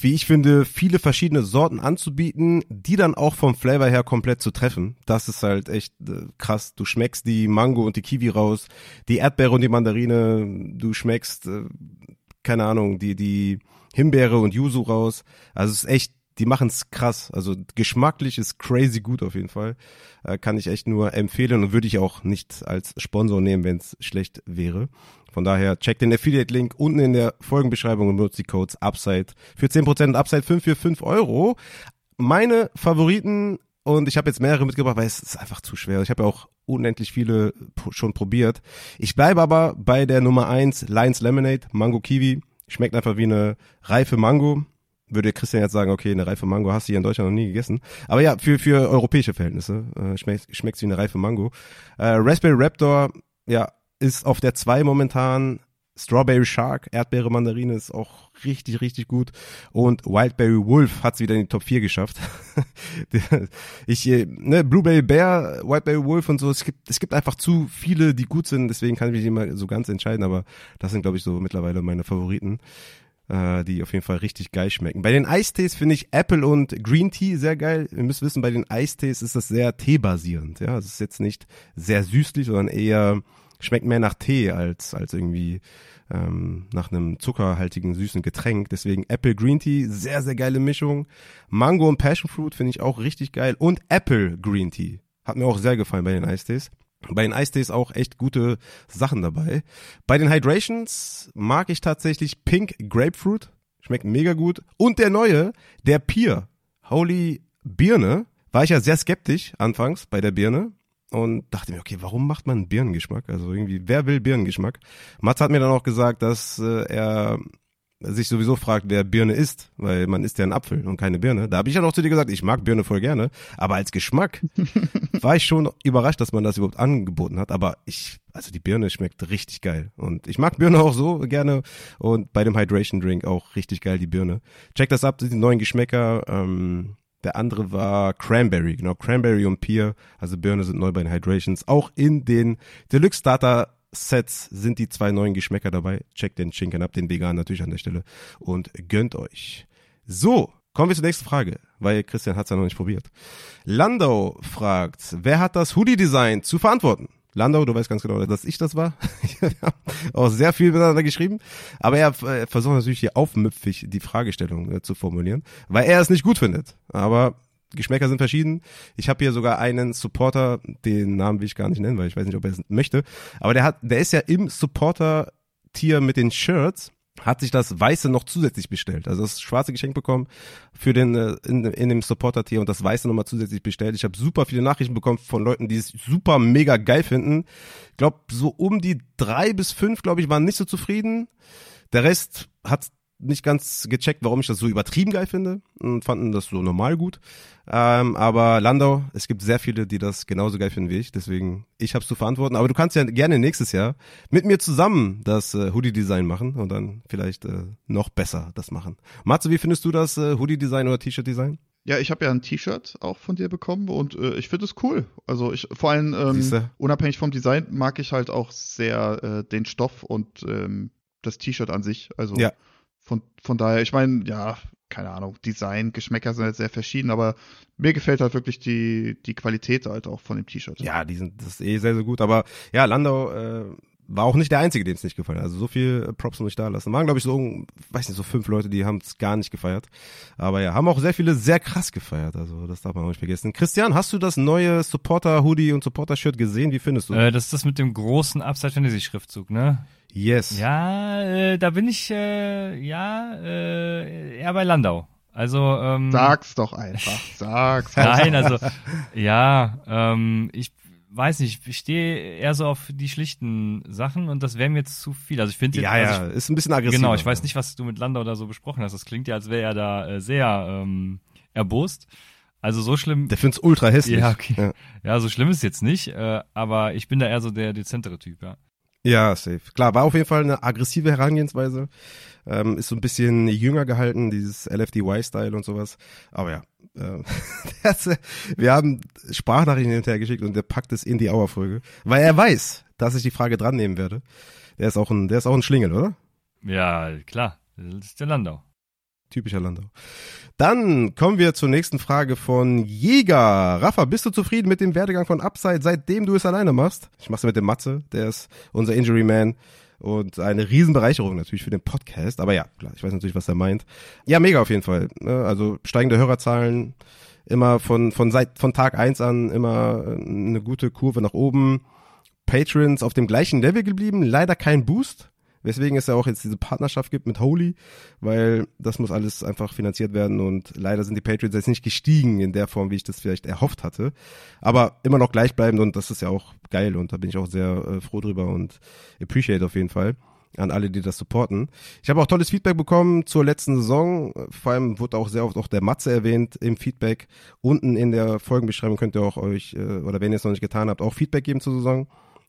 wie ich finde, viele verschiedene Sorten anzubieten, die dann auch vom Flavor her komplett zu treffen. Das ist halt echt äh, krass. Du schmeckst die Mango und die Kiwi raus, die Erdbeere und die Mandarine, du schmeckst, äh, keine Ahnung, die, die Himbeere und Yuzu raus. Also es ist echt, die machen's krass. Also geschmacklich ist crazy gut auf jeden Fall. Äh, kann ich echt nur empfehlen und würde ich auch nicht als Sponsor nehmen, wenn es schlecht wäre. Von daher checkt den Affiliate-Link unten in der Folgenbeschreibung und nutzt die Codes Upside für 10% und Upside 5 für 5 Euro. Meine Favoriten und ich habe jetzt mehrere mitgebracht, weil es ist einfach zu schwer. Ich habe ja auch unendlich viele schon probiert. Ich bleibe aber bei der Nummer 1, Lions Lemonade, Mango Kiwi. Schmeckt einfach wie eine reife Mango. Würde Christian jetzt sagen, okay, eine reife Mango hast du hier in Deutschland noch nie gegessen. Aber ja, für, für europäische Verhältnisse äh, schmeckt schmeckt's wie eine reife Mango. Äh, Raspberry Raptor, ja, ist auf der 2 momentan. Strawberry Shark, Erdbeere Mandarine ist auch richtig, richtig gut. Und Wildberry Wolf hat es wieder in die Top 4 geschafft. ich, äh, ne, Blueberry Bear, Wildberry Wolf und so, es gibt, es gibt einfach zu viele, die gut sind, deswegen kann ich mich immer so ganz entscheiden, aber das sind, glaube ich, so mittlerweile meine Favoriten, äh, die auf jeden Fall richtig geil schmecken. Bei den Eistees finde ich Apple und Green Tea sehr geil. Ihr müsst wissen, bei den Eistees ist das sehr teebasierend. Ja, es ist jetzt nicht sehr süßlich, sondern eher schmeckt mehr nach Tee als, als irgendwie ähm, nach einem zuckerhaltigen, süßen Getränk. Deswegen Apple Green Tea, sehr, sehr geile Mischung. Mango und Passion Fruit finde ich auch richtig geil. Und Apple Green Tea. Hat mir auch sehr gefallen bei den Eistees. Bei den Eistees auch echt gute Sachen dabei. Bei den Hydrations mag ich tatsächlich Pink Grapefruit. Schmeckt mega gut. Und der neue, der Pier. Holy Birne. War ich ja sehr skeptisch anfangs bei der Birne und dachte mir, okay, warum macht man Birnengeschmack? Also irgendwie, wer will Birnengeschmack? Mats hat mir dann auch gesagt, dass äh, er sich sowieso fragt, wer Birne isst, weil man isst ja einen Apfel und keine Birne. Da habe ich ja noch zu dir gesagt, ich mag Birne voll gerne, aber als Geschmack war ich schon überrascht, dass man das überhaupt angeboten hat. Aber ich, also die Birne schmeckt richtig geil und ich mag Birne auch so gerne und bei dem Hydration Drink auch richtig geil die Birne. Check das ab, die neuen Geschmäcker. Ähm, der andere war Cranberry, genau, Cranberry und Peer, also Birne sind neu bei den Hydrations. Auch in den Deluxe Starter Sets sind die zwei neuen Geschmäcker dabei. Checkt den Schinken ab, den Vegan natürlich an der Stelle und gönnt euch. So, kommen wir zur nächsten Frage, weil Christian hat es ja noch nicht probiert. Landau fragt, wer hat das Hoodie-Design zu verantworten? Landau, du weißt ganz genau, dass ich das war. Wir haben auch sehr viel miteinander geschrieben. Aber er äh, versucht natürlich hier aufmüpfig die Fragestellung äh, zu formulieren, weil er es nicht gut findet. Aber Geschmäcker sind verschieden. Ich habe hier sogar einen Supporter, den Namen will ich gar nicht nennen, weil ich weiß nicht, ob er es möchte. Aber der hat, der ist ja im Supporter-Tier mit den Shirts hat sich das Weiße noch zusätzlich bestellt. Also das schwarze Geschenk bekommen für den äh, in, in dem Supporter-Tier und das Weiße nochmal zusätzlich bestellt. Ich habe super viele Nachrichten bekommen von Leuten, die es super mega geil finden. Ich glaube, so um die drei bis fünf, glaube ich, waren nicht so zufrieden. Der Rest hat nicht ganz gecheckt, warum ich das so übertrieben geil finde und fanden das so normal gut. Ähm, aber Landau, es gibt sehr viele, die das genauso geil finden wie ich. Deswegen, ich habe zu verantworten. Aber du kannst ja gerne nächstes Jahr mit mir zusammen das äh, Hoodie-Design machen und dann vielleicht äh, noch besser das machen. Matze, wie findest du das äh, Hoodie-Design oder T-Shirt-Design? Ja, ich habe ja ein T-Shirt auch von dir bekommen und äh, ich finde es cool. Also ich vor allem ähm, unabhängig vom Design mag ich halt auch sehr äh, den Stoff und ähm, das T-Shirt an sich. Also ja. Von, von daher, ich meine, ja, keine Ahnung, Design, Geschmäcker sind halt sehr verschieden, aber mir gefällt halt wirklich die, die Qualität halt auch von dem T-Shirt. Ja, die sind, das ist eh sehr, sehr gut. Aber ja, Landau äh, war auch nicht der Einzige, dem es nicht gefallen hat. Also so viel Props muss ich da lassen. Waren, glaube ich, so, weiß nicht, so fünf Leute, die haben es gar nicht gefeiert. Aber ja, haben auch sehr viele sehr krass gefeiert. Also das darf man auch nicht vergessen. Christian, hast du das neue Supporter-Hoodie und Supporter-Shirt gesehen? Wie findest du? Äh, das ist das mit dem großen Upside-Fantasy-Schriftzug, ne? Yes. Ja, äh, da bin ich äh, ja äh, eher bei Landau. Also ähm, sag's doch einfach, sag's. Nein, also ja, ähm, ich weiß nicht, ich stehe eher so auf die schlichten Sachen und das wäre mir jetzt zu viel. Also ich finde ja, also ja, ist ein bisschen aggressiv. Genau, ich weiß nicht, was du mit Landau da so besprochen hast. Das klingt ja, als wäre er da äh, sehr ähm, erbost. Also so schlimm. Der find's ultra hässlich. Ja, okay. Ja. ja, so schlimm ist jetzt nicht, äh, aber ich bin da eher so der dezentere Typ, ja. Ja, safe. Klar, war auf jeden Fall eine aggressive Herangehensweise. Ähm, ist so ein bisschen jünger gehalten, dieses LFDY-Style und sowas. Aber ja, äh, wir haben Sprachnachrichten hinterher geschickt und der packt es in die Auerfolge, weil er weiß, dass ich die Frage dran nehmen werde. Der ist auch ein, der ist auch ein Schlingel, oder? Ja, klar. Das ist der Landau. Typischer Landau. Dann kommen wir zur nächsten Frage von Jäger. Rafa, bist du zufrieden mit dem Werdegang von Upside, seitdem du es alleine machst? Ich mach's mit dem Matze, der ist unser Injury Man und eine Riesenbereicherung natürlich für den Podcast. Aber ja, klar, ich weiß natürlich, was er meint. Ja, mega auf jeden Fall. Ne? Also steigende Hörerzahlen, immer von, von seit, von Tag eins an immer eine gute Kurve nach oben. Patrons auf dem gleichen Level geblieben, leider kein Boost. Weswegen es ja auch jetzt diese Partnerschaft gibt mit Holy, weil das muss alles einfach finanziert werden und leider sind die Patriots jetzt nicht gestiegen in der Form, wie ich das vielleicht erhofft hatte. Aber immer noch gleichbleibend und das ist ja auch geil und da bin ich auch sehr äh, froh drüber und appreciate auf jeden Fall an alle, die das supporten. Ich habe auch tolles Feedback bekommen zur letzten Saison. Vor allem wurde auch sehr oft auch der Matze erwähnt im Feedback. Unten in der Folgenbeschreibung könnt ihr auch euch, äh, oder wenn ihr es noch nicht getan habt, auch Feedback geben zur Saison.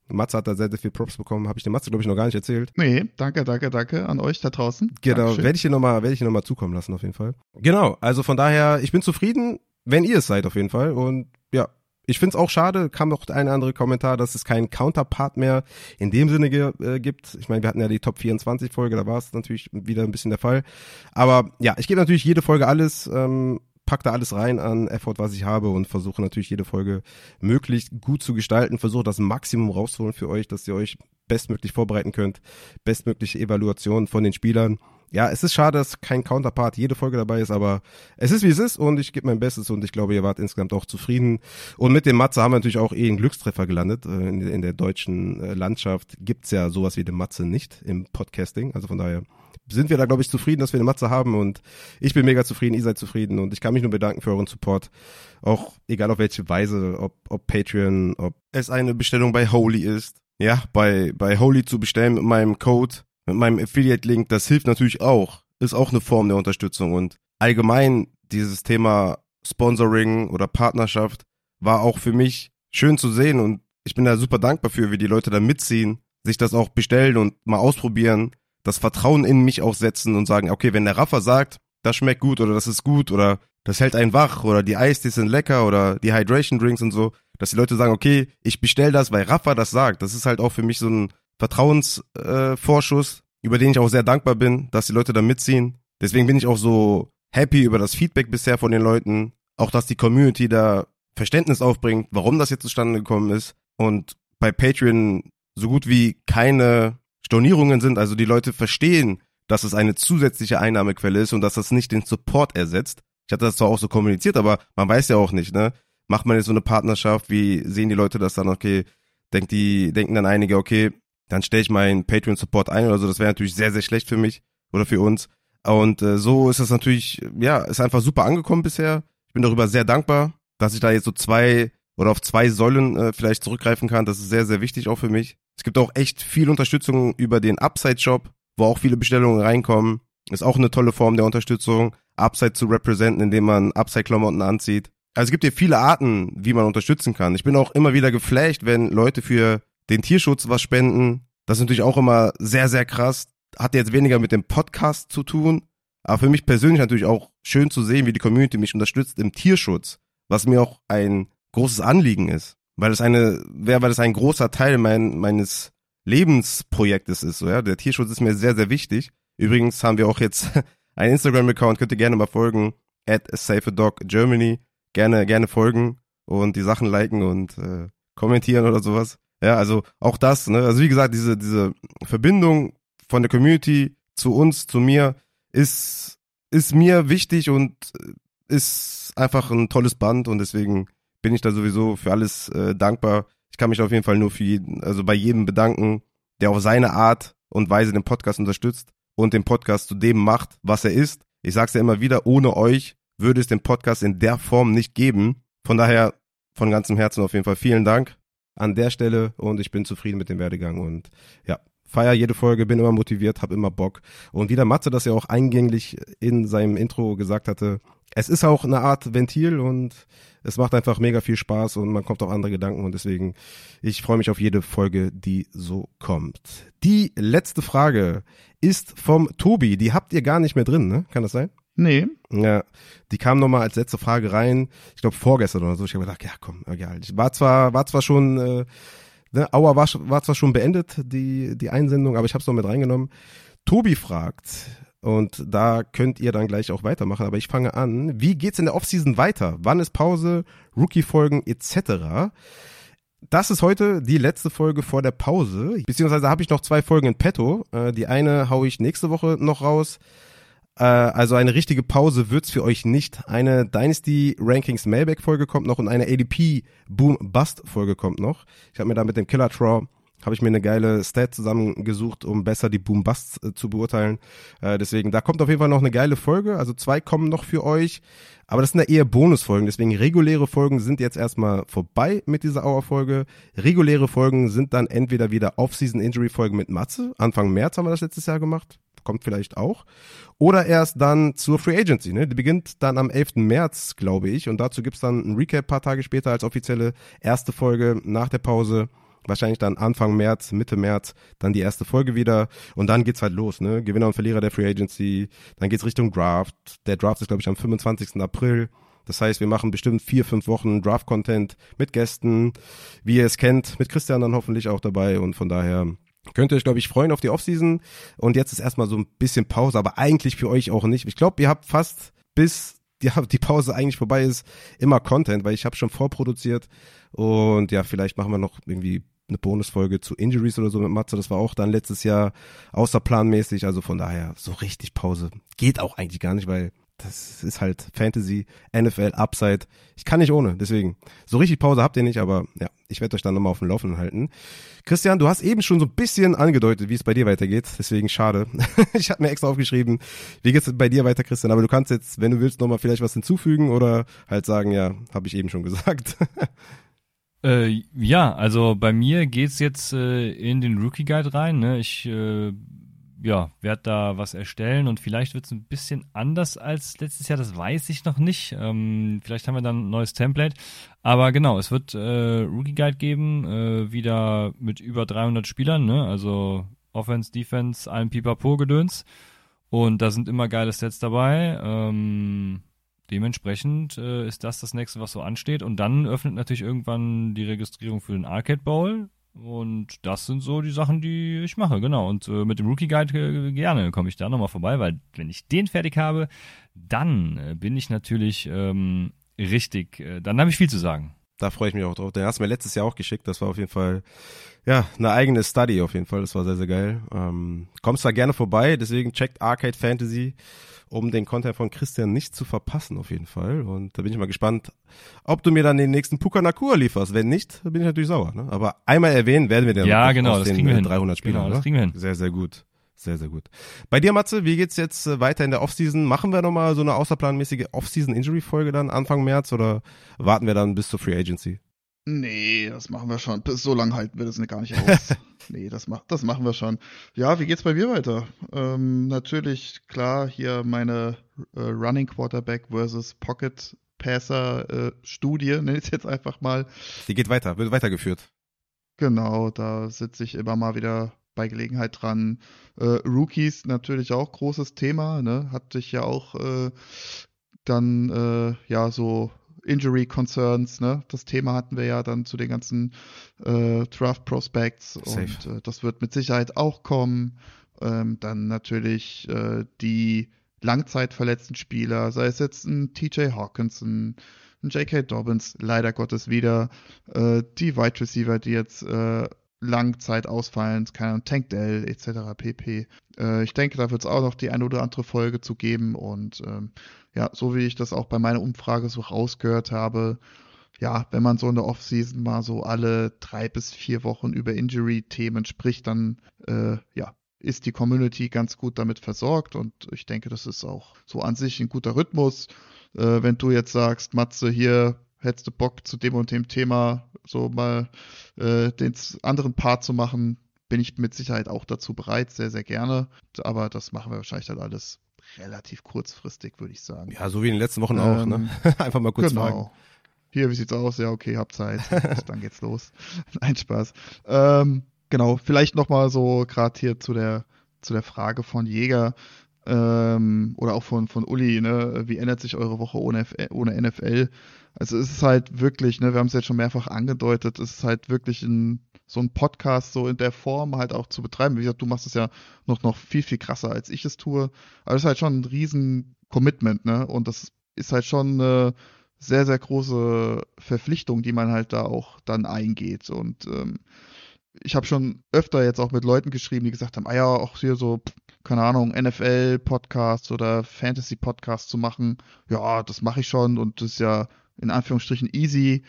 Matze hat da sehr, sehr viel Props bekommen. Habe ich dem Matze, glaube ich, noch gar nicht erzählt. Nee, danke, danke, danke an euch da draußen. Genau, werde ich dir nochmal, werde ich dir nochmal zukommen lassen, auf jeden Fall. Genau, also von daher, ich bin zufrieden, wenn ihr es seid, auf jeden Fall. Und ja, ich finde es auch schade, kam noch ein anderer Kommentar, dass es keinen Counterpart mehr in dem Sinne äh, gibt. Ich meine, wir hatten ja die Top 24 Folge, da war es natürlich wieder ein bisschen der Fall. Aber ja, ich gebe natürlich jede Folge alles. Ähm, pack da alles rein an Effort, was ich habe und versuche natürlich jede Folge möglichst gut zu gestalten, versuche das Maximum rauszuholen für euch, dass ihr euch bestmöglich vorbereiten könnt, bestmögliche Evaluation von den Spielern. Ja, es ist schade, dass kein Counterpart jede Folge dabei ist, aber es ist wie es ist und ich gebe mein Bestes und ich glaube, ihr wart insgesamt auch zufrieden. Und mit dem Matze haben wir natürlich auch eh einen Glückstreffer gelandet. Äh, in, der deutschen äh, Landschaft gibt's ja sowas wie den Matze nicht im Podcasting. Also von daher sind wir da, glaube ich, zufrieden, dass wir eine Matze haben und ich bin mega zufrieden, ihr seid zufrieden und ich kann mich nur bedanken für euren Support. Auch egal auf welche Weise, ob, ob Patreon, ob es eine Bestellung bei Holy ist. Ja, bei, bei Holy zu bestellen mit meinem Code, mit meinem Affiliate-Link, das hilft natürlich auch. Ist auch eine Form der Unterstützung und allgemein dieses Thema Sponsoring oder Partnerschaft war auch für mich schön zu sehen und ich bin da super dankbar für, wie die Leute da mitziehen, sich das auch bestellen und mal ausprobieren das Vertrauen in mich auch setzen und sagen, okay, wenn der Raffer sagt, das schmeckt gut oder das ist gut oder das hält einen wach oder die Eistees sind lecker oder die Hydration Drinks und so, dass die Leute sagen, okay, ich bestell das, weil Rafa das sagt. Das ist halt auch für mich so ein Vertrauensvorschuss, äh, über den ich auch sehr dankbar bin, dass die Leute da mitziehen. Deswegen bin ich auch so happy über das Feedback bisher von den Leuten, auch dass die Community da Verständnis aufbringt, warum das jetzt zustande gekommen ist und bei Patreon so gut wie keine Stornierungen sind, also die Leute verstehen, dass es eine zusätzliche Einnahmequelle ist und dass das nicht den Support ersetzt. Ich hatte das zwar auch so kommuniziert, aber man weiß ja auch nicht, ne? Macht man jetzt so eine Partnerschaft, wie sehen die Leute das dann, okay, denkt die, denken dann einige, okay, dann stelle ich meinen Patreon-Support ein oder so, das wäre natürlich sehr, sehr schlecht für mich oder für uns. Und äh, so ist es natürlich, ja, ist einfach super angekommen bisher. Ich bin darüber sehr dankbar, dass ich da jetzt so zwei oder auf zwei Säulen äh, vielleicht zurückgreifen kann. Das ist sehr, sehr wichtig auch für mich. Es gibt auch echt viel Unterstützung über den Upside-Shop, wo auch viele Bestellungen reinkommen. Ist auch eine tolle Form der Unterstützung, Upside zu representen, indem man Upside-Klamotten anzieht. Also es gibt hier viele Arten, wie man unterstützen kann. Ich bin auch immer wieder geflasht, wenn Leute für den Tierschutz was spenden. Das ist natürlich auch immer sehr, sehr krass. Hat jetzt weniger mit dem Podcast zu tun, aber für mich persönlich natürlich auch schön zu sehen, wie die Community mich unterstützt im Tierschutz, was mir auch ein großes Anliegen ist, weil es eine, weil das ein großer Teil mein, meines Lebensprojektes ist. So, ja, der Tierschutz ist mir sehr, sehr wichtig. Übrigens haben wir auch jetzt einen Instagram-Account, könnt ihr gerne mal folgen, at Germany. Gerne, gerne folgen und die Sachen liken und äh, kommentieren oder sowas. Ja, also auch das, ne? Also wie gesagt, diese, diese Verbindung von der Community zu uns, zu mir, ist, ist mir wichtig und ist einfach ein tolles Band und deswegen bin ich da sowieso für alles äh, dankbar. Ich kann mich auf jeden Fall nur für jeden, also bei jedem bedanken, der auf seine Art und Weise den Podcast unterstützt und den Podcast zu dem macht, was er ist. Ich sag's ja immer wieder, ohne euch würde es den Podcast in der Form nicht geben. Von daher von ganzem Herzen auf jeden Fall vielen Dank an der Stelle und ich bin zufrieden mit dem Werdegang und ja, feier jede Folge, bin immer motiviert, hab immer Bock. Und wie der Matze das ja auch eingänglich in seinem Intro gesagt hatte, es ist auch eine Art Ventil und es macht einfach mega viel Spaß und man kommt auf andere Gedanken und deswegen, ich freue mich auf jede Folge, die so kommt. Die letzte Frage ist vom Tobi, die habt ihr gar nicht mehr drin, ne? Kann das sein? Nee. Ja, die kam nochmal als letzte Frage rein, ich glaube vorgestern oder so. Ich habe gedacht, ja komm, egal. Ich war zwar, war zwar schon, äh, ne, Aua war, war zwar schon beendet, die, die Einsendung, aber ich habe es noch mit reingenommen. Tobi fragt, und da könnt ihr dann gleich auch weitermachen. Aber ich fange an. Wie geht's in der Offseason weiter? Wann ist Pause? Rookie-Folgen etc. Das ist heute die letzte Folge vor der Pause. Beziehungsweise habe ich noch zwei Folgen in petto. Äh, die eine haue ich nächste Woche noch raus. Äh, also eine richtige Pause wird's für euch nicht. Eine Dynasty Rankings Mailback Folge kommt noch und eine ADP Boom Bust Folge kommt noch. Ich habe mir da mit dem Killer Traw habe ich mir eine geile Stat zusammengesucht, um besser die Boom-Busts äh, zu beurteilen. Äh, deswegen, da kommt auf jeden Fall noch eine geile Folge. Also zwei kommen noch für euch. Aber das sind ja eher Bonusfolgen. Deswegen reguläre Folgen sind jetzt erstmal vorbei mit dieser Hour-Folge. Reguläre Folgen sind dann entweder wieder Off-Season-Injury-Folgen mit Matze. Anfang März haben wir das letztes Jahr gemacht. Kommt vielleicht auch. Oder erst dann zur Free Agency. Ne? Die beginnt dann am 11. März, glaube ich. Und dazu gibt's dann ein Recap paar Tage später als offizielle erste Folge nach der Pause wahrscheinlich dann Anfang März, Mitte März, dann die erste Folge wieder und dann geht's halt los, ne? Gewinner und Verlierer der Free Agency, dann geht's Richtung Draft. Der Draft ist, glaube ich, am 25. April. Das heißt, wir machen bestimmt vier, fünf Wochen Draft-Content mit Gästen, wie ihr es kennt, mit Christian dann hoffentlich auch dabei und von daher könnt ihr euch, glaube ich, freuen auf die Offseason. Und jetzt ist erstmal so ein bisschen Pause, aber eigentlich für euch auch nicht. Ich glaube, ihr habt fast bis ja, die Pause eigentlich vorbei ist, immer Content, weil ich habe schon vorproduziert und ja, vielleicht machen wir noch irgendwie eine Bonusfolge zu Injuries oder so mit Matze. Das war auch dann letztes Jahr außerplanmäßig. Also von daher so richtig Pause geht auch eigentlich gar nicht, weil das ist halt Fantasy, NFL, Upside. Ich kann nicht ohne, deswegen. So richtig Pause habt ihr nicht, aber ja, ich werde euch dann nochmal auf dem Laufenden halten. Christian, du hast eben schon so ein bisschen angedeutet, wie es bei dir weitergeht, deswegen schade. ich habe mir extra aufgeschrieben, wie geht's bei dir weiter, Christian, aber du kannst jetzt, wenn du willst, nochmal vielleicht was hinzufügen oder halt sagen, ja, habe ich eben schon gesagt. Äh, ja, also bei mir geht's jetzt äh, in den Rookie Guide rein. Ne? Ich äh, ja, werde da was erstellen und vielleicht wird's ein bisschen anders als letztes Jahr, das weiß ich noch nicht. Ähm, vielleicht haben wir dann ein neues Template. Aber genau, es wird äh, Rookie Guide geben, äh, wieder mit über 300 Spielern, ne? also Offense, Defense, allen Pipapo-Gedöns. Und da sind immer geile Sets dabei. Ähm, dementsprechend äh, ist das das nächste, was so ansteht. Und dann öffnet natürlich irgendwann die Registrierung für den Arcade Bowl. Und das sind so die Sachen, die ich mache, genau. Und äh, mit dem Rookie Guide äh, gerne komme ich da nochmal vorbei, weil wenn ich den fertig habe, dann äh, bin ich natürlich ähm, richtig, äh, dann habe ich viel zu sagen. Da freue ich mich auch drauf. Den hast du mir letztes Jahr auch geschickt. Das war auf jeden Fall, ja, eine eigene Study auf jeden Fall. Das war sehr, sehr geil. Ähm, kommst da gerne vorbei. Deswegen checkt Arcade Fantasy um den Content von Christian nicht zu verpassen auf jeden Fall. Und da bin ich mal gespannt, ob du mir dann den nächsten Puka Nakua lieferst. Wenn nicht, bin ich natürlich sauer. Ne? Aber einmal erwähnen werden wir den ja, genau, aus das den kriegen wir hin. 300 Spielern. Genau, das kriegen wir hin. Sehr, sehr gut. Sehr, sehr gut. Bei dir, Matze, wie geht's jetzt äh, weiter in der Offseason? Machen wir nochmal so eine außerplanmäßige Offseason-Injury-Folge dann Anfang März oder warten wir dann bis zur Free Agency? Nee, das machen wir schon. Bis so lange halten wir das gar nicht aus. nee, das, mach, das machen wir schon. Ja, wie geht's bei mir weiter? Ähm, natürlich, klar, hier meine äh, Running Quarterback versus Pocket Passer äh, Studie, nenne ich es jetzt einfach mal. Die geht weiter, wird weitergeführt. Genau, da sitze ich immer mal wieder bei Gelegenheit dran. Äh, Rookies natürlich auch großes Thema, ne? Hatte ich ja auch äh, dann äh, ja so Injury Concerns, ne? Das Thema hatten wir ja dann zu den ganzen äh, Draft Prospects Safe. und äh, das wird mit Sicherheit auch kommen. Ähm, dann natürlich äh, die langzeitverletzten Spieler, sei es jetzt ein TJ Hawkinson, ein J.K. Dobbins, leider Gottes wieder, äh, die Wide Receiver, die jetzt äh, Langzeit ausfallen, keine Ahnung, Tank Dell etc. pp. Äh, ich denke, da wird es auch noch die eine oder andere Folge zu geben und ähm, ja, so wie ich das auch bei meiner Umfrage so rausgehört habe, ja, wenn man so in der Offseason mal so alle drei bis vier Wochen über Injury-Themen spricht, dann äh, ja, ist die Community ganz gut damit versorgt und ich denke, das ist auch so an sich ein guter Rhythmus. Äh, wenn du jetzt sagst, Matze, hier hättest du Bock zu dem und dem Thema so mal äh, den anderen Part zu machen, bin ich mit Sicherheit auch dazu bereit, sehr, sehr gerne. Aber das machen wir wahrscheinlich dann alles relativ kurzfristig, würde ich sagen. Ja, so wie in den letzten Wochen ähm, auch, ne? Ähm, Einfach mal kurz genau. fragen. Hier, wie sieht's aus? Ja, okay, hab Zeit. dann geht's los. Nein, Spaß. Ähm, genau, vielleicht nochmal so gerade hier zu der, zu der Frage von Jäger ähm, oder auch von, von Uli, ne? Wie ändert sich eure Woche ohne, ohne NFL? Also es ist halt wirklich, ne, wir haben es jetzt schon mehrfach angedeutet, es ist halt wirklich ein, so ein Podcast so in der Form halt auch zu betreiben. Wie gesagt, du machst es ja noch, noch viel, viel krasser, als ich es tue. Aber es ist halt schon ein riesen Commitment, ne? Und das ist halt schon eine sehr, sehr große Verpflichtung, die man halt da auch dann eingeht. Und ähm, ich habe schon öfter jetzt auch mit Leuten geschrieben, die gesagt haben, ah ja, auch hier so, keine Ahnung, NFL-Podcasts oder Fantasy-Podcasts zu machen. Ja, das mache ich schon und das ist ja in Anführungsstrichen easy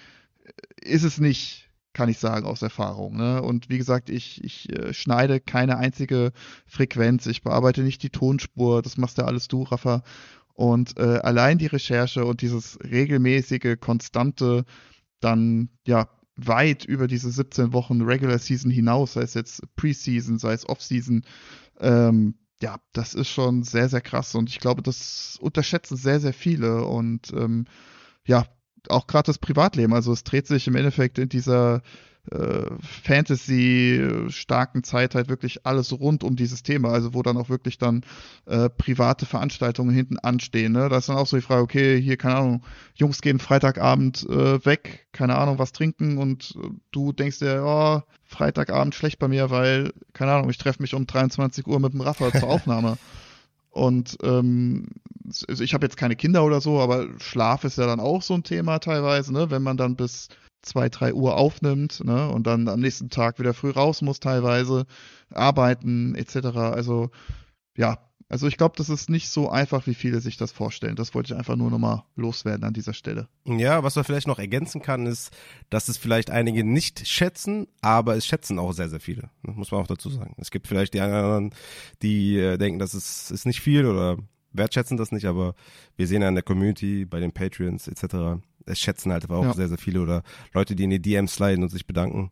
ist es nicht, kann ich sagen, aus Erfahrung. Ne? Und wie gesagt, ich, ich äh, schneide keine einzige Frequenz, ich bearbeite nicht die Tonspur, das machst ja alles du, Rafa. Und äh, allein die Recherche und dieses regelmäßige, konstante, dann ja weit über diese 17 Wochen Regular Season hinaus, sei es jetzt Preseason, sei es Offseason, ähm, ja, das ist schon sehr, sehr krass und ich glaube, das unterschätzen sehr, sehr viele und ähm, ja, auch gerade das Privatleben. Also es dreht sich im Endeffekt in dieser äh, Fantasy-starken Zeit halt wirklich alles rund um dieses Thema, also wo dann auch wirklich dann äh, private Veranstaltungen hinten anstehen. Ne? Da ist dann auch so die Frage, okay, hier, keine Ahnung, Jungs gehen Freitagabend äh, weg, keine Ahnung, was trinken und äh, du denkst dir, oh, Freitagabend schlecht bei mir, weil, keine Ahnung, ich treffe mich um 23 Uhr mit dem Rafa zur Aufnahme. Und ähm, also ich habe jetzt keine Kinder oder so, aber Schlaf ist ja dann auch so ein Thema teilweise, ne? Wenn man dann bis zwei, drei Uhr aufnimmt, ne? Und dann am nächsten Tag wieder früh raus muss teilweise, arbeiten etc. Also ja, also ich glaube, das ist nicht so einfach, wie viele sich das vorstellen. Das wollte ich einfach nur nochmal loswerden an dieser Stelle. Ja, was man vielleicht noch ergänzen kann, ist, dass es vielleicht einige nicht schätzen, aber es schätzen auch sehr, sehr viele. Das muss man auch dazu sagen. Es gibt vielleicht die anderen, die äh, denken, das ist, ist nicht viel oder wertschätzen das nicht, aber wir sehen ja in der Community, bei den Patreons etc., es schätzen halt aber auch ja. sehr, sehr viele oder Leute, die in die DMs sliden und sich bedanken.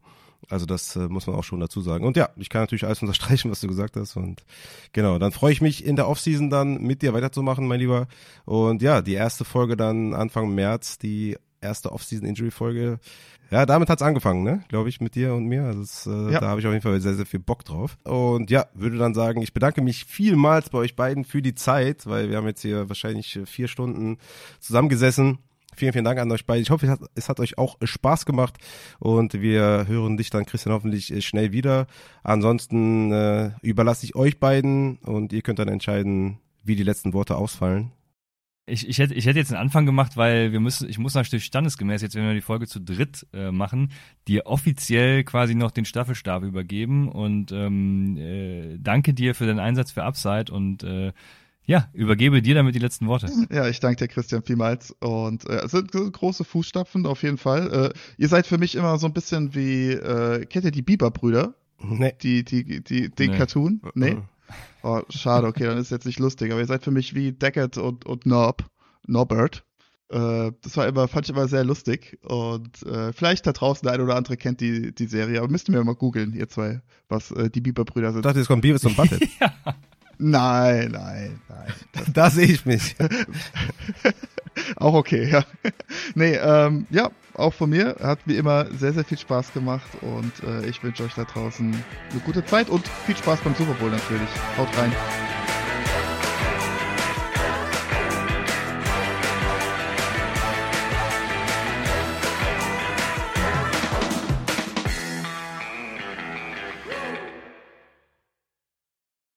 Also das äh, muss man auch schon dazu sagen. Und ja, ich kann natürlich alles unterstreichen, was du gesagt hast. Und genau, dann freue ich mich in der Offseason dann mit dir weiterzumachen, mein Lieber. Und ja, die erste Folge dann Anfang März, die erste Offseason-Injury-Folge. Ja, damit hat's angefangen, ne? Glaube ich, mit dir und mir. Also das, äh, ja. da habe ich auf jeden Fall sehr, sehr viel Bock drauf. Und ja, würde dann sagen, ich bedanke mich vielmals bei euch beiden für die Zeit, weil wir haben jetzt hier wahrscheinlich vier Stunden zusammengesessen Vielen, vielen Dank an euch beide. Ich hoffe, es hat, es hat euch auch Spaß gemacht und wir hören dich dann, Christian, hoffentlich äh, schnell wieder. Ansonsten äh, überlasse ich euch beiden und ihr könnt dann entscheiden, wie die letzten Worte ausfallen. Ich, ich, hätte, ich hätte jetzt einen Anfang gemacht, weil wir müssen, ich muss natürlich standesgemäß jetzt, wenn wir die Folge zu dritt äh, machen, dir offiziell quasi noch den Staffelstab übergeben und ähm, äh, danke dir für deinen Einsatz für Upside und äh, ja, übergebe dir damit die letzten Worte. Ja, ich danke dir, Christian, vielmals. Und äh, es sind große Fußstapfen auf jeden Fall. Äh, ihr seid für mich immer so ein bisschen wie, äh, kennt ihr die Bieber-Brüder? Nee. Die, die, die, den nee. Cartoon? Nee? Oh, schade, okay, dann ist jetzt nicht lustig, aber ihr seid für mich wie Deckard und, und Nob, Norbert. Äh, das war immer, fand ich immer sehr lustig. Und äh, vielleicht da draußen der eine oder andere kennt die, die Serie, aber müsst ihr mir mal googeln, ihr zwei, was äh, die Bieber-Brüder sind. Ich dachte, jetzt kommt Beavis und Butthead. ja. Nein, nein, nein. da sehe ich mich. auch okay, ja. nee, ähm, ja, auch von mir. Hat wie immer sehr, sehr viel Spaß gemacht und äh, ich wünsche euch da draußen eine gute Zeit und viel Spaß beim Super Bowl natürlich. Haut rein.